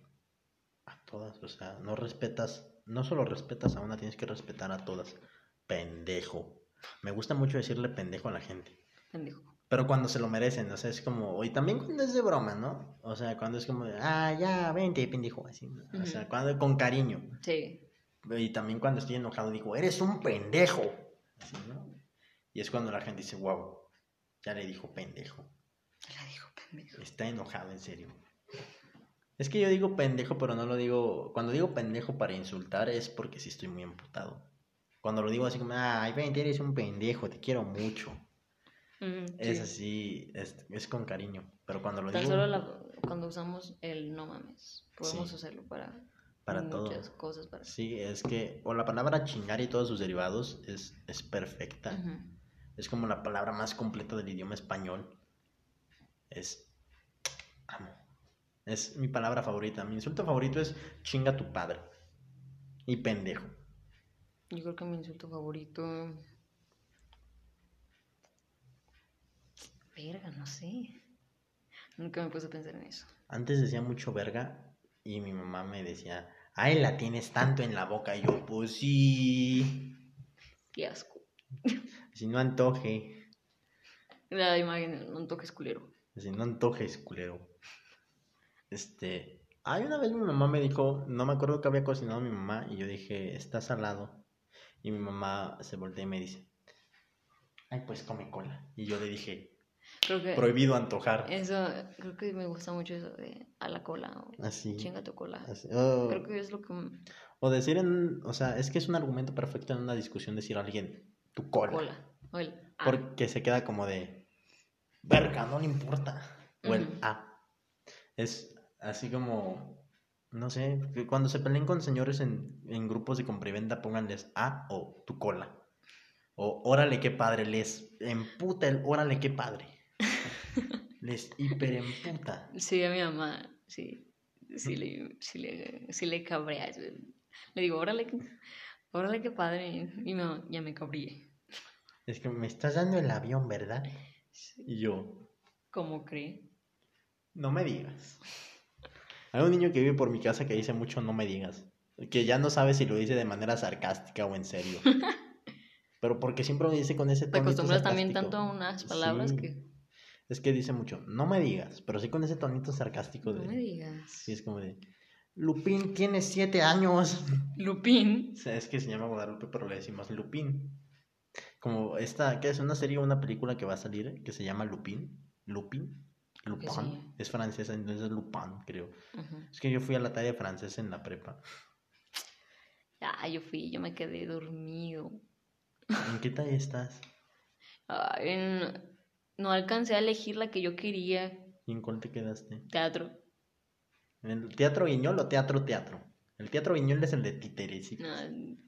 a todas. O sea, no respetas, no solo respetas a una, tienes que respetar a todas. Pendejo. Me gusta mucho decirle pendejo a la gente. Pendejo. Pero cuando se lo merecen, o sea, es como, y también cuando es de broma, ¿no? O sea, cuando es como, de, ah, ya, vente, pendejo, así. ¿no? O sea, cuando con cariño. Sí. Y también cuando estoy enojado digo, eres un pendejo. Así, ¿no? Y es cuando la gente dice, wow, ya le dijo pendejo. La dijo pendejo. Está enojado, en serio. Es que yo digo pendejo, pero no lo digo. Cuando digo pendejo para insultar es porque sí estoy muy emputado. Cuando lo digo así como, ay, vente, eres un pendejo, te quiero mucho. Es sí. así, es, es con cariño. Pero cuando lo Tan digo solo la- cuando usamos el no mames, podemos Sí. usarlo para, para todo. muchas cosas. Para... Sí, es que, o la palabra chingar y todos sus derivados es, es perfecta. Es como la palabra más completa del idioma español. Es amo. Es mi palabra favorita. Mi insulto favorito es chinga tu padre. Y pendejo. Yo creo que mi insulto favorito. Verga, no sé. Nunca me puse a pensar en eso. Antes decía mucho verga y mi mamá me decía, ay, la tienes tanto en la boca. Y yo, pues sí. Qué asco. Si no antoje. La imagen, no toques culero. Si no antojes, culero. Este. Hay una vez mi mamá me dijo, no me acuerdo que había cocinado mi mamá, y yo dije, está salado. Y mi mamá se voltea y me dice, ay, pues come cola. Y yo le dije, Creo que prohibido antojar. eso, creo que me gusta mucho eso de a la cola o Así. chinga tu cola. así. Creo que es lo que. o decir en, o sea, es que es un argumento perfecto en una discusión decir a alguien, tu cola. Cola. O el ah. Porque se queda como de, verga, no le importa. O el. A. Es así como, no sé, que cuando se peleen con señores en, en grupos de compraventa, pónganles A o tu cola. O órale, qué padre, les emputa el órale, qué padre. Les hiper emputa. Sí, a mi mamá, sí. Sí le, sí le, sí le cabrea. Le digo, órale, que- órale, qué padre. Y mamá, ya me cabríe. Es que me estás dando el avión, ¿verdad? Y yo, ¿Cómo cree? no me digas. Hay un niño que vive por mi casa que dice mucho no me digas. Que ya no sabe si lo dice de manera sarcástica o en serio. *laughs* Pero porque siempre lo dice con ese Te tonito acostumbras también tanto a unas palabras Sí. que. Es que dice mucho, no me digas, pero sí con ese tonito sarcástico No de... me digas. Sí, es como de... Lupín tiene siete años. *laughs* Lupín. O sea, es que se llama Guadalupe, pero le decimos Lupín. Como esta, ¿qué es? Una serie o una película que va a salir que se llama Lupín. Que Lupin. sí. Es francesa, entonces es Lupin, creo. Es que yo fui a la talla de francés en la prepa. Ah, yo fui, yo me quedé dormido. ¿En qué talla estás? Ah, en, no alcancé a elegir la que yo quería. ¿Y en cuál te quedaste? Teatro. ¿En el teatro Viñol o teatro teatro? El teatro Viñol es el de títeres. No,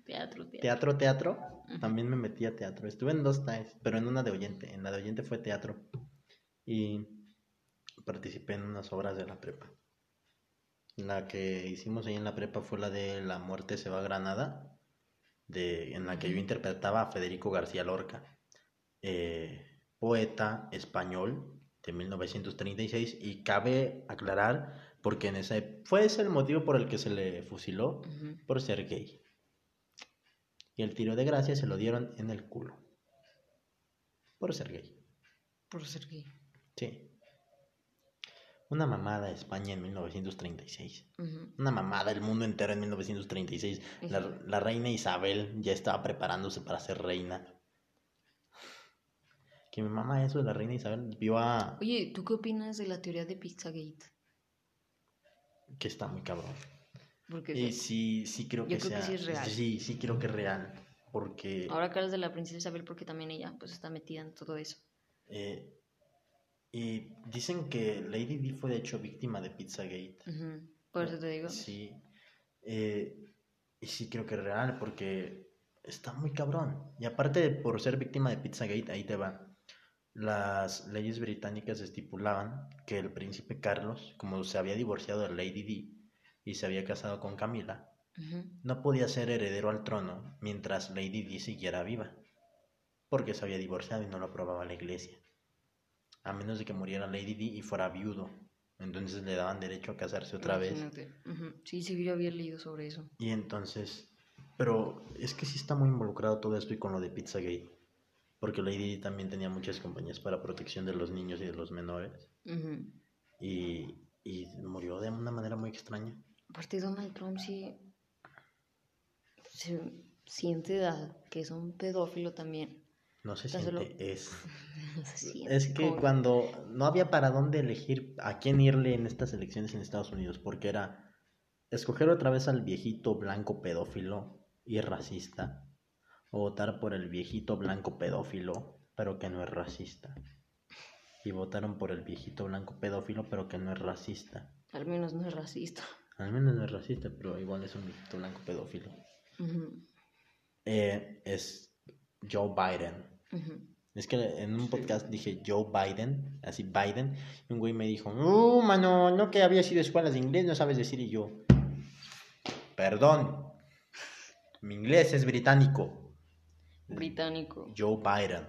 teatro, teatro. Teatro teatro. También me metí a teatro. Estuve en dos TAES, pero en una de oyente. En la de oyente fue teatro. Y participé en unas obras de la prepa. La que hicimos ahí en la prepa fue la de La muerte se va a Granada, de, en la que yo interpretaba a Federico García Lorca, eh, poeta español de 1936. Y cabe aclarar, porque en ese fue ese el motivo por el que se le fusiló, por ser gay. Y el tiro de gracia se lo dieron en el culo. Por ser gay. Por ser gay. Sí. Una mamada España en 1936. Ujú. Una mamada el mundo entero en 1936. La, Ujú. la reina Isabel ya estaba preparándose para ser reina. Que mi mamá eso de la reina Isabel vio a... Oye, ¿tú qué opinas de la teoría de Pizzagate? Que está muy cabrón. Porque Y sí, sí creo que sea... sí es real. Sí, sí creo que es real. Porque... ahora que hablas de la princesa Isabel, porque también ella pues está metida en todo eso. Eh, y dicen que Lady Di fue de hecho víctima de Pizzagate. Ujú. Por eso te digo. Sí. Eh, y sí creo que es real porque está muy cabrón. Y aparte por ser víctima de Pizzagate, ahí te va. Las leyes británicas estipulaban que el príncipe Carlos, como se había divorciado de Lady Di y se había casado con Camila, no podía ser heredero al trono mientras Lady Di siguiera viva, porque se había divorciado y no lo aprobaba la iglesia. A menos de que muriera Lady Di y fuera viudo, entonces le daban derecho a casarse otra vez. Sí, sí, yo había leído sobre eso. Y entonces, pero es que sí está muy involucrado todo esto y con lo de Pizzagate, porque Lady Di también tenía muchas compañías para protección de los niños y de los menores, y, y murió de una manera muy extraña. Aparte, Donald Trump sí se siente da- que es un pedófilo también. No se Tan siente, es... *laughs* Se siente Es que cuando no había para dónde elegir a quién irle en estas elecciones en Estados Unidos, porque era escoger otra vez al viejito blanco pedófilo y racista, o votar por el viejito blanco pedófilo, pero que no es racista. Y votaron por el viejito blanco pedófilo, pero que no es racista. Al menos no es racista. Al menos no es racista, pero igual es un viejito blanco pedófilo. Eh, es Joe Biden. Es que en un podcast dije Joe Biden, así Biden, y un güey me dijo, no, mano, no que había sido escuelas de inglés, no sabes decir, y yo, perdón, mi inglés es británico, Británico. Joe Biden,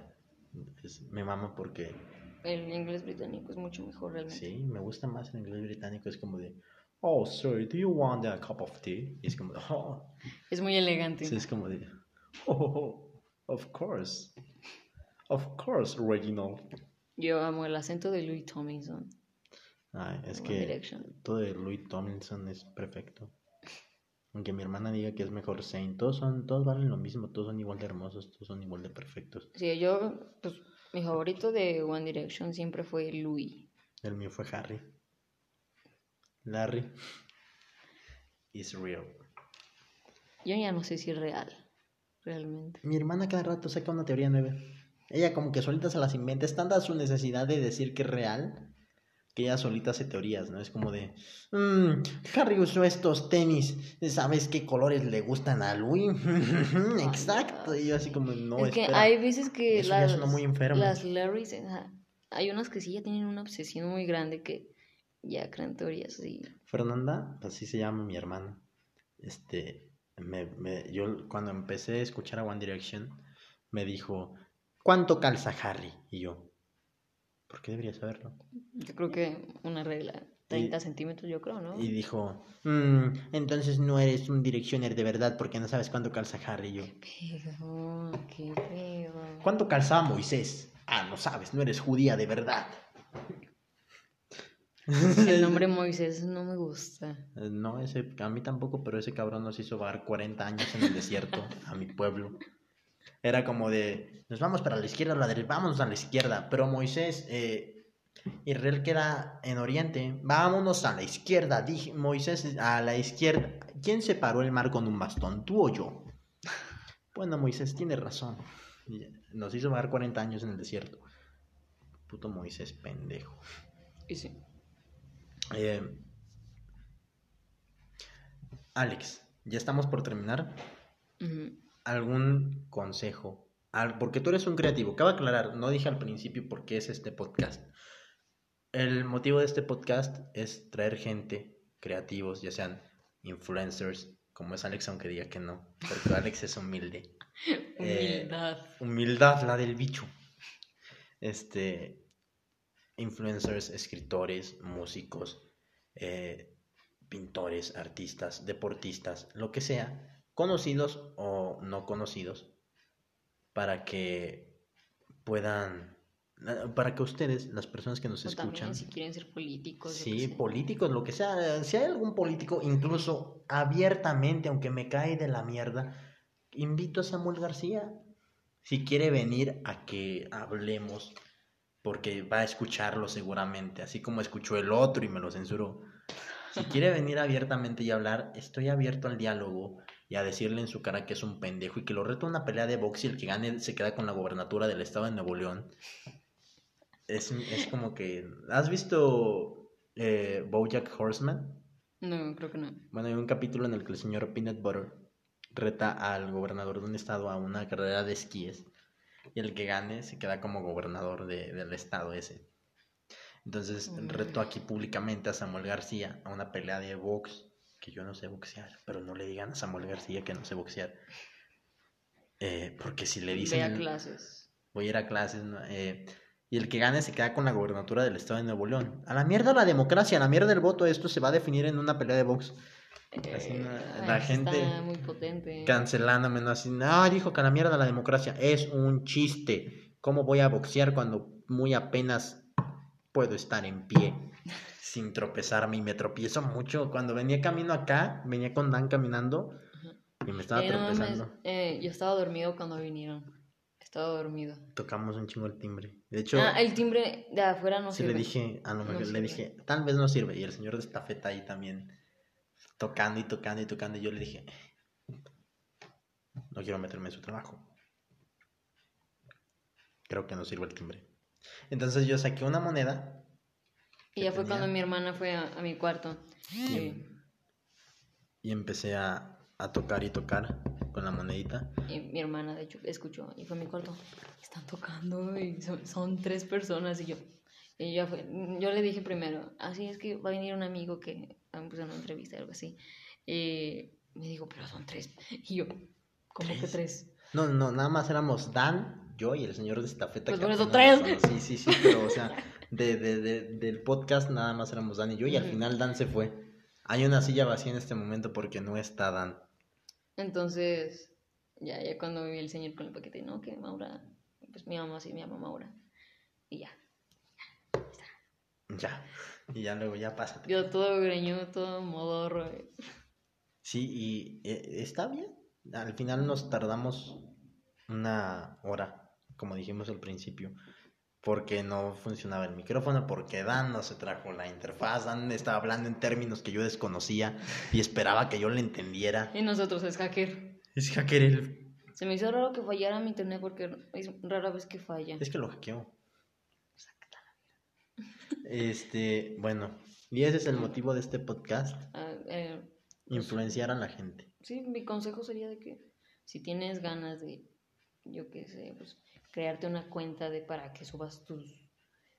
Es- me mama porque, El inglés británico es mucho mejor realmente. sí, me gusta más el inglés británico, es como de, oh, sorry, do you want a cup of tea? Y es como de, oh, Es muy elegante. sí, es como de, oh, of course, of course, Reginald. Yo amo el acento de Louis Tomlinson. Ay, es One que Direction. todo de Louis Tomlinson es perfecto. Aunque mi hermana diga que es mejor Zayn, todos son, todos valen lo mismo, todos son igual de hermosos, todos son igual de perfectos. Sí, yo, pues, mi favorito de One Direction siempre fue Louis. El mío fue Harry. Larry is real. Yo ya no sé si es real, realmente. Mi hermana cada rato saca una teoría nueva. Ella como que solita se las inventa. Es tanta su necesidad de decir que es real que ella solita hace teorías, ¿no? Es como de, "Mm, Harry usó estos tenis, ¿sabes qué colores le gustan a Louis? *laughs* Exacto. Y yo así como, no, es que espera. hay veces que Eso las, suena muy enfermo. las Larrys, hay unas que sí ya tienen una obsesión muy grande que ya crean teorías así. Fernanda, así se llama mi hermana. Este, me, me- yo cuando empecé a escuchar a One Direction, me dijo, ¿cuánto calza Harry? Y yo, ¿por qué debería saberlo? Yo creo que una regla, 30 centímetros, yo creo, ¿no? Y dijo, "Mm, entonces no eres un Directioner de verdad porque no sabes cuánto calza Harry. Y yo, qué pedo. ¿cuánto calzaba Moisés? Ah, no sabes, no eres judía de verdad. El *laughs* nombre Moisés no me gusta. No, ese, a mí tampoco, pero ese cabrón nos hizo vagar 40 años en el desierto, a mi pueblo. Era como de, nos vamos para la izquierda la derecha, vámonos a la izquierda. Pero Moisés, eh, Israel queda en Oriente, vámonos a la izquierda. Dije, Moisés, a la izquierda. ¿Quién separó el mar con un bastón, tú o yo? Bueno, Moisés tiene razón. Nos hizo vagar 40 años en el desierto. Puto Moisés pendejo. Y sí. Eh, Alex, ya estamos por terminar. Ujú. ¿Algún consejo? Porque tú eres un creativo. Cabe aclarar, no dije al principio por qué es este podcast. El motivo de este podcast es traer gente, creativos, ya sean influencers, como es Alex, aunque diga que no, porque Alex es humilde. *laughs* Eh, Humildad. Humildad, la del bicho. Este, influencers, escritores, músicos, eh, pintores, artistas, deportistas, lo que sea, conocidos o no conocidos, para que puedan, para que ustedes, las personas que nos O escuchan, también si quieren ser políticos. Sí, políticos, lo que sea. Si hay algún político, incluso abiertamente, aunque me cae de la mierda, invito a Samuel García. Si quiere venir a que hablemos, porque va a escucharlo seguramente, así como escuchó el otro y me lo censuró. Si quiere venir abiertamente y hablar, estoy abierto al diálogo y a decirle en su cara que es un pendejo y que lo reto a una pelea de box y el que gane se queda con la gobernatura del estado de Nuevo León. Es, es como que... ¿Has visto eh, Bojack Horseman? No, creo que no. Bueno, hay un capítulo en el que el señor Peanut Butter reta al gobernador de un estado a una carrera de esquíes y el que gane se queda como gobernador de- del estado ese. Entonces reto aquí públicamente a Samuel García a una pelea de box, que yo no sé boxear, pero no le digan a Samuel García que no sé boxear. Eh, porque si le Ve a dicen clases. voy a ir a clases. Eh, y el que gane se queda con la gobernatura del estado de Nuevo León. A la mierda la democracia, a la mierda el voto, esto se va a definir en una pelea de box. Eh, la gente muy potente. cancelándome, no así, no, dijo que a la mierda la democracia es un chiste. ¿Cómo voy a boxear cuando muy apenas puedo estar en pie sin tropezarme y me tropiezo mucho? Cuando venía camino acá, venía con Dan caminando y me estaba Eh, no tropezando. eh, yo estaba dormido cuando vinieron. Estaba dormido. Tocamos un chingo el timbre. De hecho, Ah, el timbre de afuera no sí sirve. le dije, a lo No mejor le sirve. dije, tal vez no sirve. Y el señor de estafeta ahí también tocando y tocando y tocando. Y yo le dije, no quiero meterme en su trabajo. Creo que no sirve el timbre. Entonces yo saqué una moneda Y ya fue cuando mi hermana fue a, a mi cuarto. Y, y empecé a, a tocar y tocar con la monedita. y mi hermana, de hecho, escuchó y fue a mi cuarto. Están tocando y son, son tres personas y yo. Y fue, yo le dije primero, así es que va a venir un amigo que a una entrevista o algo así. Y me dijo, pero son tres. Y yo, ¿cómo que tres? No, no, nada más éramos Dan, yo y el señor de estafeta. Pues que por eso tres. Sí, sí, sí, pero o sea, *laughs* de, de, de- del podcast nada más éramos Dan y yo y al final Dan se fue. Hay una silla vacía en este momento porque no está Dan. Entonces, ya, ya cuando vi el señor con el paquete, no, que Maura, pues mi mamá sí me llama Maura. Y ya. Ya. Y ya luego ya pásate. Yo todo greñudo, todo modorro. Sí, y eh, está bien. Al final nos tardamos una hora, como dijimos al principio, porque no funcionaba el micrófono, porque Dan no se trajo la interfaz, Dan estaba hablando en términos que yo desconocía y esperaba que yo le entendiera. Y nosotros es hacker. Es hacker el... Se me hizo raro que fallara mi internet porque es rara vez que falla. Es que lo hackeó. Este, bueno, y ese es el motivo de este podcast, Ah, eh, influenciar a la gente. sí, mi consejo sería de que si tienes ganas de, yo qué sé, pues crearte una cuenta de para que subas tus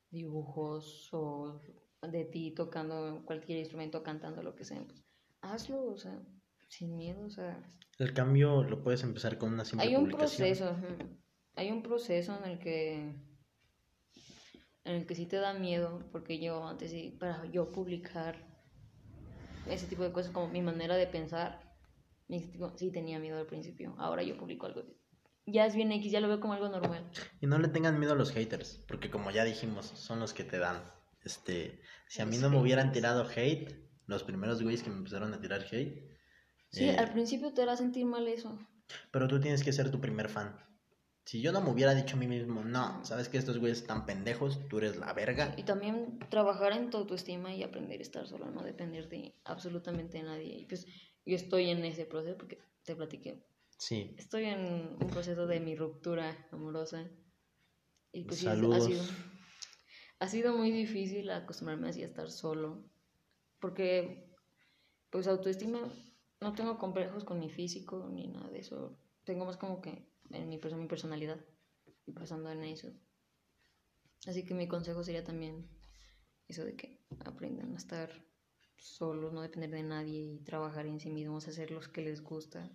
dibujos o de ti tocando cualquier instrumento, cantando lo que sea, pues hazlo, o sea, sin miedo, o sea, El cambio lo puedes empezar con una simple hay un publicación. proceso, hay un proceso en el que en el que sí te da miedo, porque yo antes sí, para yo publicar ese tipo de cosas como mi manera de pensar, sí tenía miedo al principio. Ahora yo publico algo, ya es bien X, ya lo veo como algo normal. Y no le tengan miedo a los haters, porque como ya dijimos, son los que te dan. Este, si a mí Los no me hubieran tirado hate, los primeros güeyes que me empezaron a tirar hate, Sí, eh, al principio te hará sentir mal eso. pero tú tienes que ser tu primer fan. Si yo no me hubiera dicho a mí mismo, no, sabes que estos güeyes están pendejos, tú eres la verga. Y también trabajar en tu autoestima y aprender a estar solo, no depender de absolutamente nadie. Y pues yo estoy en ese proceso porque te platiqué. Sí, Estoy en un proceso de mi ruptura amorosa. Y pues sí, ha sido, ha sido muy difícil acostumbrarme así a estar solo. Porque, pues, autoestima, no tengo complejos con mi físico ni nada de eso. Tengo más como que en mi, mi personalidad y pasando en eso. Así que mi consejo sería también eso de que aprendan a estar solos, no depender de nadie y trabajar en sí mismos, hacer los que les gusta.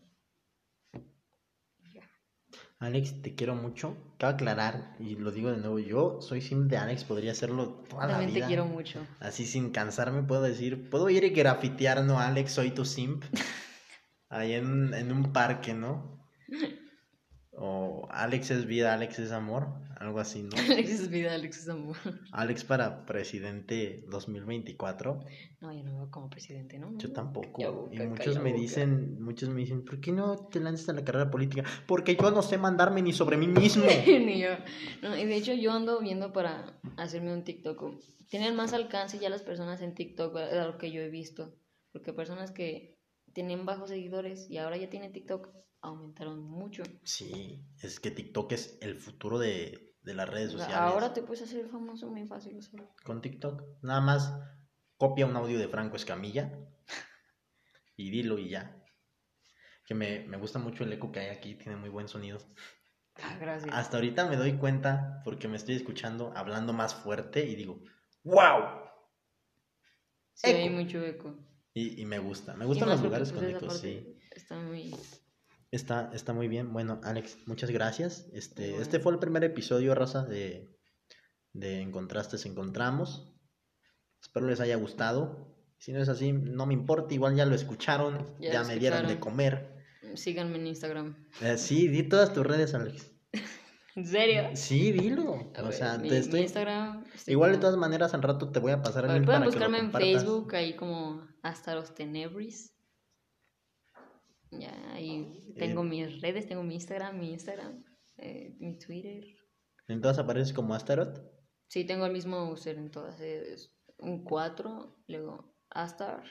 Alex, te quiero mucho. Cabe aclarar, y lo digo de nuevo, yo soy sim de Alex, podría hacerlo toda la También te vida. quiero mucho. Así sin cansarme puedo decir, puedo ir y grafitear, ¿no, Alex? Soy tu simp. *laughs* Ahí en, en un parque, ¿no? O Alex es vida, Alex es amor, algo así, ¿no? *laughs* Alex es vida, Alex es amor. Alex para presidente 2024. No, yo no veo como presidente, ¿no? Yo tampoco. Y muchos me boca. dicen, muchos me dicen, ¿por qué no te lanzas a la carrera política? Porque yo no sé mandarme ni sobre mí mismo. *laughs* Ni yo. No, y de hecho yo ando viendo para hacerme un TikTok. Tienen más alcance ya las personas en TikTok de lo que yo he visto. Porque personas que tienen bajos seguidores y ahora ya tienen TikTok aumentaron mucho. Sí, es que TikTok es el futuro de, de las redes O sea, sociales. ahora te puedes hacer famoso muy fácil. o sea. Con TikTok, nada más copia un audio de Franco Escamilla *laughs* y dilo y ya. Que me, me gusta mucho el eco que hay aquí, tiene muy buen sonido. Ah, gracias. Hasta ahorita me doy cuenta porque me estoy escuchando hablando más fuerte y digo, ¡Wow! sí, hay eco. mucho eco. Y, y me gusta, me gustan los lugares pues, parte sí. Está muy... Está, está muy bien. Bueno, Alex, muchas gracias. Este, Bueno. este fue el primer episodio, raza, de, de Encontrastes Encontramos. Espero les haya gustado. Si no es así, no me importa, igual ya lo escucharon, ya, Ya lo me dieron de comer. Síganme en Instagram. Eh, sí, di todas tus redes, Alex. ¿En serio? Sí, dilo. A o ver, sea, mi, te mi estoy... Instagram... estoy Igual de todas maneras, al rato te voy a pasar el A ver, link pueden para que lo buscarme en. Facebook, ahí como hasta los tenebris. Ya, ahí tengo Eh, mis redes, tengo mi Instagram, mi Instagram, eh, mi Twitter. Entonces apareces como Astaroth. Sí, tengo el mismo user en todas. Es un 4, luego Astar,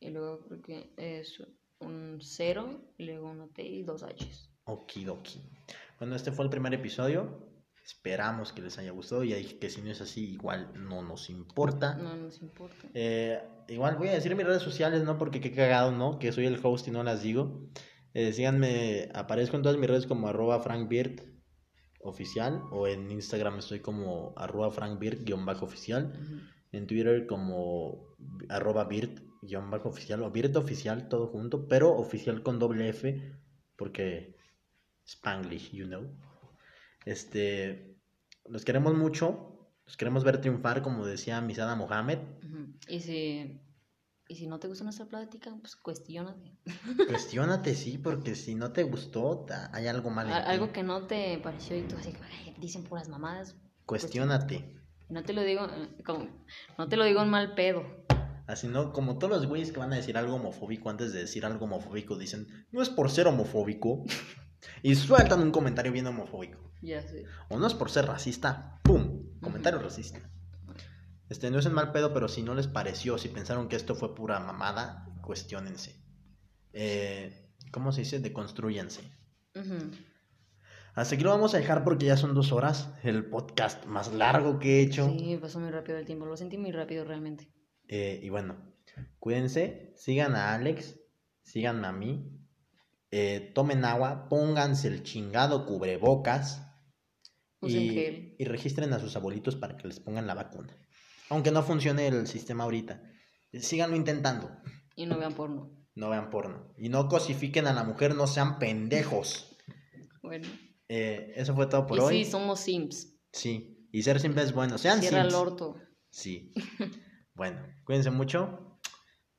y luego creo que es un 0, y luego una T y dos H's. Okidoki. Bueno, este fue el primer episodio. Esperamos que les haya gustado y que si no es así, igual no nos importa. No nos importa. Eh, igual voy a decir mis redes sociales, ¿no? Porque qué cagado, ¿no? Que soy el host y no las digo. Eh, síganme, aparezco en todas mis redes como arroba frankbeard oficial o en Instagram estoy como arroba bajo oficial. En Twitter como arroba bajo oficial o beard oficial todo junto, pero oficial con doble F porque Spanglish, you know. Este, los queremos mucho, los queremos ver triunfar como decía Misada Mohamed. Y si, y si no te gusta nuestra plática, pues cuestionate. *laughs* Cuestiónate, sí, porque si no te gustó, hay algo mal en ti. Algo que no te pareció y tú así, "Ay, dicen puras mamadas. Cuestiónate. No te lo digo, eh, como, no te lo digo en mal pedo. Así no, como todos los güeyes que van a decir algo homofóbico antes de decir algo homofóbico dicen, no es por ser homofóbico. *laughs* y sueltan un comentario bien homofóbico. Ya sé. O no es por ser racista, ¡pum! Comentario racista. Este, no es en mal pedo, pero si no les pareció, si pensaron que esto fue pura mamada, cuestionense. Eh, ¿Cómo se dice? Deconstruyanse. Ujú. Hasta aquí lo vamos a dejar porque ya son dos horas. El podcast más largo que he hecho. Sí, pasó muy rápido el tiempo. Lo sentí muy rápido realmente. Eh, y bueno, cuídense, sigan a Alex, síganme a mí, eh, tomen agua, pónganse el chingado cubrebocas y, gel. y registren a sus abuelitos para que les pongan la vacuna. Aunque no funcione el sistema ahorita, síganlo intentando. Y no vean porno. No vean porno. Y no cosifiquen a la mujer, no sean pendejos. Bueno. Eh, eso fue todo por y hoy. sí, somos Sims. Sí, y ser simple es bueno. Sean Cierra el sims. orto. Sí. bueno, cuídense mucho.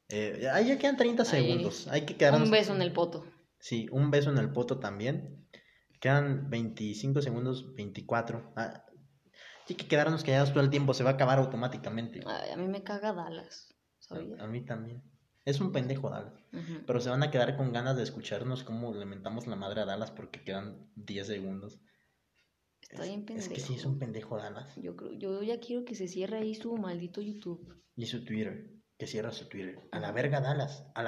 Eh, ahí ya quedan 30 Ahí. segundos. Hay que quedarnos. Un beso en el poto. Sí, un beso en el poto también. Quedan 25 segundos, 24. Ah, hay que quedarnos callados todo el tiempo, se va a acabar automáticamente. Ay, a mí me caga Dallas. A, a mí también. Es un pendejo, Dallas. Pero se van a quedar con ganas de escucharnos cómo le mentamos la madre a Dallas porque quedan 10 segundos. Está bien Es pendejo. que sí, es un pendejo Dallas. Yo creo, yo ya quiero que se cierre ahí su maldito YouTube. Y su Twitter. Que cierra su Twitter. A la verga Dallas. A la